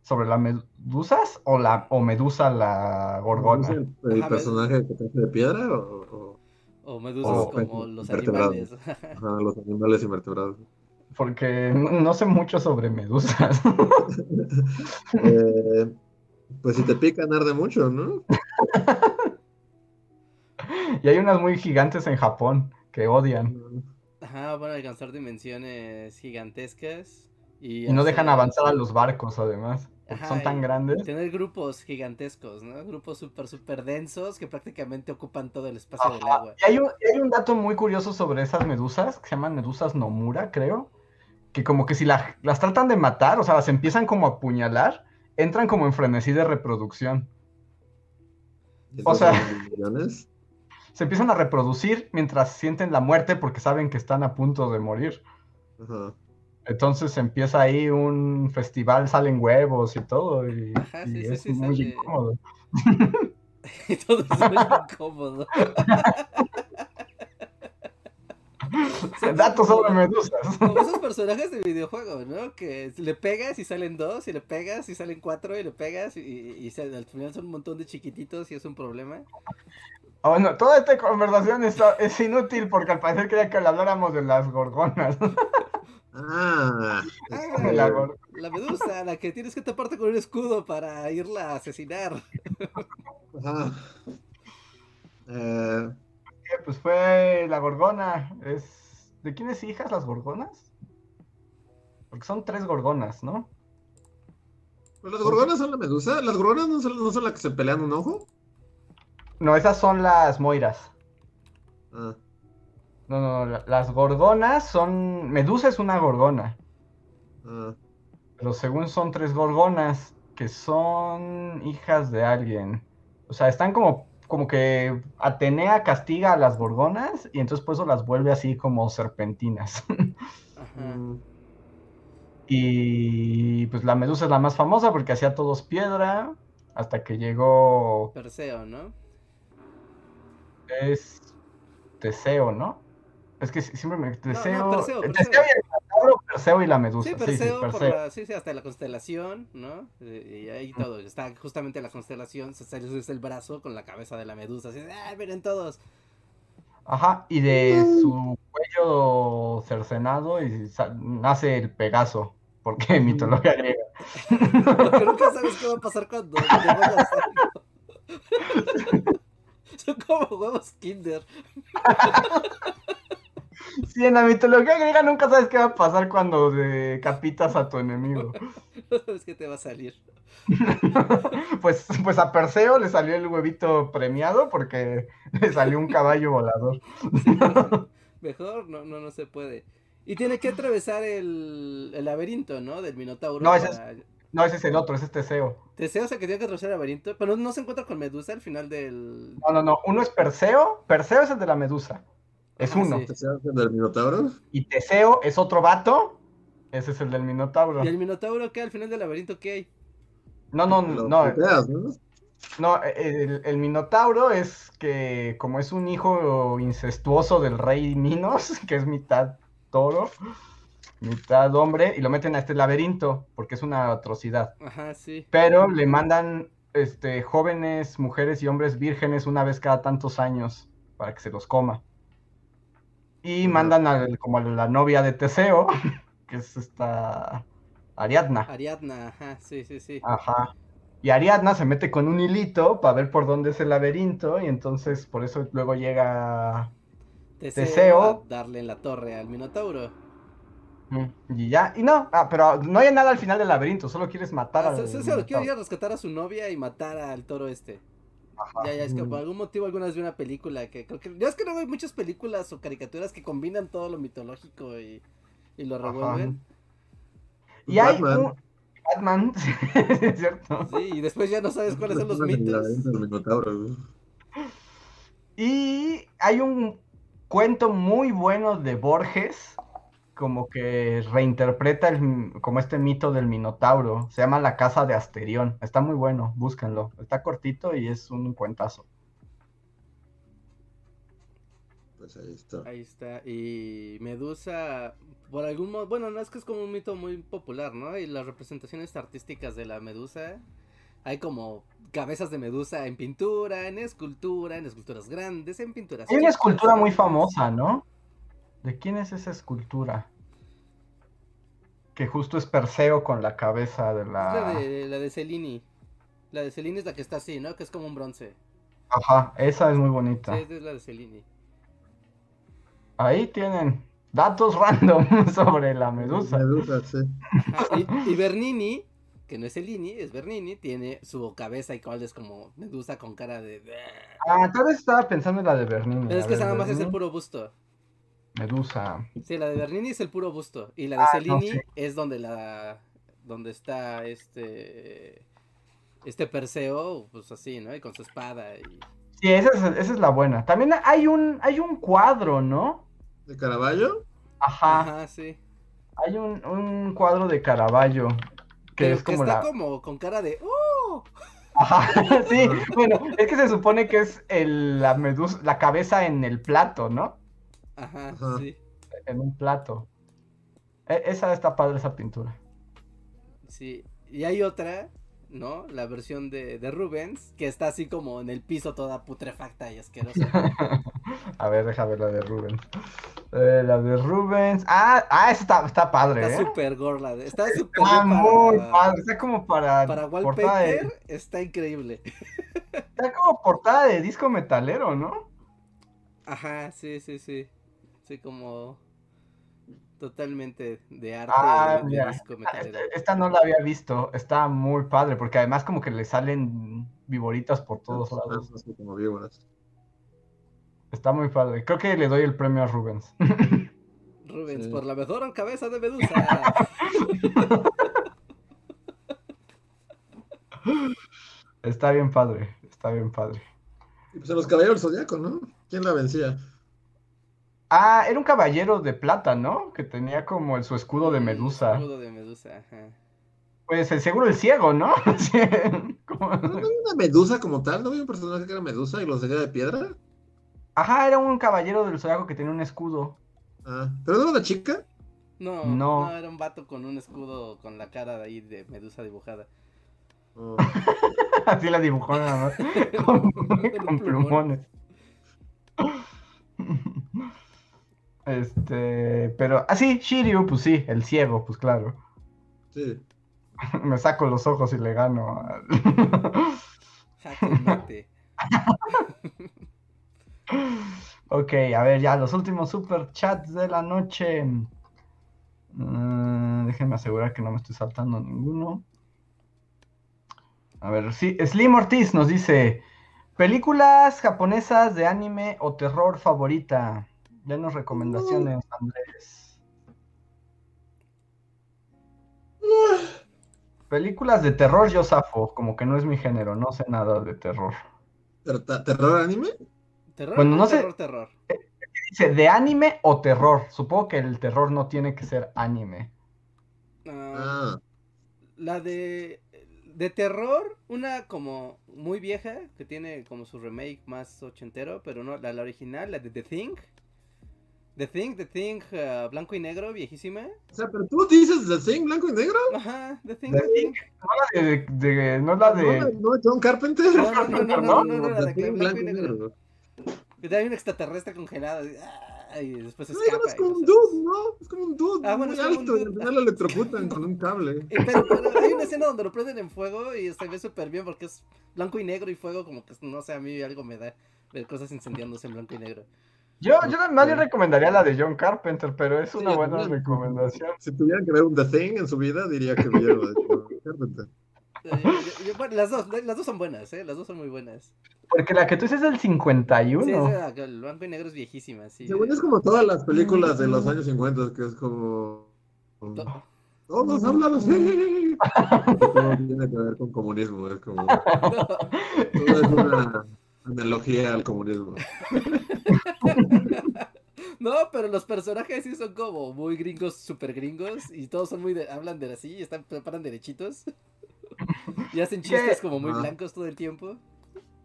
¿Sobre las medusas o la o medusa la gorgona? ¿Es el, el Ajá, personaje que te hace de piedra o, o- O medusas O como los animales. ajá, los animales invertebrados? Porque no, no sé mucho sobre medusas. Eh, pues si te pican arde mucho, ¿no? Y hay unas muy gigantes en Japón que odian Ajá, van a alcanzar dimensiones gigantescas. Y, y no dejan avanzar a los barcos además. porque Ajá, son tan grandes. Tener grupos gigantescos, ¿no? Grupos súper, súper densos que prácticamente ocupan todo el espacio del agua. Y hay un, y hay un dato muy curioso sobre esas medusas, que se llaman medusas Nomura, creo, que como que si la- las tratan de matar, o sea, las empiezan como a apuñalar, entran como en frenesí de reproducción. O sea- millones. Se empiezan a reproducir mientras sienten la muerte porque saben que están a punto de morir. Ajá. Entonces empieza ahí un festival, salen huevos y todo, y, Ajá, sí, y sí, es sí, muy sale. incómodo. Y todo es muy incómodo. Datos sobre medusas. Como esos personajes de videojuego, ¿no? Que le pegas y salen dos, y le pegas y salen cuatro, y le pegas y, al final son un montón de chiquititos y es un problema. Ah, Bueno, toda esta conversación está- es inútil porque al parecer quería que habláramos de las gorgonas. Ah, Ah, la La medusa, la que tienes que taparte con un escudo para irla a asesinar. ajá. Eh, Pues fue la gorgona. Es... ¿De quiénes hijas las gorgonas? Porque son tres gorgonas, ¿no? pues las gorgonas son la medusa. ¿Las gorgonas no son, no son las que se pelean un ojo? No, esas son las moiras. Ah, No, no, la- las gorgonas son... Medusa es una gorgona. ah. Pero según son tres gorgonas que son hijas de alguien. O sea, están como, como que Atenea castiga a las gorgonas y entonces por eso las vuelve así como serpentinas. Ajá. Mm, Y pues la medusa es la más famosa porque hacía todos piedra hasta que llegó Perseo, ¿no? es Teseo, ¿no? Es que si- siempre me Teseo, Perseo, eh, Perseo. Teseo y el Perseo y la medusa. Sí, Sí, sí, Perseo, por Perseo. la- sí, sí, hasta la constelación, ¿no? Eh, Y ahí todo, está justamente la constelación, se sale es el brazo con la cabeza de la medusa, así, ¡ah, miren todos! Ajá, y de su cuello cercenado y nace el Pegaso, porque mitología griega. Porque nunca sabes qué va a pasar cuando. Son como huevos Kinder. Sí, en la mitología griega nunca sabes qué va a pasar cuando decapitas a tu enemigo. No sabes qué te va a salir. Pues, pues a Perseo le salió el huevito premiado porque le salió un caballo volador. Sí, mejor no, no, no se puede. Y tiene que atravesar el, el laberinto, ¿no? Del Minotauro. No, ese es- para- No, ese es el otro, ese es Teseo. Teseo, o sea, que tiene que atravesar el laberinto, pero no se encuentra con Medusa al final del... No, no, no. Uno es Perseo. Perseo es el de la medusa. Es uno. sí. ¿Te se hacen del Minotauro? Y Teseo es otro vato. Ese es el del Minotauro. ¿Y el Minotauro qué? Al final del laberinto, ¿qué hay? No, no, no. puteas, ¿no? No, el, el Minotauro es que como es un hijo incestuoso del rey Minos, que es mitad toro, mitad hombre, y lo meten a este laberinto, porque es una atrocidad. Ajá, sí. Pero le mandan este, jóvenes, mujeres y hombres vírgenes una vez cada tantos años para que se los coma. Y mandan al- como a la novia de Teseo, que es esta Ariadna. Ariadna, ajá, sí, sí, sí. Ajá. Y Ariadna se mete con un hilito para ver por dónde es el laberinto. Y entonces por eso luego llega. Teseo, Teseo. a darle en la torre al Minotauro. Y ya. Y no, ah, pero no hay nada al final del laberinto. Solo quieres matar Ah, al. se- se- se lo quiere ir a rescatar a su novia y matar al toro este. Ajá. Ya, ya, es que por algún motivo alguna vez vi una película que creo que... Ya es que luego hay muchas películas o caricaturas que combinan todo lo mitológico y, y lo revuelven. Y hay Batman. un. Batman, es cierto. Sí, y después ya no sabes cuáles son los mitos. Y hay un cuento muy bueno de Borges, como que reinterpreta el, como este mito del Minotauro. Se llama La Casa de Asterión. Está muy bueno, búsquenlo. Está cortito y es un cuentazo. Pues ahí está. Ahí está. Y Medusa, por algún modo, bueno, no es que es como un mito muy popular, ¿no? Y las representaciones artísticas de la Medusa, hay como cabezas de Medusa en pintura, en escultura, en esculturas grandes, en pinturas. Hay una escultura muy famosa, ¿no? ¿De quién es esa escultura? Que justo es Perseo con la cabeza de Es la la... de, la de Cellini. La de Cellini es la que está así, ¿no? Que es como un bronce. Ajá, esa es muy Sí, bonita. esa es la de Cellini. Ahí tienen datos random sobre la medusa. Medusa, sí. Y, y Bernini, que no es Cellini, es Bernini, tiene su cabeza y cual es como Medusa con cara de... Ah, tal vez estaba pensando en la de Bernini. Pero es que ver, nada más es el puro busto. Medusa. Sí, la de Bernini es el puro busto. Y la de Ah, no, Cellini sí. es donde la. donde está este. Este Perseo, pues así, ¿no? Y con su espada y. Sí, esa es, esa es la buena. También hay un, hay un cuadro, ¿no? ¿De Caravaggio? Ajá, Ajá, sí. hay un, un cuadro de Caravaggio. Que Pero es como está la... como con cara de. ¡Oh! Ajá, sí, bueno, es que se supone que es el, la medusa, la cabeza en el plato, ¿no? Ajá, Ajá. sí. En un plato. E- esa está padre, esa pintura. Sí. Y hay otra, ¿no? La versión de, de Rubens, que está así como en el piso toda putrefacta y asquerosa. A ver, déjame ver la de Rubens. Eh, la de Rubens. Ah, ah, esa está, está padre, Está ¿eh? súper gorda. de- Está súper Ah, bien muy para, padre. Está como para, para de, wallpaper. Está increíble. está como portada de disco metalero, ¿no? Ajá, sí, sí, sí. Sí, como totalmente de arte Ah, de, mira. disco Ah. Esta, esta no la había visto. Está muy padre, porque además como que le salen viboritas por todos lados. Así como víboras. Está muy padre. Creo que le doy el premio a Rubens. Rubens, Sí. por la mejor cabeza de Medusa. Está bien padre. Está bien padre. Y pues en los caballeros del Zodíaco, ¿no? ¿Quién la vencía? Ah, era un caballero de plata, ¿no? Que tenía como el, su escudo de Medusa. Escudo de Medusa, ajá. Pues el seguro el ciego, ¿no? Sí, como- ¿No había una medusa como tal? ¿No había un personaje que era medusa y lo seguía de piedra? Ajá, era un caballero del zodiaco que tenía un escudo. Ah, ¿pero no era una chica? No, No. no, era un vato con un escudo con la cara de ahí de Medusa dibujada. Oh, Así la dibujó nada más. Con, con plumones. Este, pero, ah, sí, Shiryu, pues sí, el ciego, pues claro. sí. Me saco los ojos y le gano. mate. ok, a ver, ya, los últimos super chats de la noche. Mm, déjenme asegurar que no me estoy saltando ninguno. A ver, sí, Slim Ortiz nos dice: Películas japonesas de anime o terror favorita. Denos recomendaciones, Andrés. Películas de terror yo zafo, como que no es mi género, no sé nada de terror. ¿Ter- ¿Terror anime? Terror, Bueno, no sé- terror, terror. Dice, ¿de anime o terror? Supongo que el terror no tiene que ser anime. Ah, Ah, La de de terror, una como muy vieja, que tiene como su remake más ochentero, pero no, la, la original, la de The Thing. The Thing, The Thing, ah, blanco y negro, viejísima. o sea, pero tú dices The Thing blanco y negro. Ajá, The Thing, The The Thing. No la de, de- no la No, de... no, John Carpenter. No, no, no, no, no, no, no, la The de Thing blanco y negro. Que hay un extraterrestre congelado. y- ah. y después escapa. es y como un no dude, ¿no? Es como un dude Ah, bueno, muy es como un alto y dude. al final lo electrocutan con un cable. Y Pero, pero hay una escena donde lo prenden en fuego y se ve súper bien porque es blanco y negro y fuego, como que no sé, a mí algo me da ver cosas incendiándose en blanco y negro. Yo, yo más bien recomendaría la de John Carpenter, pero es Sí, una buena recomendación. Si tuvieran que ver un The Thing en su vida, diría que vieron la de John Carpenter. Eh, yo- yo- bueno, las dos, las dos son buenas, ¿eh? Las dos son muy buenas. Porque la que tú dices es del 51. Sí, esa, el blanco y negro es viejísima, sí. Según es como todas las películas de los años 50, que es como... To- Todos hablan así. Todo tiene que ver con comunismo, es como... Todo es una analogía al comunismo. No, pero los personajes sí son como muy gringos, super gringos, y todos son muy de, hablan de así, y están, se paran derechitos. Y hacen chistes como muy Ah. blancos todo el tiempo.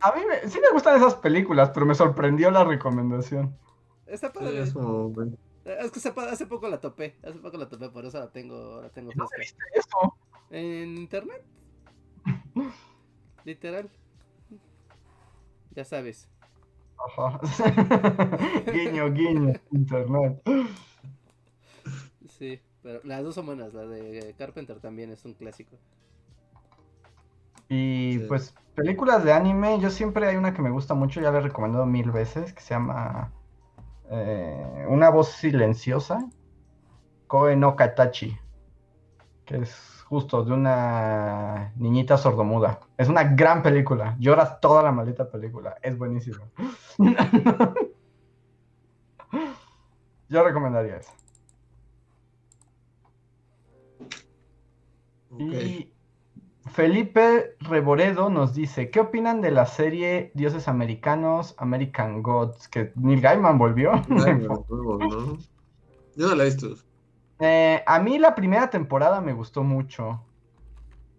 A mí me- sí me gustan esas películas, pero me sorprendió la recomendación. Está Sí, padre. es como... Es que hace, hace poco la topé, hace poco la topé, por eso la tengo, la tengo ¿No viste eso? En internet. Literal. Ya sabes. Ajá. guiño, guiño, internet. Sí, pero las dos son buenas. La de Carpenter también es un clásico. Y Sí. pues películas de anime, yo siempre hay una que me gusta mucho, ya la he recomendado mil veces, que se llama eh, Una voz silenciosa, Koe no Katachi, que es justo de una niñita sordomuda. Es una gran película, lloras toda la maldita película, es buenísima. Yo recomendaría esa. Ok. Y Felipe Reboredo nos dice, ¿qué opinan de la serie Dioses Americanos, American Gods? Que Neil Gaiman volvió. Yo no la he visto. Eh, a mí la primera temporada me gustó mucho.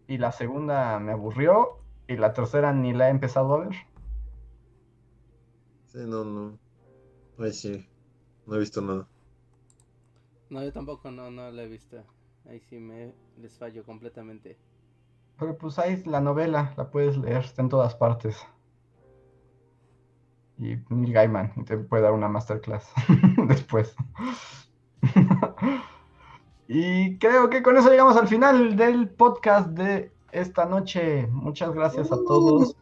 Y la segunda me aburrió. Y la tercera ni la he empezado a ver. Sí, no, no. Ay, sí. No he visto nada. No, yo tampoco no, no la he visto. Ahí sí me les fallo completamente. Pero pues ahí la novela, la puedes leer, está en todas partes. Y Neil Gaiman y te puede dar una masterclass después. y creo que con eso llegamos al final del podcast de esta noche. Muchas gracias a todos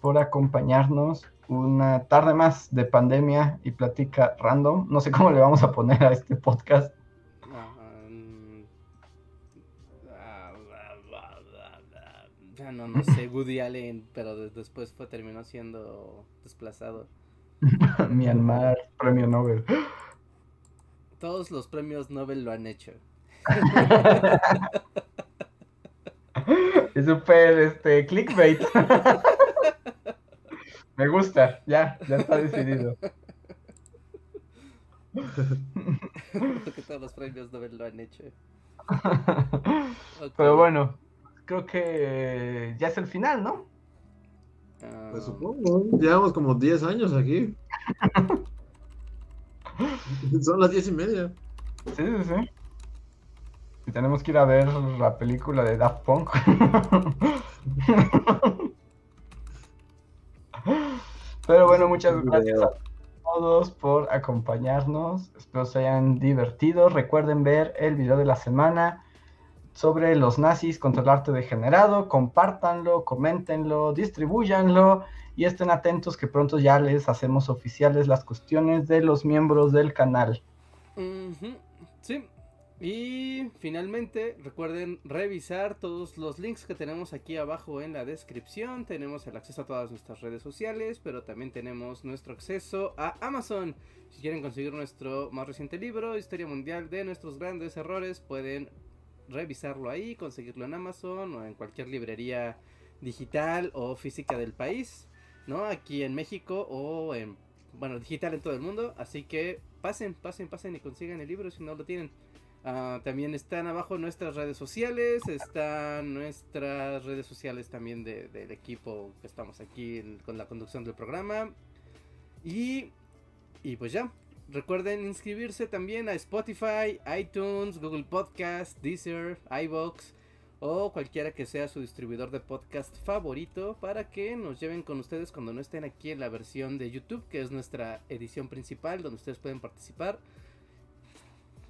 por acompañarnos. Una tarde más de pandemia y plática random. No sé cómo le vamos a poner a este podcast. Mm, ah. Ya no, no sé, Woody Allen, pero de- después fue terminó siendo desplazado. Myanmar, premio Nobel. Todos los premios Nobel lo han hecho. Es súper este clickbait. Me gusta, ya, ya está decidido. Porque todos los premios Nobel lo han hecho. Ok. Pero bueno, creo que ya es el final, ¿no? Ah, Pues supongo. Llevamos como 10 años aquí. Son las 10 y media. Sí, sí, sí. Y tenemos que ir a ver la película de Daft Punk. Pero bueno, muchas gracias a todos por acompañarnos. Espero se hayan divertido. Recuerden ver el video de la semana sobre los nazis contra el arte degenerado. Compártanlo, coméntenlo, distribúyanlo y estén atentos que pronto ya les hacemos oficiales las cuestiones de los miembros del canal. Sí. Y finalmente recuerden revisar todos los links que tenemos aquí abajo en la descripción. Tenemos el acceso a todas nuestras redes sociales, pero también tenemos nuestro acceso a Amazon. Si quieren conseguir nuestro más reciente libro, Historia Mundial de nuestros grandes errores, pueden revisarlo ahí, conseguirlo en Amazon o en cualquier librería digital o física del país, ¿no? Aquí en México o en, bueno, digital en todo el mundo. Así que pasen, pasen, pasen y consigan el libro si no lo tienen. Ah, también están abajo nuestras redes sociales, están nuestras redes sociales también de- del equipo que estamos aquí con la conducción del programa. Y, y pues ya, recuerden inscribirse también a Spotify, iTunes, Google Podcast, Deezer, iVoox o cualquiera que sea su distribuidor de podcast favorito para que nos lleven con ustedes cuando no estén aquí en la versión de YouTube, que es nuestra edición principal, donde ustedes pueden participar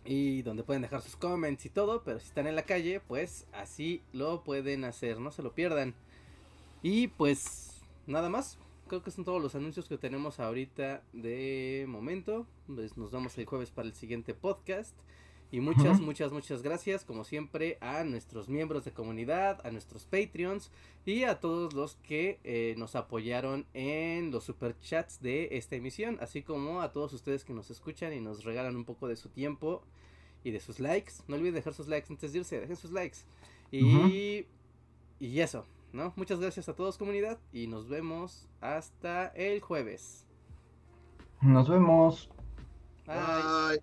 y donde pueden dejar sus comments y todo, pero si están en la calle, pues así lo pueden hacer, no se lo pierdan. Y pues nada más, creo que son todos los anuncios que tenemos ahorita de momento. Pues nos vemos el jueves para el siguiente podcast. Y muchas, muchas, muchas gracias, como siempre, a nuestros miembros de comunidad, a nuestros Patreons y a todos los que eh, nos apoyaron en los superchats de esta emisión, así como a todos ustedes que nos escuchan y nos regalan un poco de su tiempo y de sus likes. No olviden dejar sus likes antes de irse, dejen sus likes. Y, y eso, ¿no? Muchas gracias a todos, comunidad, y nos vemos hasta el jueves. Nos vemos. Bye.